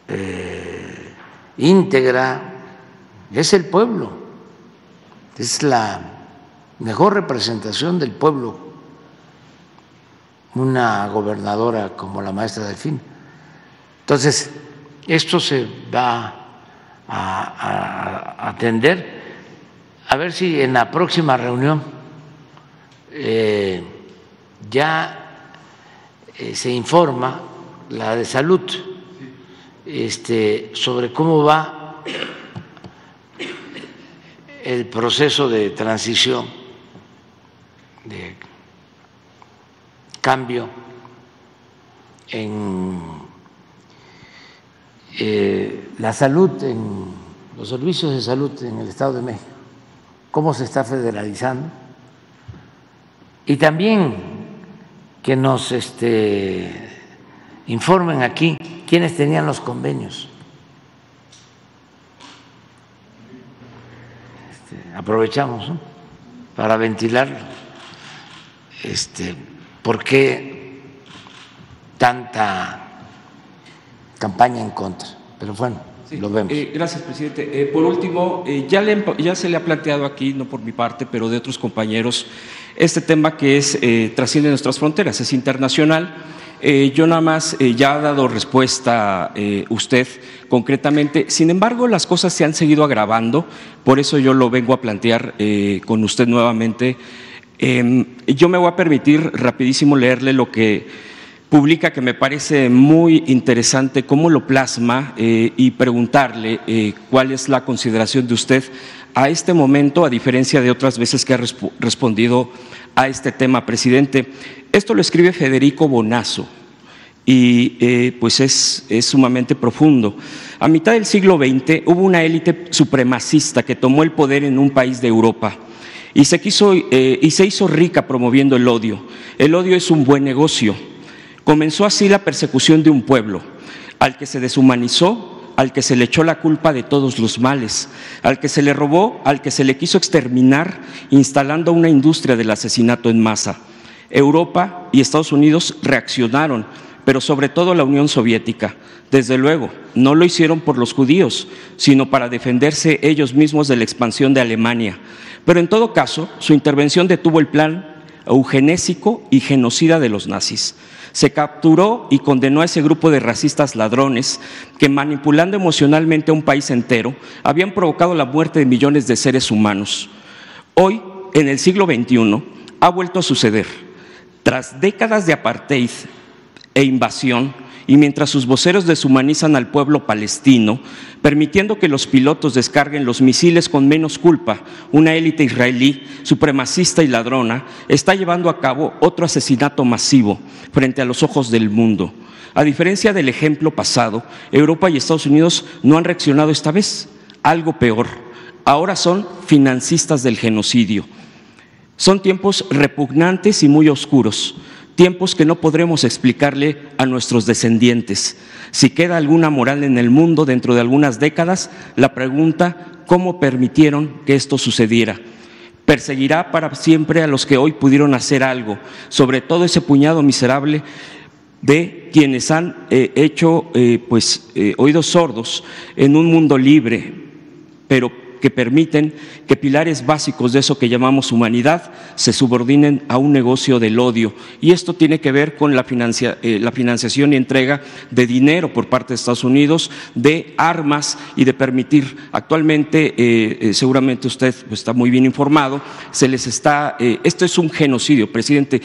eh, íntegra, es el pueblo es la mejor representación del pueblo, una gobernadora como la maestra Delfín. Entonces, esto se va a, atender, a ver si en la próxima reunión eh, ya eh, se informa la de salud este, sobre cómo va el proceso de transición, de cambio en eh, la salud, en los servicios de salud en el Estado de México, cómo se está federalizando y también que nos este, informen aquí quiénes tenían los convenios aprovechamos para ventilarlo. Este, ¿Por qué tanta campaña en contra? Pero bueno, lo vemos. Eh, gracias, presidente. Eh, por último, eh, ya, ya se le ha planteado aquí, no por mi parte, pero de otros compañeros, este tema que es trasciende nuestras fronteras, es internacional. yo nada más ya ha dado respuesta usted concretamente. Sin embargo, las cosas se han seguido agravando, por eso yo lo vengo a plantear con usted nuevamente. Em, yo me voy a permitir rapidísimo leerle lo que publica, que me parece muy interesante, cómo lo plasma eh, y preguntarle eh, cuál es la consideración de usted a este momento, a diferencia de otras veces que ha respondido a este tema, presidente. Esto lo escribe Federico Bonazo y eh, pues es, sumamente profundo. A mitad del siglo XX hubo una élite supremacista que tomó el poder en un país de Europa y se, quiso, eh, y se hizo rica promoviendo el odio. El odio es un buen negocio. Comenzó así la persecución de un pueblo, al que se deshumanizó, al que se le echó la culpa de todos los males, al que se le robó, al que se le quiso exterminar, instalando una industria del asesinato en masa. Europa y Estados Unidos reaccionaron pero sobre todo la Unión Soviética. Desde luego, no lo hicieron por los judíos, sino para defenderse ellos mismos de la expansión de Alemania. Pero en todo caso, su intervención detuvo el plan eugenésico y genocida de los nazis. Se capturó y condenó a ese grupo de racistas ladrones que manipulando emocionalmente a un país entero habían provocado la muerte de millones de seres humanos. Hoy, en el siglo XXI, ha vuelto a suceder. Tras décadas de apartheid e invasión y mientras sus voceros deshumanizan al pueblo palestino, permitiendo que los pilotos descarguen los misiles con menos culpa, una élite israelí, supremacista y ladrona, está llevando a cabo otro asesinato masivo frente a los ojos del mundo. A diferencia del ejemplo pasado, Europa y Estados Unidos no han reaccionado esta vez. Algo peor, ahora son financistas del genocidio. Son tiempos repugnantes y muy oscuros, tiempos que no podremos explicarle a nuestros descendientes. Si queda alguna moral en el mundo dentro de algunas décadas, la pregunta, ¿cómo permitieron que esto sucediera? Perseguirá para siempre a los que hoy pudieron hacer algo, sobre todo ese puñado miserable de quienes han eh, hecho eh, pues, eh, oídos sordos en un mundo libre, pero que permiten que pilares básicos de eso que llamamos humanidad se subordinen a un negocio del odio. Y esto tiene que ver con la, eh, financiación y entrega de dinero por parte de Estados Unidos, de armas y de permitir, actualmente, eh, eh, seguramente usted está muy bien informado, se les está, esto es un genocidio, presidente,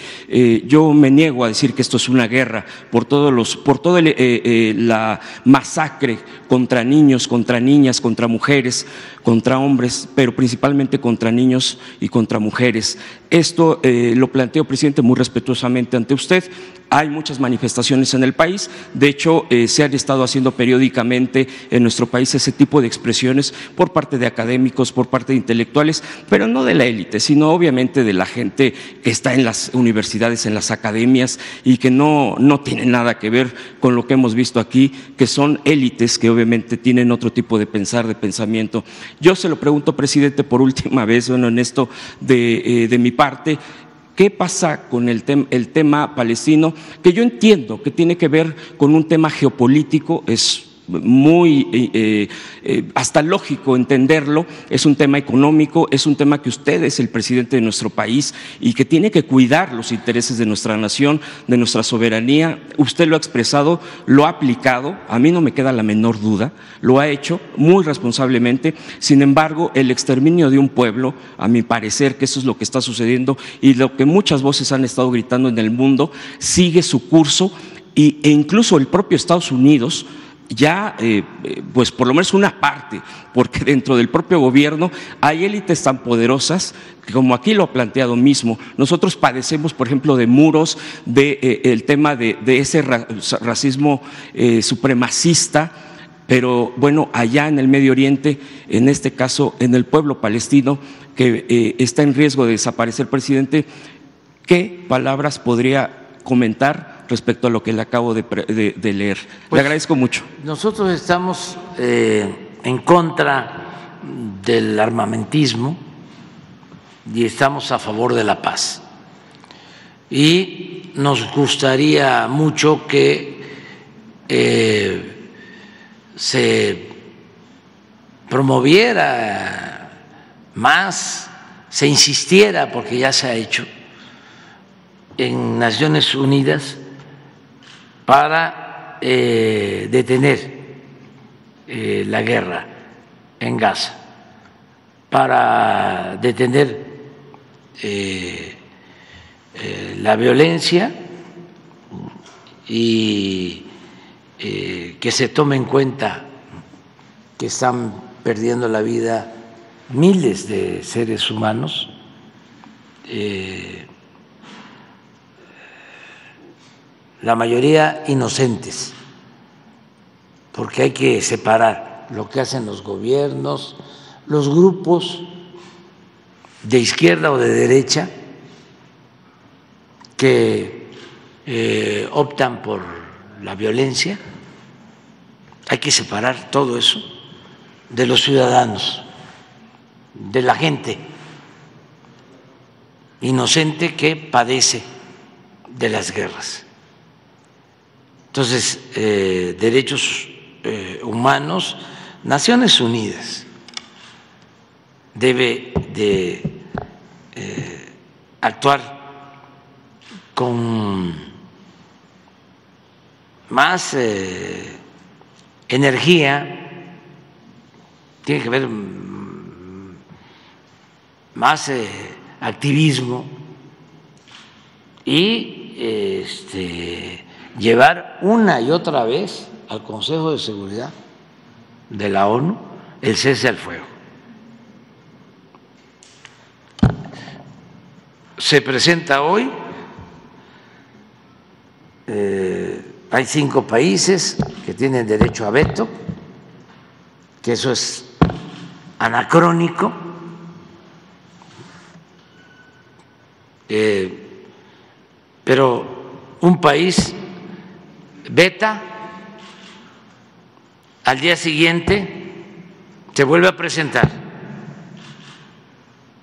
yo me niego a decir que esto es una guerra por todos los, por toda la masacre contra niños, contra niñas, contra mujeres, contra hombres, pero principalmente contra niños y contra mujeres. Esto eh, lo planteo, presidente, muy respetuosamente ante usted. Hay muchas manifestaciones en el país, de hecho eh, se han estado haciendo periódicamente en nuestro país ese tipo de expresiones por parte de académicos, por parte de intelectuales, pero no de la élite, sino obviamente de la gente que está en las universidades, en las academias y que no, no tiene nada que ver con lo que hemos visto aquí, que son élites que obviamente tienen otro tipo de pensar, de pensamiento. Yo se lo pregunto, presidente, por última *laughs* vez, bueno, en esto de, eh, de mi parte, ¿Qué pasa con el, el, tema palestino? Que yo entiendo que tiene que ver con un tema geopolítico, es muy eh, eh, hasta lógico entenderlo, es un tema económico, es un tema que usted es el presidente de nuestro país y que tiene que cuidar los intereses de nuestra nación, de nuestra soberanía. Usted lo ha expresado, lo ha aplicado, a mí no me queda la menor duda, lo ha hecho muy responsablemente. Sin embargo, el exterminio de un pueblo, a mi parecer que eso es lo que está sucediendo y lo que muchas voces han estado gritando en el mundo, sigue su curso y, e incluso el propio Estados Unidos ya, eh, pues por lo menos una parte, porque dentro del propio gobierno hay élites tan poderosas que como aquí lo ha planteado mismo, nosotros padecemos, por ejemplo, de muros, de eh, tema de, ese racismo eh, supremacista, pero bueno, allá en el Medio Oriente, en este caso en el pueblo palestino, que está en riesgo de desaparecer, presidente, ¿qué palabras podría comentar? Respecto a lo que le acabo de, leer. le pues, agradezco mucho. Nosotros estamos eh, en contra del armamentismo y estamos a favor de la paz. Y nos gustaría mucho que eh, se promoviera más, se insistiera, porque ya se ha hecho, en Naciones Unidas para eh, detener eh, la guerra en Gaza, para detener eh, la violencia y que se tome en cuenta que están perdiendo la vida miles de seres humanos la mayoría inocentes, porque hay que separar lo que hacen los gobiernos, los grupos de izquierda o de derecha que eh, optan por la violencia, hay que separar todo eso de los ciudadanos, de la gente inocente que padece de las guerras. Entonces, eh, derechos eh, humanos, Naciones Unidas debe de eh, actuar con más energía, tiene que haber mm, más activismo. Y este, llevar una y otra vez al Consejo de Seguridad de la ONU el cese al fuego. Se presenta hoy, eh, hay cinco países que tienen derecho a veto, que eso es anacrónico. Eh, pero un país veta, al día siguiente se vuelve a presentar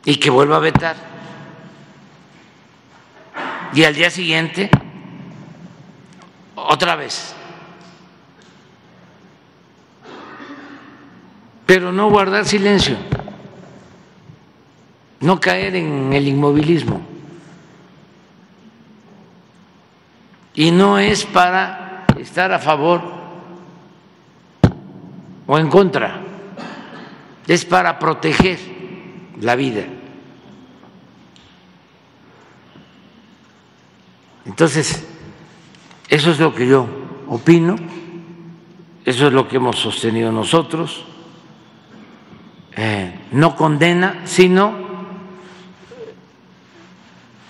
y que vuelva a vetar. Y al día siguiente, otra vez. Pero no guardar silencio, no caer en el inmovilismo. Y no es para estar a favor o en contra, es para proteger la vida. Entonces, eso es lo que yo opino, eso es lo que hemos sostenido nosotros. Eh, no condena, sino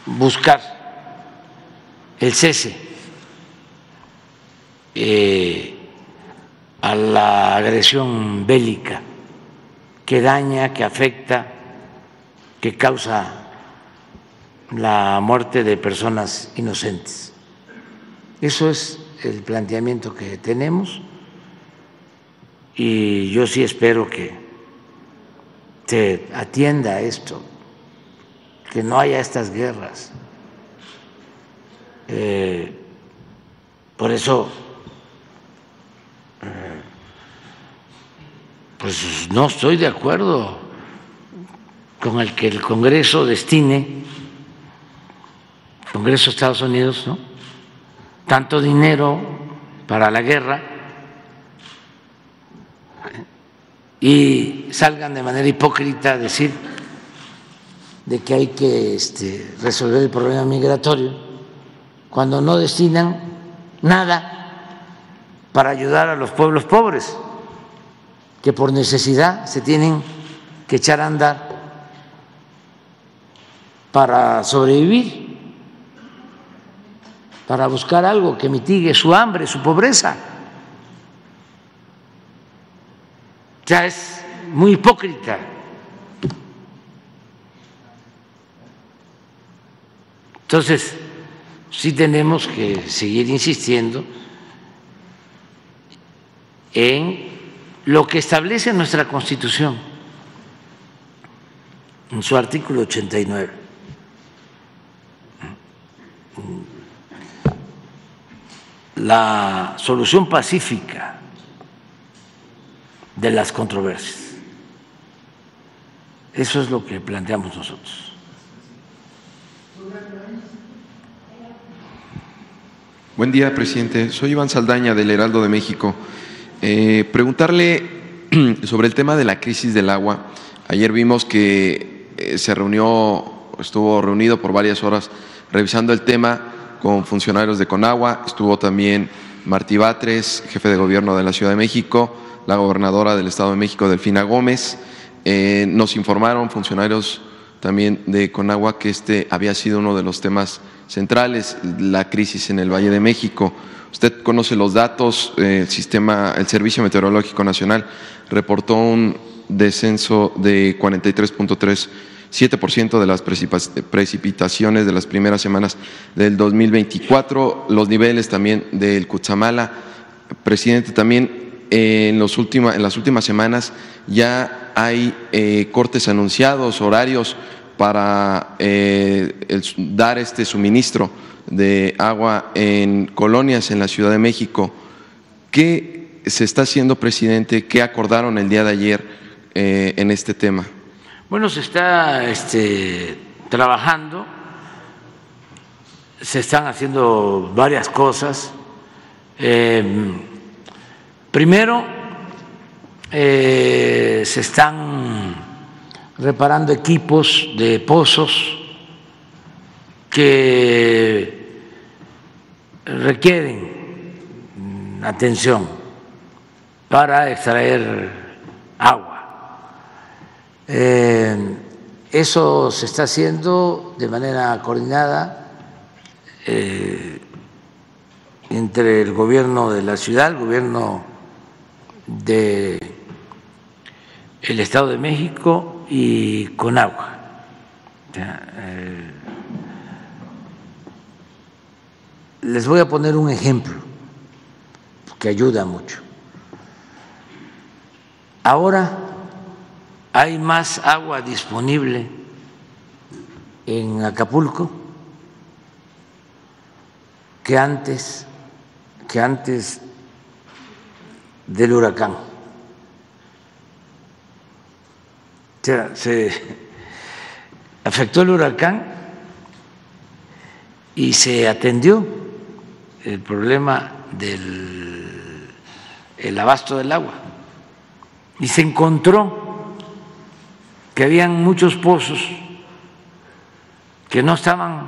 buscar el cese eh, a la agresión bélica que daña, que afecta, que causa la muerte de personas inocentes. Eso es el planteamiento que tenemos y yo sí espero que se atienda a esto, que no haya estas guerras. Eh, por eso, pues no estoy de acuerdo con el que el Congreso destine, el Congreso de Estados Unidos, ¿no? tanto dinero para la guerra y salgan de manera hipócrita a decir de que hay que este, resolver el problema migratorio cuando no destinan nada para ayudar a los pueblos pobres que por necesidad se tienen que echar a andar para sobrevivir, para buscar algo que mitigue su hambre, su pobreza. Ya es muy hipócrita. Entonces, sí tenemos que seguir insistiendo en lo que establece nuestra Constitución en su artículo 89. La solución pacífica de las controversias. Eso es lo que planteamos nosotros. Buen día, presidente. Soy Iván Saldaña del Heraldo de México. Eh, preguntarle *clears throat* sobre el tema de la crisis del agua. Ayer vimos que eh, se reunió, estuvo reunido por varias horas revisando el tema con funcionarios de Conagua. Estuvo también Martí Batres, jefe de gobierno de la Ciudad de México, la gobernadora del Estado de México, Delfina Gómez. Eh, nos informaron funcionarios también de Conagua que este había sido uno de los temas centrales, la crisis en el Valle de México. Usted conoce los datos, eh, el sistema, el Servicio Meteorológico Nacional reportó un descenso de 43.37% de las precipitaciones de las primeras semanas del 2024, los niveles también del Cutzamala. Presidente, también en, los en las últimas semanas ya hay eh, cortes anunciados, horarios para eh, dar este suministro de agua en colonias en la Ciudad de México. ¿Qué se está haciendo, presidente? ¿Qué acordaron el día de ayer eh, en este tema? Bueno, se está este, trabajando, se están haciendo varias cosas. primero, se están reparando equipos de pozos que requieren atención para extraer agua. Eh, eso se está haciendo de manera coordinada eh, entre el gobierno de la ciudad, el gobierno de el Estado de México y Conagua. Eh, les voy a poner un ejemplo que ayuda mucho. Ahora hay más agua disponible en Acapulco que antes, que antes del huracán. O sea, se afectó el huracán y se atendió el problema del el abasto del agua y se encontró que habían muchos pozos que no estaban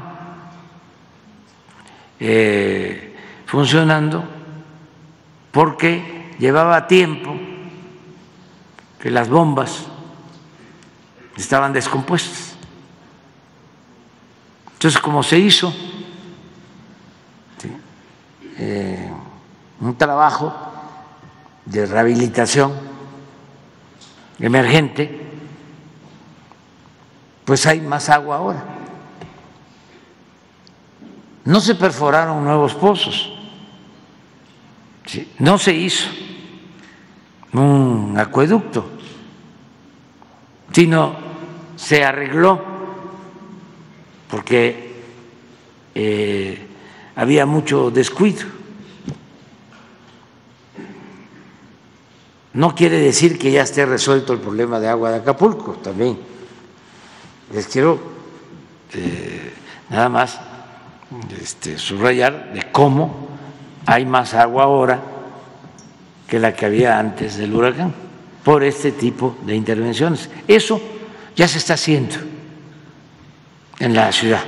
eh, funcionando porque llevaba tiempo que las bombas estaban descompuestas. Entonces, como se hizo eh, un trabajo de rehabilitación emergente, pues hay más agua ahora. No se perforaron nuevos pozos, no se hizo un acueducto, sino se arregló porque eh, había mucho descuido. No quiere decir que ya esté resuelto el problema de agua de Acapulco, también. Les quiero eh, nada más este, subrayar de cómo hay más agua ahora que la que había antes del huracán, por este tipo de intervenciones. Eso ya se está haciendo en la ciudad,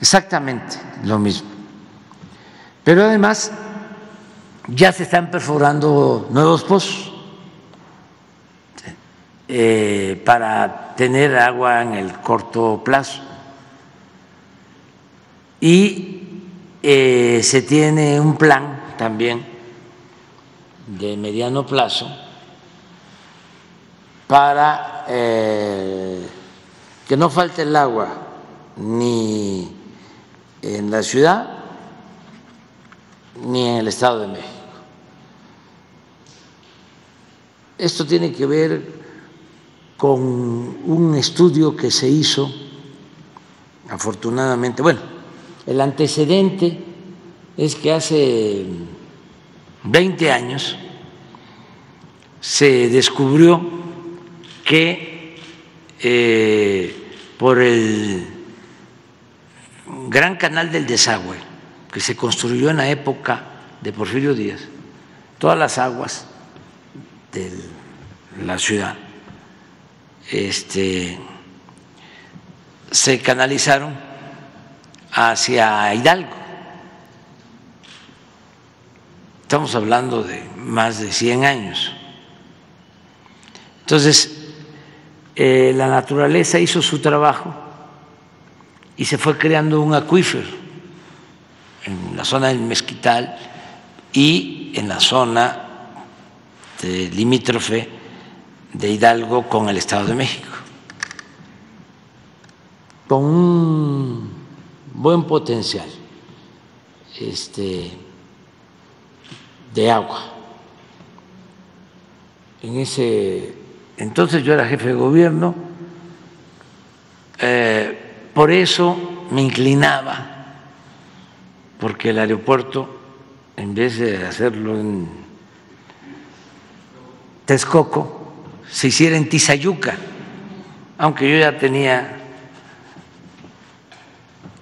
exactamente lo mismo. Pero además ya se están perforando nuevos pozos eh, para tener agua en el corto plazo. Y eh, se tiene un plan también de mediano plazo para eh, que no falte el agua ni en la ciudad ni en el Estado de México. Esto tiene que ver con un estudio que se hizo, afortunadamente, bueno, el antecedente es que hace 20 años se descubrió que eh, por el gran canal del desagüe, que se construyó en la época de Porfirio Díaz, todas las aguas de la ciudad este, se canalizaron hacia Hidalgo. Estamos hablando de más de 100 años. Entonces, eh, la naturaleza hizo su trabajo y se fue creando un acuífero en la zona del Mezquital y en la zona de limítrofe de Hidalgo con el Estado de México, con un buen potencial este, de agua. En ese entonces yo era jefe de gobierno, eh, por eso me inclinaba porque el aeropuerto, en vez de hacerlo en Texcoco, se hiciera en Tizayuca, aunque yo ya tenía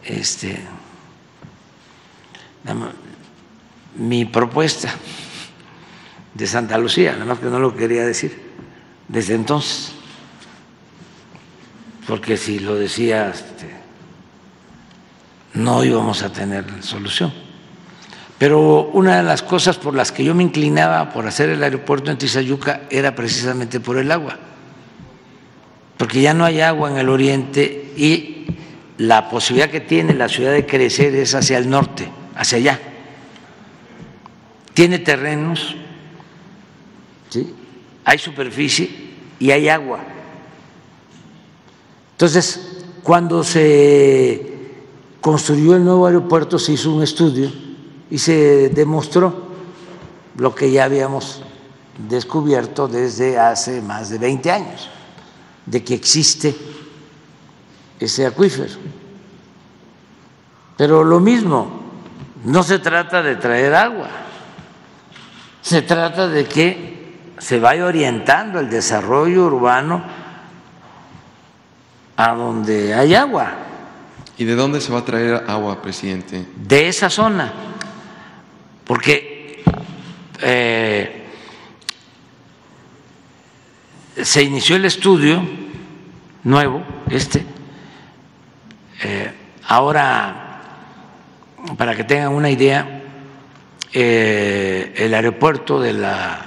este, mi propuesta de Santa Lucía, nada más que no lo quería decir desde entonces, porque si lo decía este, no íbamos a tener solución. Pero una de las cosas por las que yo me inclinaba por hacer el aeropuerto en Tizayuca era precisamente por el agua, porque ya no hay agua en el oriente y la posibilidad que tiene la ciudad de crecer es hacia el norte, hacia allá. Tiene terrenos, ¿sí? hay superficie y hay agua. Entonces, cuando se construyó el nuevo aeropuerto se hizo un estudio y se demostró lo que ya habíamos descubierto desde hace más de 20 años, de que existe ese acuífero. Pero lo mismo, no se trata de traer agua, se trata de que se vaya orientando el desarrollo urbano a donde hay agua. ¿Y de dónde se va a traer agua, presidente? De esa zona, porque eh, se inició el estudio nuevo, este, eh, ahora, para que tengan una idea, eh, el aeropuerto de la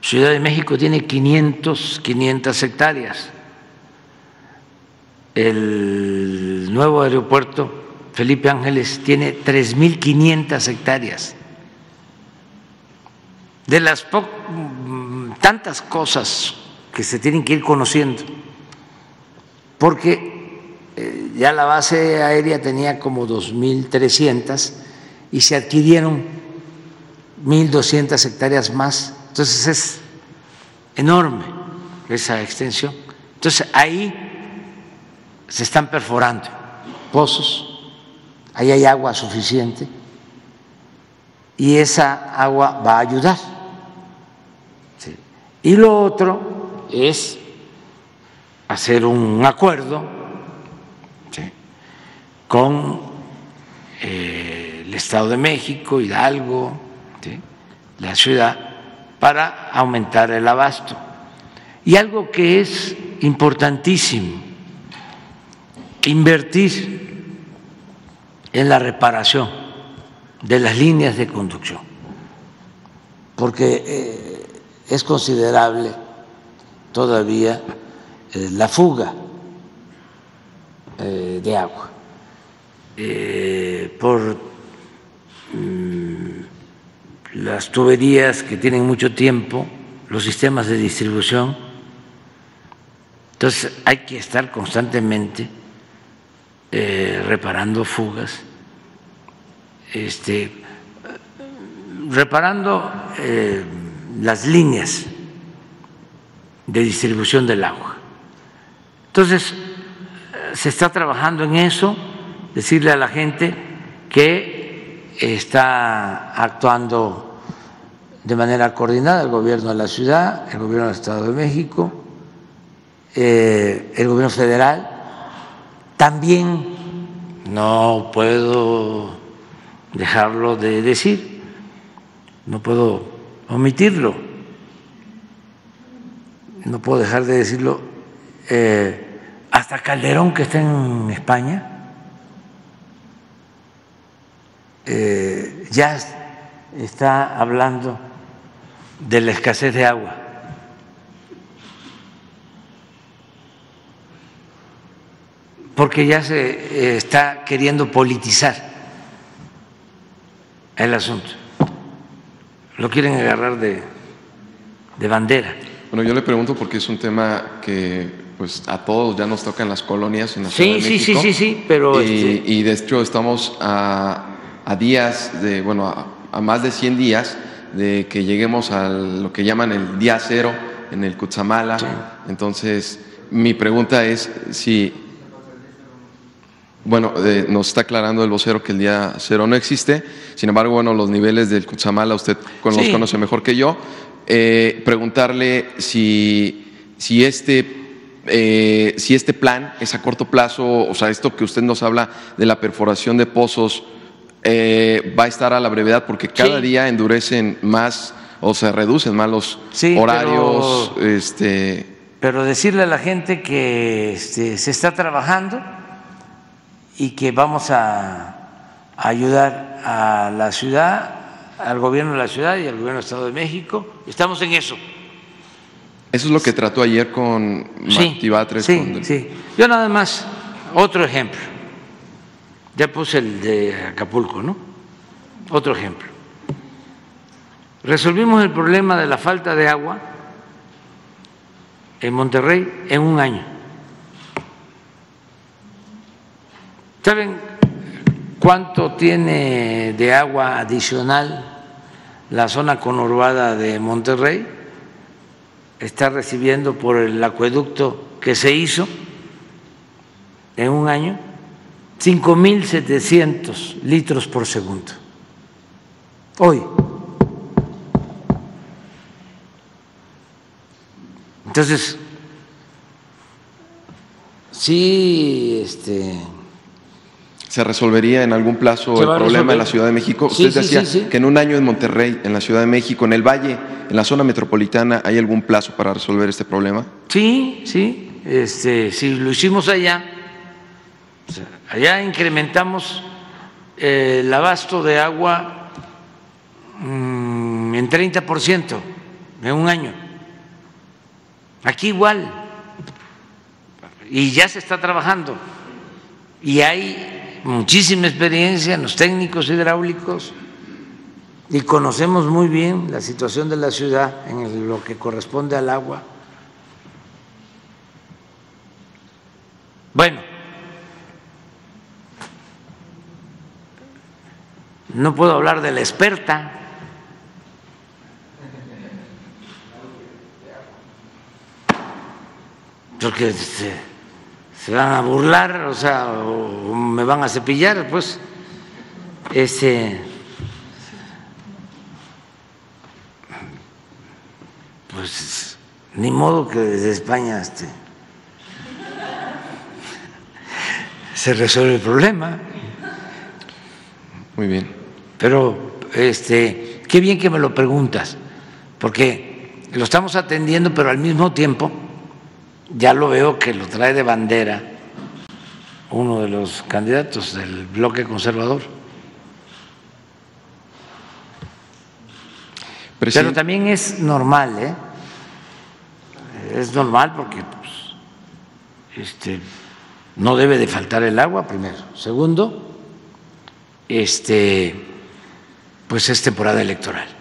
Ciudad de México tiene 500, 500 hectáreas el nuevo aeropuerto Felipe Ángeles tiene 3.500 hectáreas. De las tantas cosas que se tienen que ir conociendo, porque eh, ya la base aérea tenía como 2.300 y se adquirieron 1.200 hectáreas más. Entonces es enorme esa extensión. Entonces ahí se están perforando. Pozos, ahí hay agua suficiente. Y esa agua va a ayudar. Y lo otro es hacer un acuerdo con eh, el Estado de México, Hidalgo, la ciudad, para aumentar el abasto. Y algo que es importantísimo, invertir en la reparación de las líneas de conducción, porque eh, es considerable todavía eh, la fuga eh, de agua por mm, las tuberías que tienen mucho tiempo, los sistemas de distribución. Entonces hay que estar constantemente eh, reparando fugas, este, reparando eh, las líneas de distribución del agua. Entonces, se está trabajando en eso, decirle a la gente que está actuando de manera coordinada el gobierno de la ciudad, el gobierno del Estado de México, eh, el gobierno federal, también no puedo dejarlo de decir, no puedo omitirlo, no puedo dejar de decirlo. Eh, hasta Calderón, que está en España, eh, ya está hablando de la escasez de agua. Porque ya se eh, está queriendo politizar el asunto. Lo quieren agarrar de, bandera. Bueno, yo le pregunto porque es un tema que pues a todos ya nos toca en las colonias en la sí, Ciudad de sí, México. Sí, sí, sí, pero... Y, este de hecho estamos a, días de, bueno, a, a, más de 100 días de que lleguemos a lo que llaman el día cero en el Cutzamala. Entonces, mi pregunta es si bueno, eh, nos está aclarando el vocero que el día cero no existe. Sin embargo, bueno, los niveles del Cutzamala usted los conoce mejor que yo. Eh, preguntarle si, si, este, eh, si este plan es a corto plazo, o sea, esto que usted nos habla de la perforación de pozos, va a estar a la brevedad porque cada día endurecen más o se reducen más los horarios. Pero, este... pero decirle a la gente que este, se está trabajando y que vamos a ayudar a la ciudad al gobierno de la ciudad y al gobierno del Estado de México. Estamos en eso. Eso es lo que trató ayer con Sí, Martí Batres, sí, con- sí. Yo nada más, otro ejemplo. Ya puse el de Acapulco, ¿no? Otro ejemplo. Resolvimos el problema de la falta de agua en Monterrey en un año. ¿Saben cuánto tiene de agua adicional la zona conurbada de Monterrey? Está recibiendo por el acueducto que se hizo en un año 5.700 litros por segundo. Hoy. Entonces, sí, este, ¿Se resolvería en algún plazo el problema en la. Ciudad de México? Sí, Usted sí, decía sí, que en un año en Monterrey, en la Ciudad de México, en el Valle, en la zona metropolitana, ¿hay algún plazo para resolver este problema? Sí, sí, este, si lo hicimos allá, allá incrementamos eh, el abasto de agua mm, en 30% en un año. Aquí igual, y ya se está trabajando, y hay muchísima experiencia en los técnicos hidráulicos y conocemos muy bien la situación de la ciudad en lo que corresponde al agua. Bueno, no puedo hablar de la experta. Porque se, se van a burlar, o sea, o me van a cepillar, pues. Ese. Pues ni modo que desde España este, se resuelve el problema. Muy bien. Pero este, qué bien que me lo preguntas, porque lo estamos atendiendo, pero al mismo tiempo ya lo veo que lo trae de bandera uno de los candidatos del bloque conservador. Pero también es normal, ¿eh? Es normal porque pues, este, no debe de faltar el agua, primero. Segundo, este, pues es temporada electoral.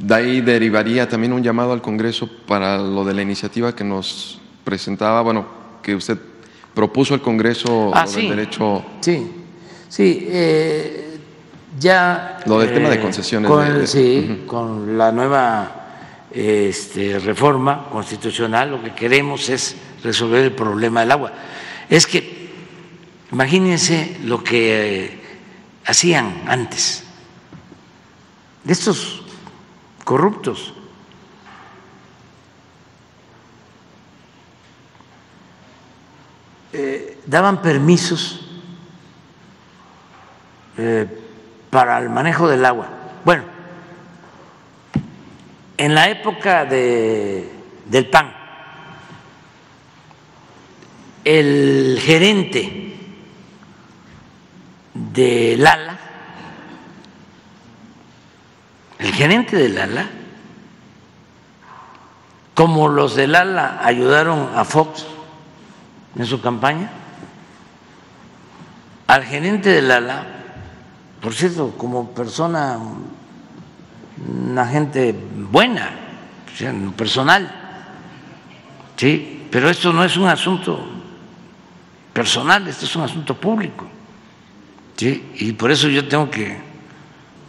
De ahí derivaría también un llamado al Congreso para lo de la iniciativa que nos presentaba, bueno, que usted propuso al Congreso Ah, lo sí. del derecho, Sí, sí, eh, ya. Lo del tema de eh, concesiones Con, de- de- sí, con la nueva este, reforma constitucional, lo que queremos es resolver el problema del agua. Es que, imagínense lo que eh, hacían antes. Estos corruptos. Eh, daban permisos eh, para el manejo del agua. Bueno, en la época de, del PAN, el gerente del ALA, el gerente del ALA, como los del ALA ayudaron a Fox en su campaña, al gerente del ALA, por cierto, como persona, una gente buena, personal, sí, pero esto no es un asunto personal, esto es un asunto público, sí, y por eso yo tengo que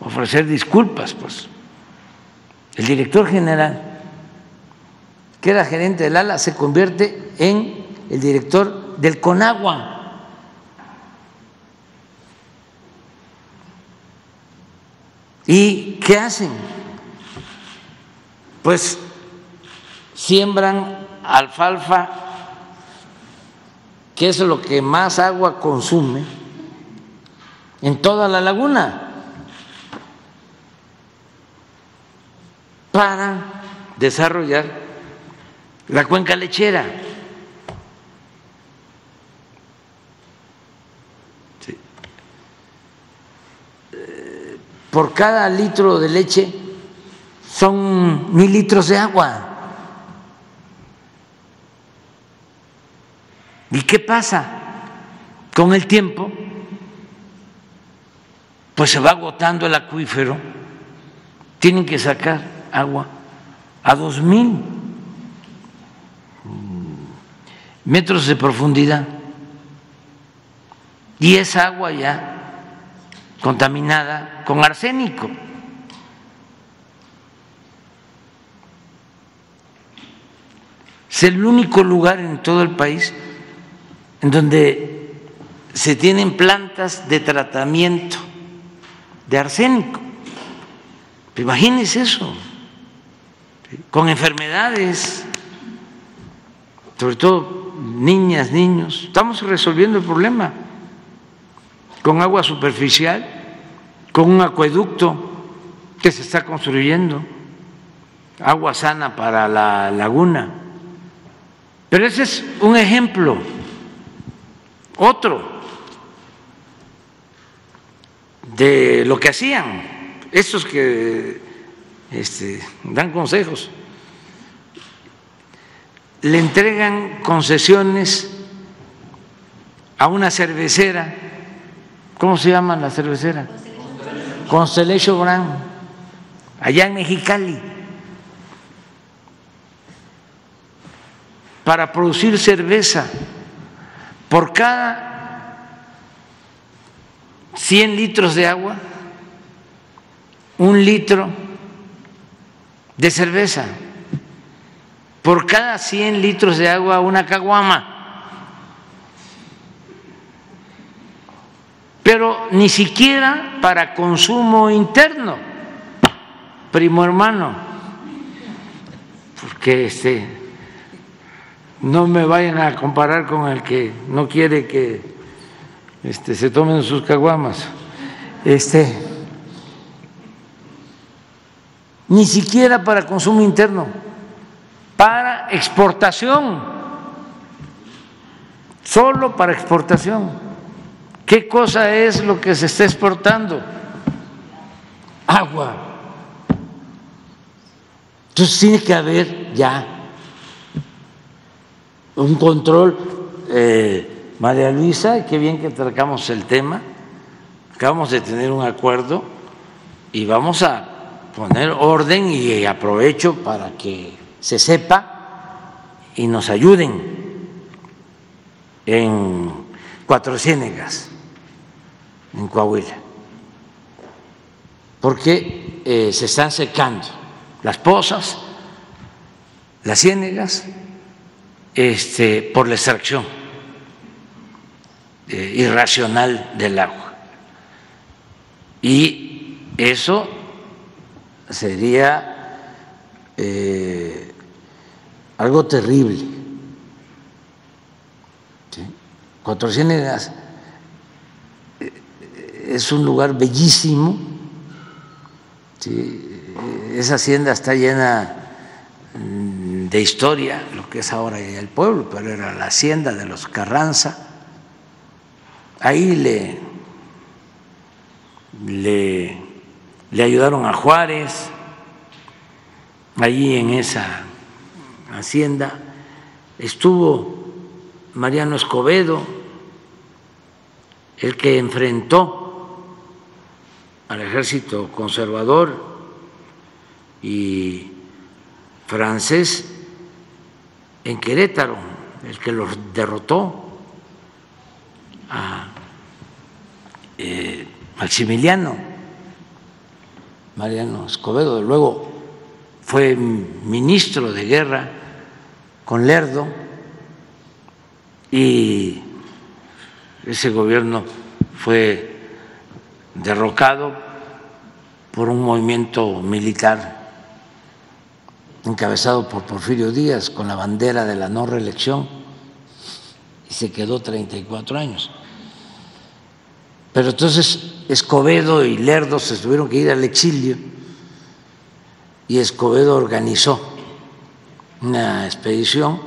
ofrecer disculpas, pues. El director general, que era gerente del ALA, se convierte en el director del CONAGUA. ¿Y qué hacen? Pues siembran alfalfa, que es lo que más agua consume en toda la laguna, para desarrollar la cuenca lechera. Eh, por cada litro de leche son mil litros de agua. ¿Y qué pasa? Con el tiempo, pues se va agotando el acuífero, tienen que sacar agua a dos mil metros de profundidad y es agua ya contaminada con arsénico. Es el único lugar en todo el país en donde se tienen plantas de tratamiento de arsénico. Imagínense eso, con enfermedades, sobre todo niñas, niños. Estamos resolviendo el problema con agua superficial, con un acueducto que se está construyendo, agua sana para la laguna. Pero ese es un ejemplo. Otro de lo que hacían estos que este, dan consejos. Le entregan concesiones a una cervecera. ¿Cómo se llama la cervecera? Constellation Brand, allá en Mexicali, para producir cerveza. Por cada 100 litros de agua, un litro de cerveza. Por cada 100 litros de agua, una caguama. Pero ni siquiera para consumo interno, primo hermano, porque este, no me vayan a comparar con el que no quiere que este, se tomen sus caguamas. Este, ni siquiera para consumo interno, para exportación, solo para exportación. ¿Qué cosa es lo que se está exportando? Agua. Entonces tiene que haber ya un control. Eh, María Luisa, qué bien que tratamos el tema. Acabamos de tener un acuerdo y vamos a poner orden y aprovecho para que se sepa y nos ayuden en Cuatro Ciénegas, en Coahuila, porque eh, se están secando las pozas, las ciénegas, este, por la extracción eh, irracional del agua. Y eso sería eh, algo terrible. ¿sí? Cuatro Ciénegas eh, es un lugar bellísimo. ¿sí? Esa hacienda está llena mm, de historia, lo que es ahora el pueblo, pero era la hacienda de los Carranza. Ahí le, le, le ayudaron a Juárez, allí en esa hacienda. Estuvo Mariano Escobedo, el que enfrentó al ejército conservador y francés en Querétaro, el que los derrotó a eh, Maximiliano Mariano Escobedo, luego fue ministro de guerra con Lerdo y ese gobierno fue derrocado por un movimiento militar encabezado por Porfirio Díaz con la bandera de la no reelección y se quedó 34 años. Pero entonces Escobedo y Lerdo se tuvieron que ir al exilio y Escobedo organizó una expedición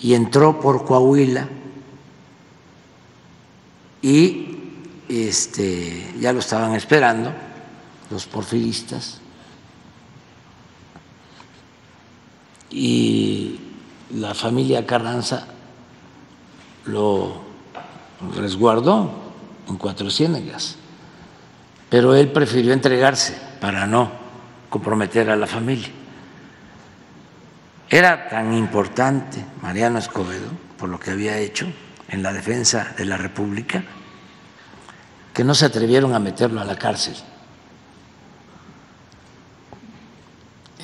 y entró por Coahuila y este, ya lo estaban esperando los porfiristas y la familia Carranza lo resguardó en Cuatro Ciénegas, pero él prefirió entregarse para no comprometer a la familia. Era tan importante Mariano Escobedo por lo que había hecho en la defensa de la República que no se atrevieron a meterlo a la cárcel.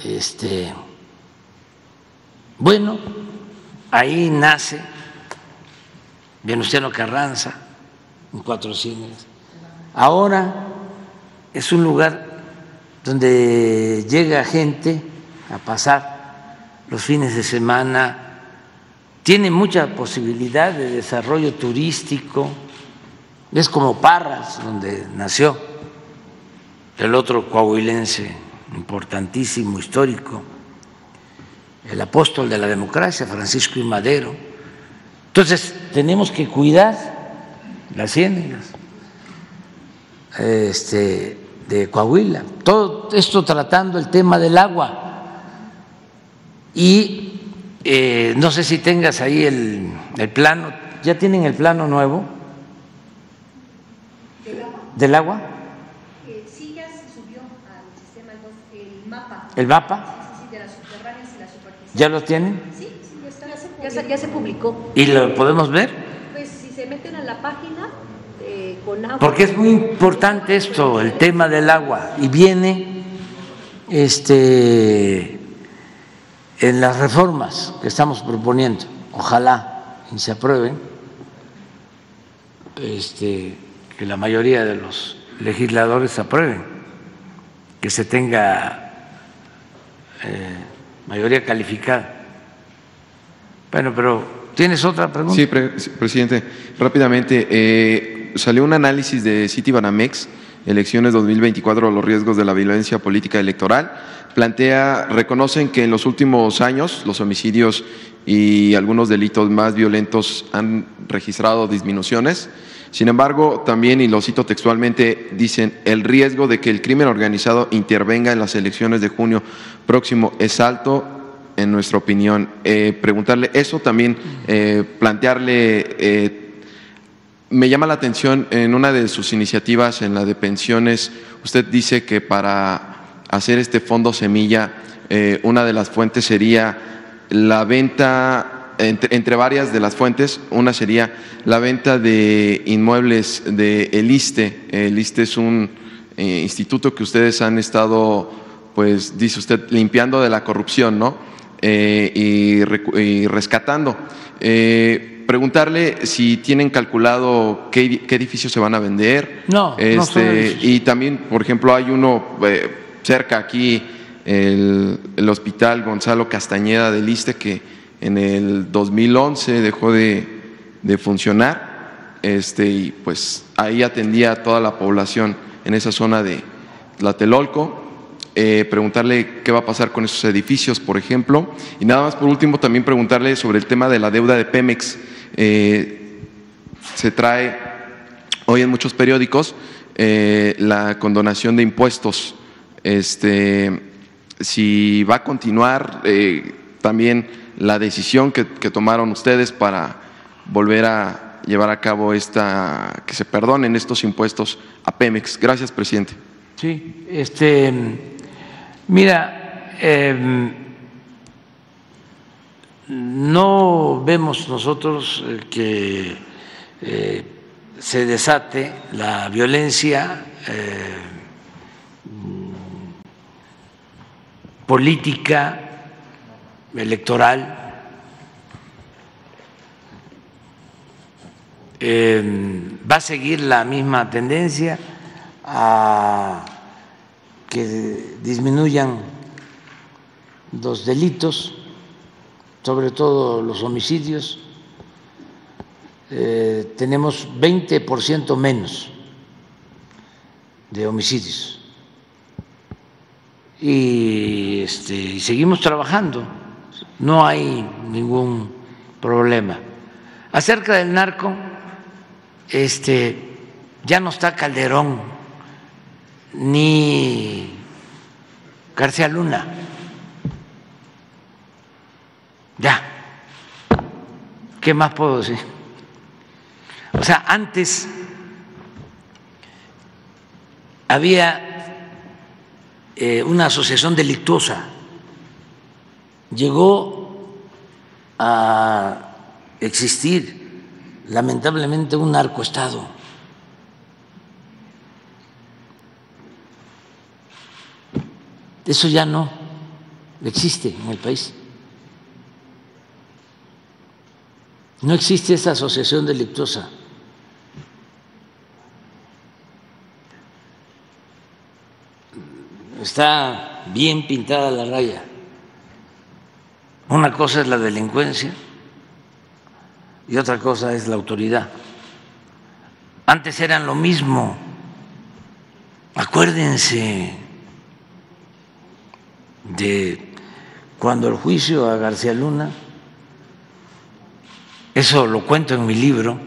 Este, bueno, ahí nace Venustiano Carranza, en Cuatro Cines. Ahora es un lugar donde llega gente a pasar los fines de semana, tiene mucha posibilidad de desarrollo turístico, es como Parras, donde nació el otro coahuilense importantísimo, histórico, el apóstol de la democracia, Francisco I. Madero. Entonces, tenemos que cuidar las ciénegas este, de Coahuila. Todo esto tratando el tema del agua. Y eh, no sé si tengas ahí el, el plano, ¿ya tienen el plano nuevo? ¿Del agua? sí, ya se subió al sistema el mapa. ¿El mapa? Sí, sí, de las subterráneas y las superficies. ¿Ya lo tienen? Se, ya se publicó. ¿Y lo podemos ver? Pues si se meten a la página eh, con agua. Porque es muy importante esto, el tema del agua, y viene este en las reformas que estamos proponiendo, ojalá y se aprueben, este, que la mayoría de los legisladores aprueben, que se tenga eh, mayoría calificada. Bueno, pero ¿tienes otra pregunta? Sí, pre presidente. Rápidamente, eh, salió un análisis de Citibanamex, elecciones 2024, los riesgos de la violencia política electoral. Plantea, reconocen que en los últimos años los homicidios y algunos delitos más violentos han registrado disminuciones. Sin embargo, también, y lo cito textualmente, dicen, el riesgo de que el crimen organizado intervenga en las elecciones de junio próximo es alto, en nuestra opinión. Eh, preguntarle eso también, eh, plantearle, eh, me llama la atención en una de sus iniciativas, en la de pensiones, usted dice que para hacer este fondo semilla, una de las fuentes sería la venta entre, entre, varias de las fuentes, una sería la venta de inmuebles de el ISTE. El ISTE es un eh, instituto que ustedes han estado, pues dice usted, limpiando de la corrupción, ¿no? Eh, y, y, rescatando. Eh, preguntarle si tienen calculado qué, qué, edificios se van a vender. No, este, no Y también, por ejemplo, hay uno cerca aquí, el, el Hospital Gonzalo Castañeda del ISTE, que en el 2011 dejó de, de, funcionar este, y pues ahí atendía a toda la población en esa zona de Tlatelolco. Eh, preguntarle qué va a pasar con esos edificios, por ejemplo. Y nada más por último también preguntarle sobre el tema de la deuda de Pemex. Eh, se trae hoy en muchos periódicos eh, la condonación de impuestos. Este, si va a continuar también la decisión que, que, tomaron ustedes para volver a llevar a cabo esta, que se perdonen estos impuestos a Pemex. Gracias, presidente. Sí, este, mira, eh, no vemos nosotros que eh, se desate la violencia eh, política electoral. Eh, va a seguir la misma tendencia a que disminuyan los delitos, sobre todo los homicidios. Eh, tenemos 20% menos de homicidios. Y, este, y seguimos trabajando no hay ningún problema. Acerca del narco, este, ya no está Calderón ni García Luna. Ya. ¿Qué más puedo decir? O sea, antes había eh, una asociación delictuosa. Llegó a existir, lamentablemente, un narcoestado. Eso ya no existe en el país. No existe esa asociación delictuosa. Está bien pintada la raya. Una cosa es la delincuencia y otra cosa es la autoridad. Antes eran lo mismo. Acuérdense de cuando el juicio a García Luna eso lo cuento en mi libro,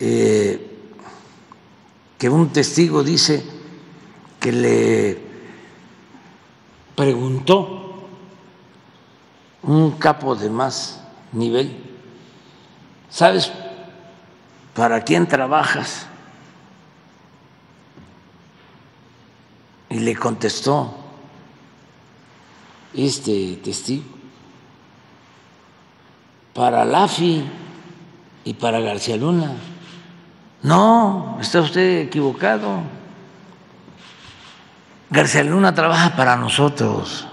eh, que un testigo dice que le preguntó un capo de más nivel, ¿sabes para quién trabajas? Y le contestó este testigo. Para Lafi y para García Luna. No, está usted equivocado. García Luna trabaja para nosotros.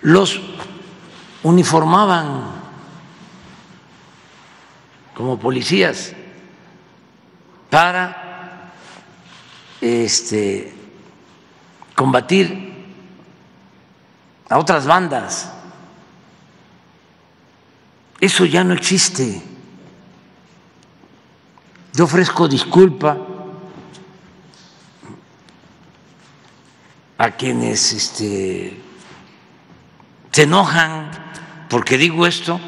Los uniformaban como policías para este, combatir a otras bandas. Eso ya no existe. Yo ofrezco disculpa a quienes este, se enojan porque digo esto,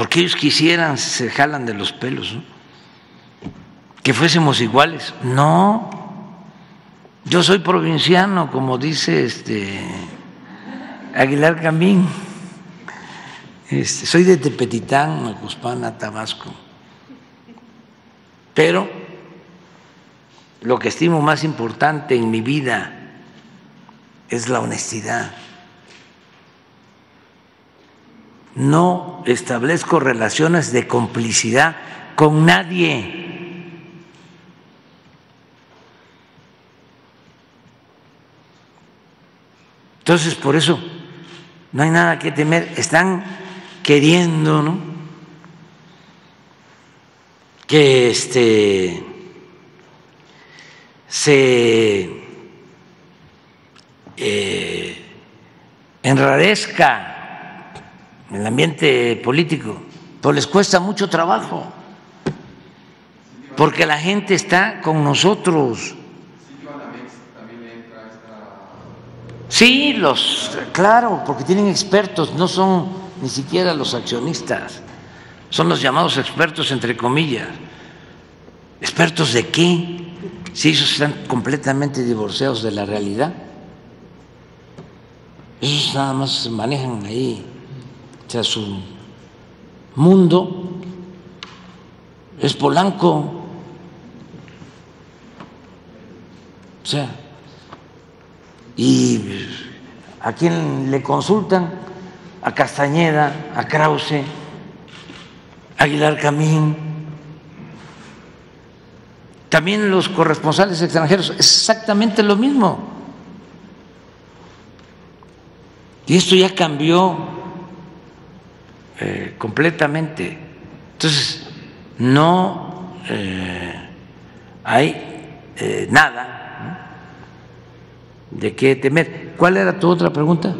porque ellos quisieran, se jalan de los pelos. que fuésemos iguales. No, yo soy provinciano, como dice este Aguilar Camín. Este, soy de Tepetitán, Macuspana, Tabasco. Pero lo que estimo más importante en mi vida es la honestidad. No establezco relaciones de complicidad con nadie. Entonces, por eso no hay nada que temer. Están queriendo, ¿no? Que este se eh, enrarezca el ambiente político, pues les cuesta mucho trabajo, porque la gente está con nosotros. Sí, los, claro, porque tienen expertos, no son ni siquiera los accionistas, son los llamados expertos entre comillas. ¿Expertos de qué? Si ellos están completamente divorciados de la realidad. Ellos nada más manejan ahí, o sea, su mundo es Polanco. O sea, ¿Y a quién le consultan? A Castañeda, a Krause, a Aguilar Camín. También los corresponsales extranjeros, exactamente lo mismo. Y esto ya cambió eh, completamente. Entonces, no eh, hay eh, nada de qué temer. ¿Cuál era tu otra pregunta?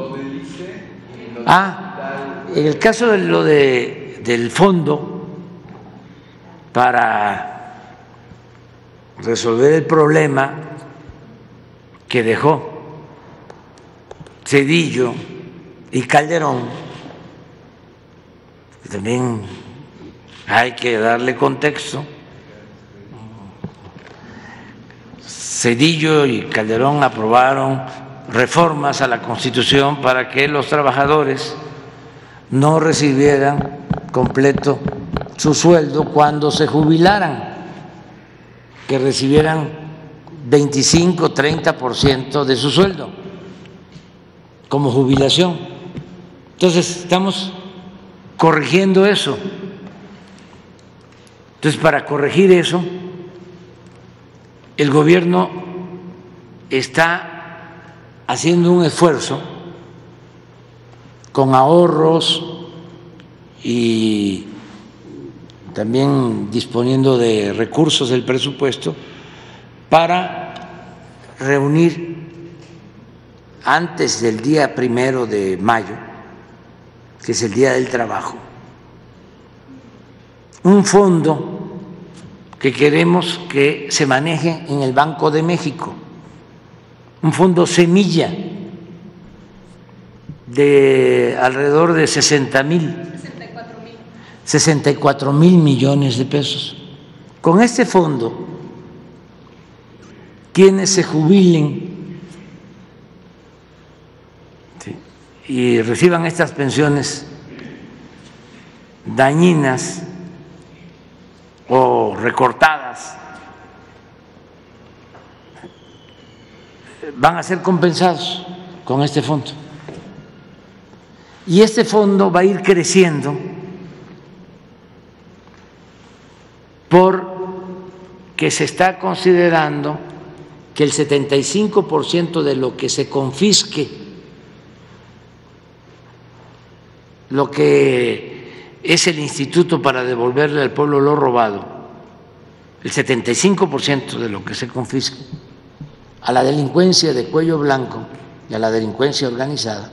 Ah, en el caso de lo de, del fondo para resolver el problema que dejó Cedillo y Calderón, también hay que darle contexto. Cedillo y Calderón aprobaron reformas a la Constitución para que los trabajadores no recibieran completo su sueldo cuando se jubilaran, que recibieran 25, 30% de su sueldo como jubilación. Entonces, estamos corrigiendo eso. Entonces, para corregir eso, el gobierno está haciendo un esfuerzo con ahorros y también disponiendo de recursos del presupuesto para reunir antes del día primero de mayo, que es el Día del Trabajo, un fondo que queremos que se maneje en el Banco de México, un fondo semilla de alrededor de 60 mil, 64 mil millones de pesos. Con este fondo, quienes se jubilen y reciban estas pensiones dañinas o recortadas van a ser compensados con este fondo. Y este fondo va a ir creciendo porque se está considerando que el 75% de lo que se confisque, lo que es el instituto para devolverle al pueblo lo robado, el 75% de lo que se confisque a la delincuencia de cuello blanco y a la delincuencia organizada,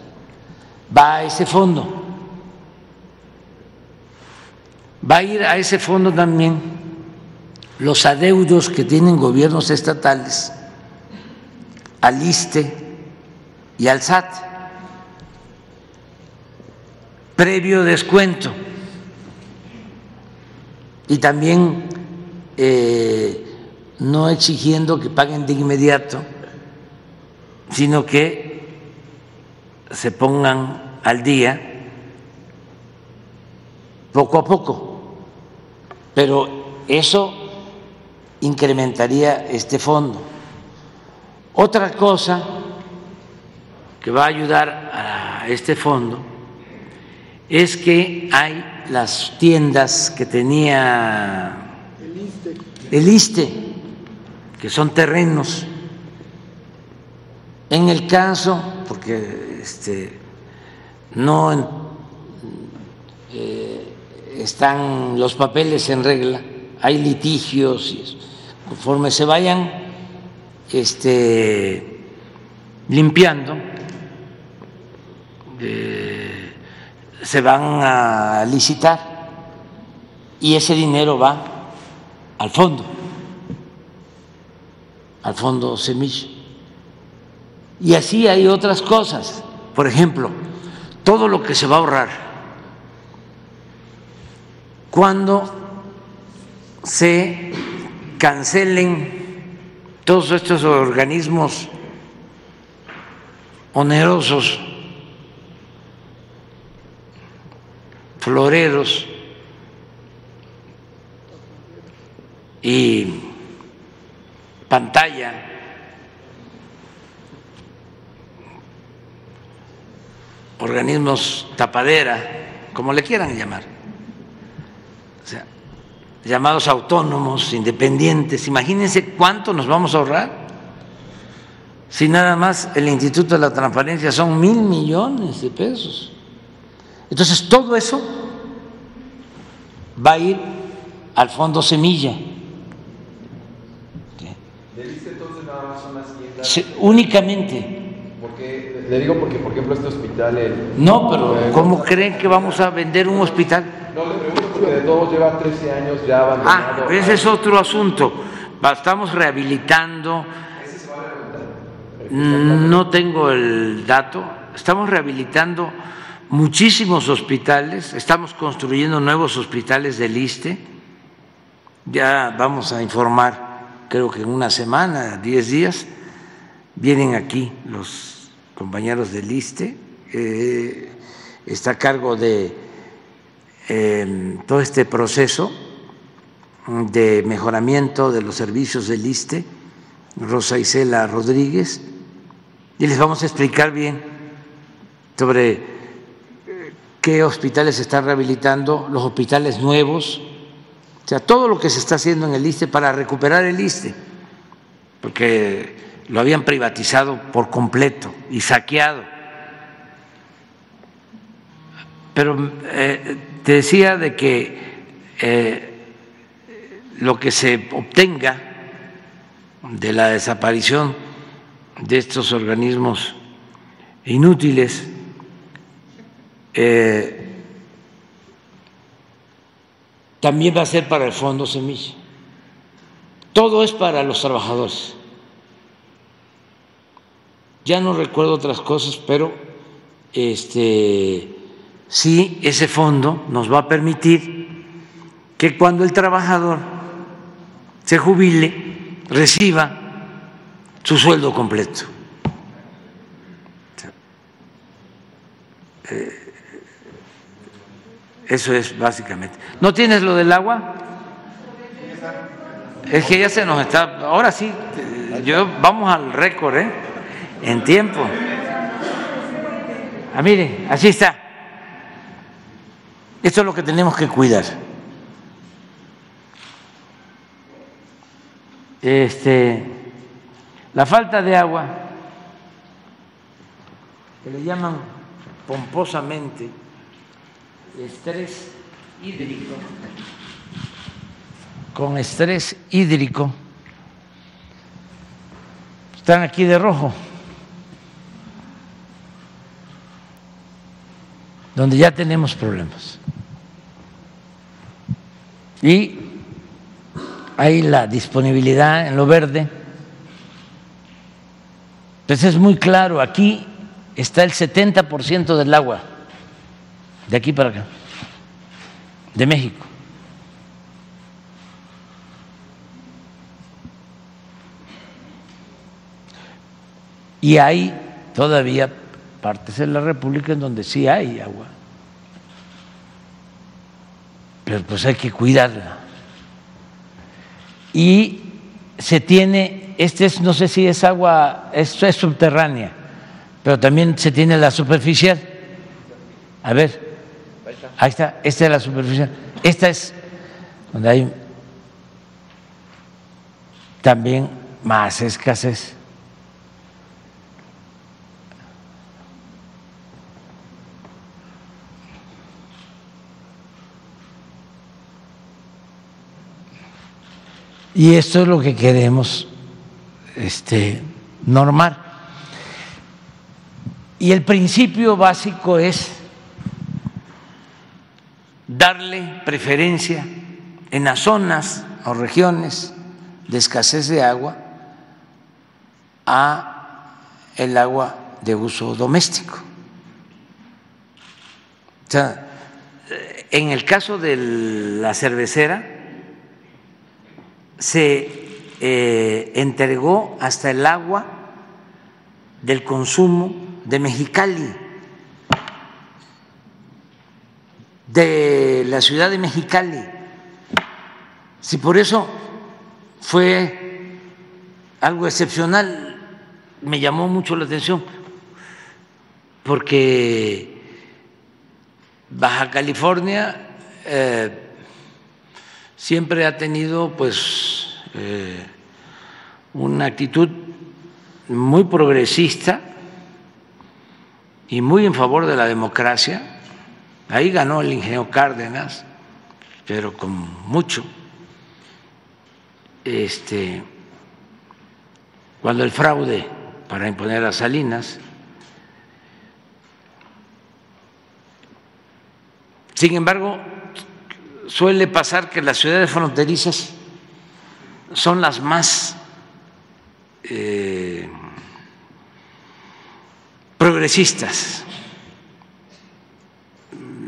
va a ese fondo. Va a ir a ese fondo también los adeudos que tienen gobiernos estatales al ISTE y al SAT, previo descuento y también eh, no exigiendo que paguen de inmediato, sino que se pongan al día poco a poco. Pero eso incrementaría este fondo. Otra cosa que va a ayudar a este fondo es que hay las tiendas que tenía el ISTE, que son terrenos. En el caso, porque este, no eh, están los papeles en regla, hay litigios, y conforme se vayan este, limpiando, eh, se van a licitar y ese dinero va al fondo, al fondo semilla. Y así hay otras cosas. Por ejemplo, todo lo que se va a ahorrar cuando se cancelen todos estos organismos onerosos, floreros y pantalla, organismos tapadera, como le quieran llamar, o sea, llamados autónomos, independientes. Imagínense cuánto nos vamos a ahorrar si nada más el Instituto de la Transparencia son mil millones de pesos. Entonces, todo eso va a ir al fondo semilla. entonces nada más son las tiendas? únicamente. Porque, le digo porque, por ejemplo, este hospital... El, no, pero ¿cómo creen que vamos a vender un hospital? No, le pregunto porque de todos lleva 13 años ya abandonado. Ah, ese es otro asunto. Estamos rehabilitando. Ese se va a rehabilitar. No tengo el dato. Estamos rehabilitando muchísimos hospitales, estamos construyendo nuevos hospitales del ISTE. Ya vamos a informar, creo que en una semana, diez días, vienen aquí los compañeros del ISTE. Eh, está a cargo de eh, todo este proceso de mejoramiento de los servicios del ISTE, Rosa Isela Rodríguez, y les vamos a explicar bien sobre qué hospitales se están rehabilitando, los hospitales nuevos, o sea, todo lo que se está haciendo en el ISTE para recuperar el ISTE, porque lo habían privatizado por completo y saqueado. Pero eh, te decía de que eh, lo que se obtenga de la desaparición de estos organismos inútiles eh, también va a ser para el Fondo Semilla. Todo es para los trabajadores. Ya no recuerdo otras cosas, pero este sí ese fondo nos va a permitir que cuando el trabajador se jubile, reciba su sueldo completo. Eh, eso es básicamente. ¿No tienes lo del agua? Es que ya se nos está. Ahora sí, yo vamos al récord, ¿eh? En tiempo. Ah, mire, así está. Esto es lo que tenemos que cuidar. Este, la falta de agua, que le llaman pomposamente estrés hídrico, con estrés hídrico, están aquí de rojo, donde ya tenemos problemas. Y hay la disponibilidad en lo verde. Entonces es muy claro, aquí está el 70% del agua, de aquí para acá, de México. Y hay todavía partes de la República en donde sí hay agua, pero pues hay que cuidarla y se tiene, este es, no sé si es agua, esto es subterránea, pero también se tiene la superficial. A ver, ahí está, esta es la superficial. Esta es donde hay también más escasez. Y esto es lo que queremos este, normar. Y el principio básico es darle preferencia en las zonas o regiones de escasez de agua a el agua de uso doméstico. En el caso de la cervecera, se eh, entregó hasta el agua del consumo de Mexicali, de la ciudad de Mexicali. Si por eso fue algo excepcional, me llamó mucho la atención, porque Baja California eh, siempre ha tenido pues eh, una actitud muy progresista y muy en favor de la democracia. Ahí ganó el ingeniero Cárdenas, pero con mucho. Este, cuando el fraude para imponer a Salinas. Sin embargo, suele pasar que las ciudades fronterizas son las más eh, progresistas,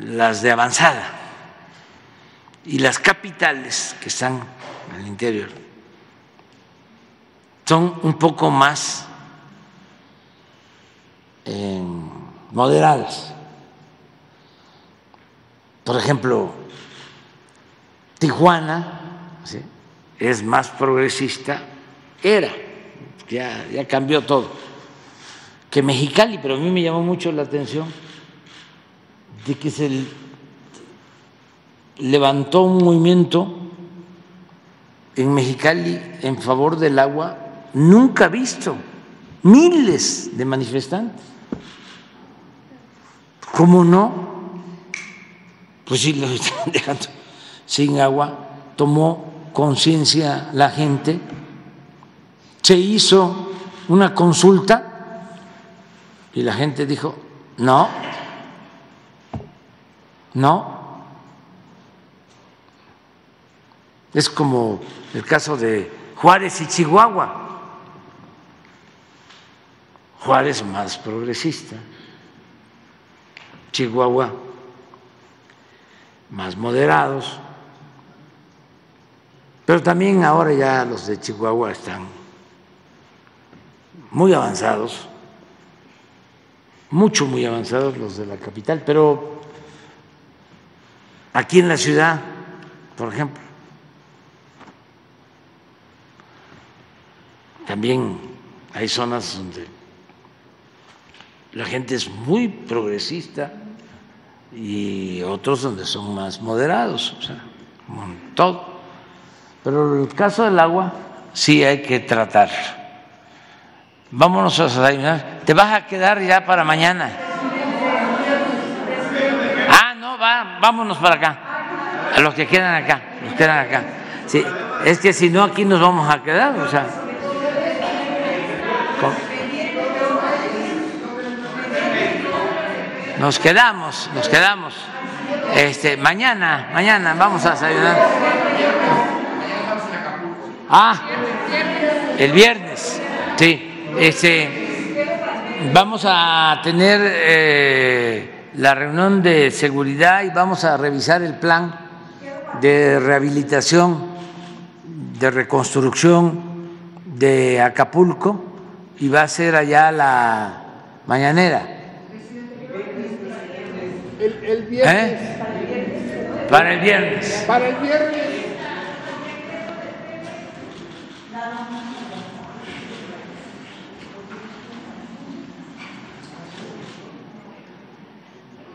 las de avanzada y las capitales que están al interior son un poco más eh, moderadas. Por ejemplo, Tijuana es más progresista, era, ya, ya cambió todo, que Mexicali, pero a mí me llamó mucho la atención de que se levantó un movimiento en Mexicali en favor del agua nunca visto, miles de manifestantes. ¿Cómo no? Pues sí, lo están *laughs* dejando sin agua. Tomó conciencia la gente, se hizo una consulta y la gente dijo, no, no. Es como el caso de Juárez y Chihuahua. Juárez más progresista, Chihuahua más moderados, pero también ahora ya los de Chihuahua están muy avanzados, mucho, muy avanzados los de la capital, pero aquí en la ciudad, por ejemplo, también hay zonas donde la gente es muy progresista y otros donde son más moderados, o sea, como en todo. Pero el caso del agua sí hay que tratar. Vámonos a desayunar. ¿Te vas a quedar ya para mañana? Vámonos para acá. A los que quedan acá, los que quedan acá. Sí, es que si no aquí nos vamos a quedar, o sea. Nos quedamos, nos quedamos. Este, mañana, mañana vamos a desayunar. Ah, el viernes, sí. Este, vamos a tener eh, la reunión de seguridad y vamos a revisar el plan de rehabilitación, de reconstrucción de Acapulco y va a ser allá la mañanera. El, el viernes. ¿Eh? Para el viernes. Para el viernes.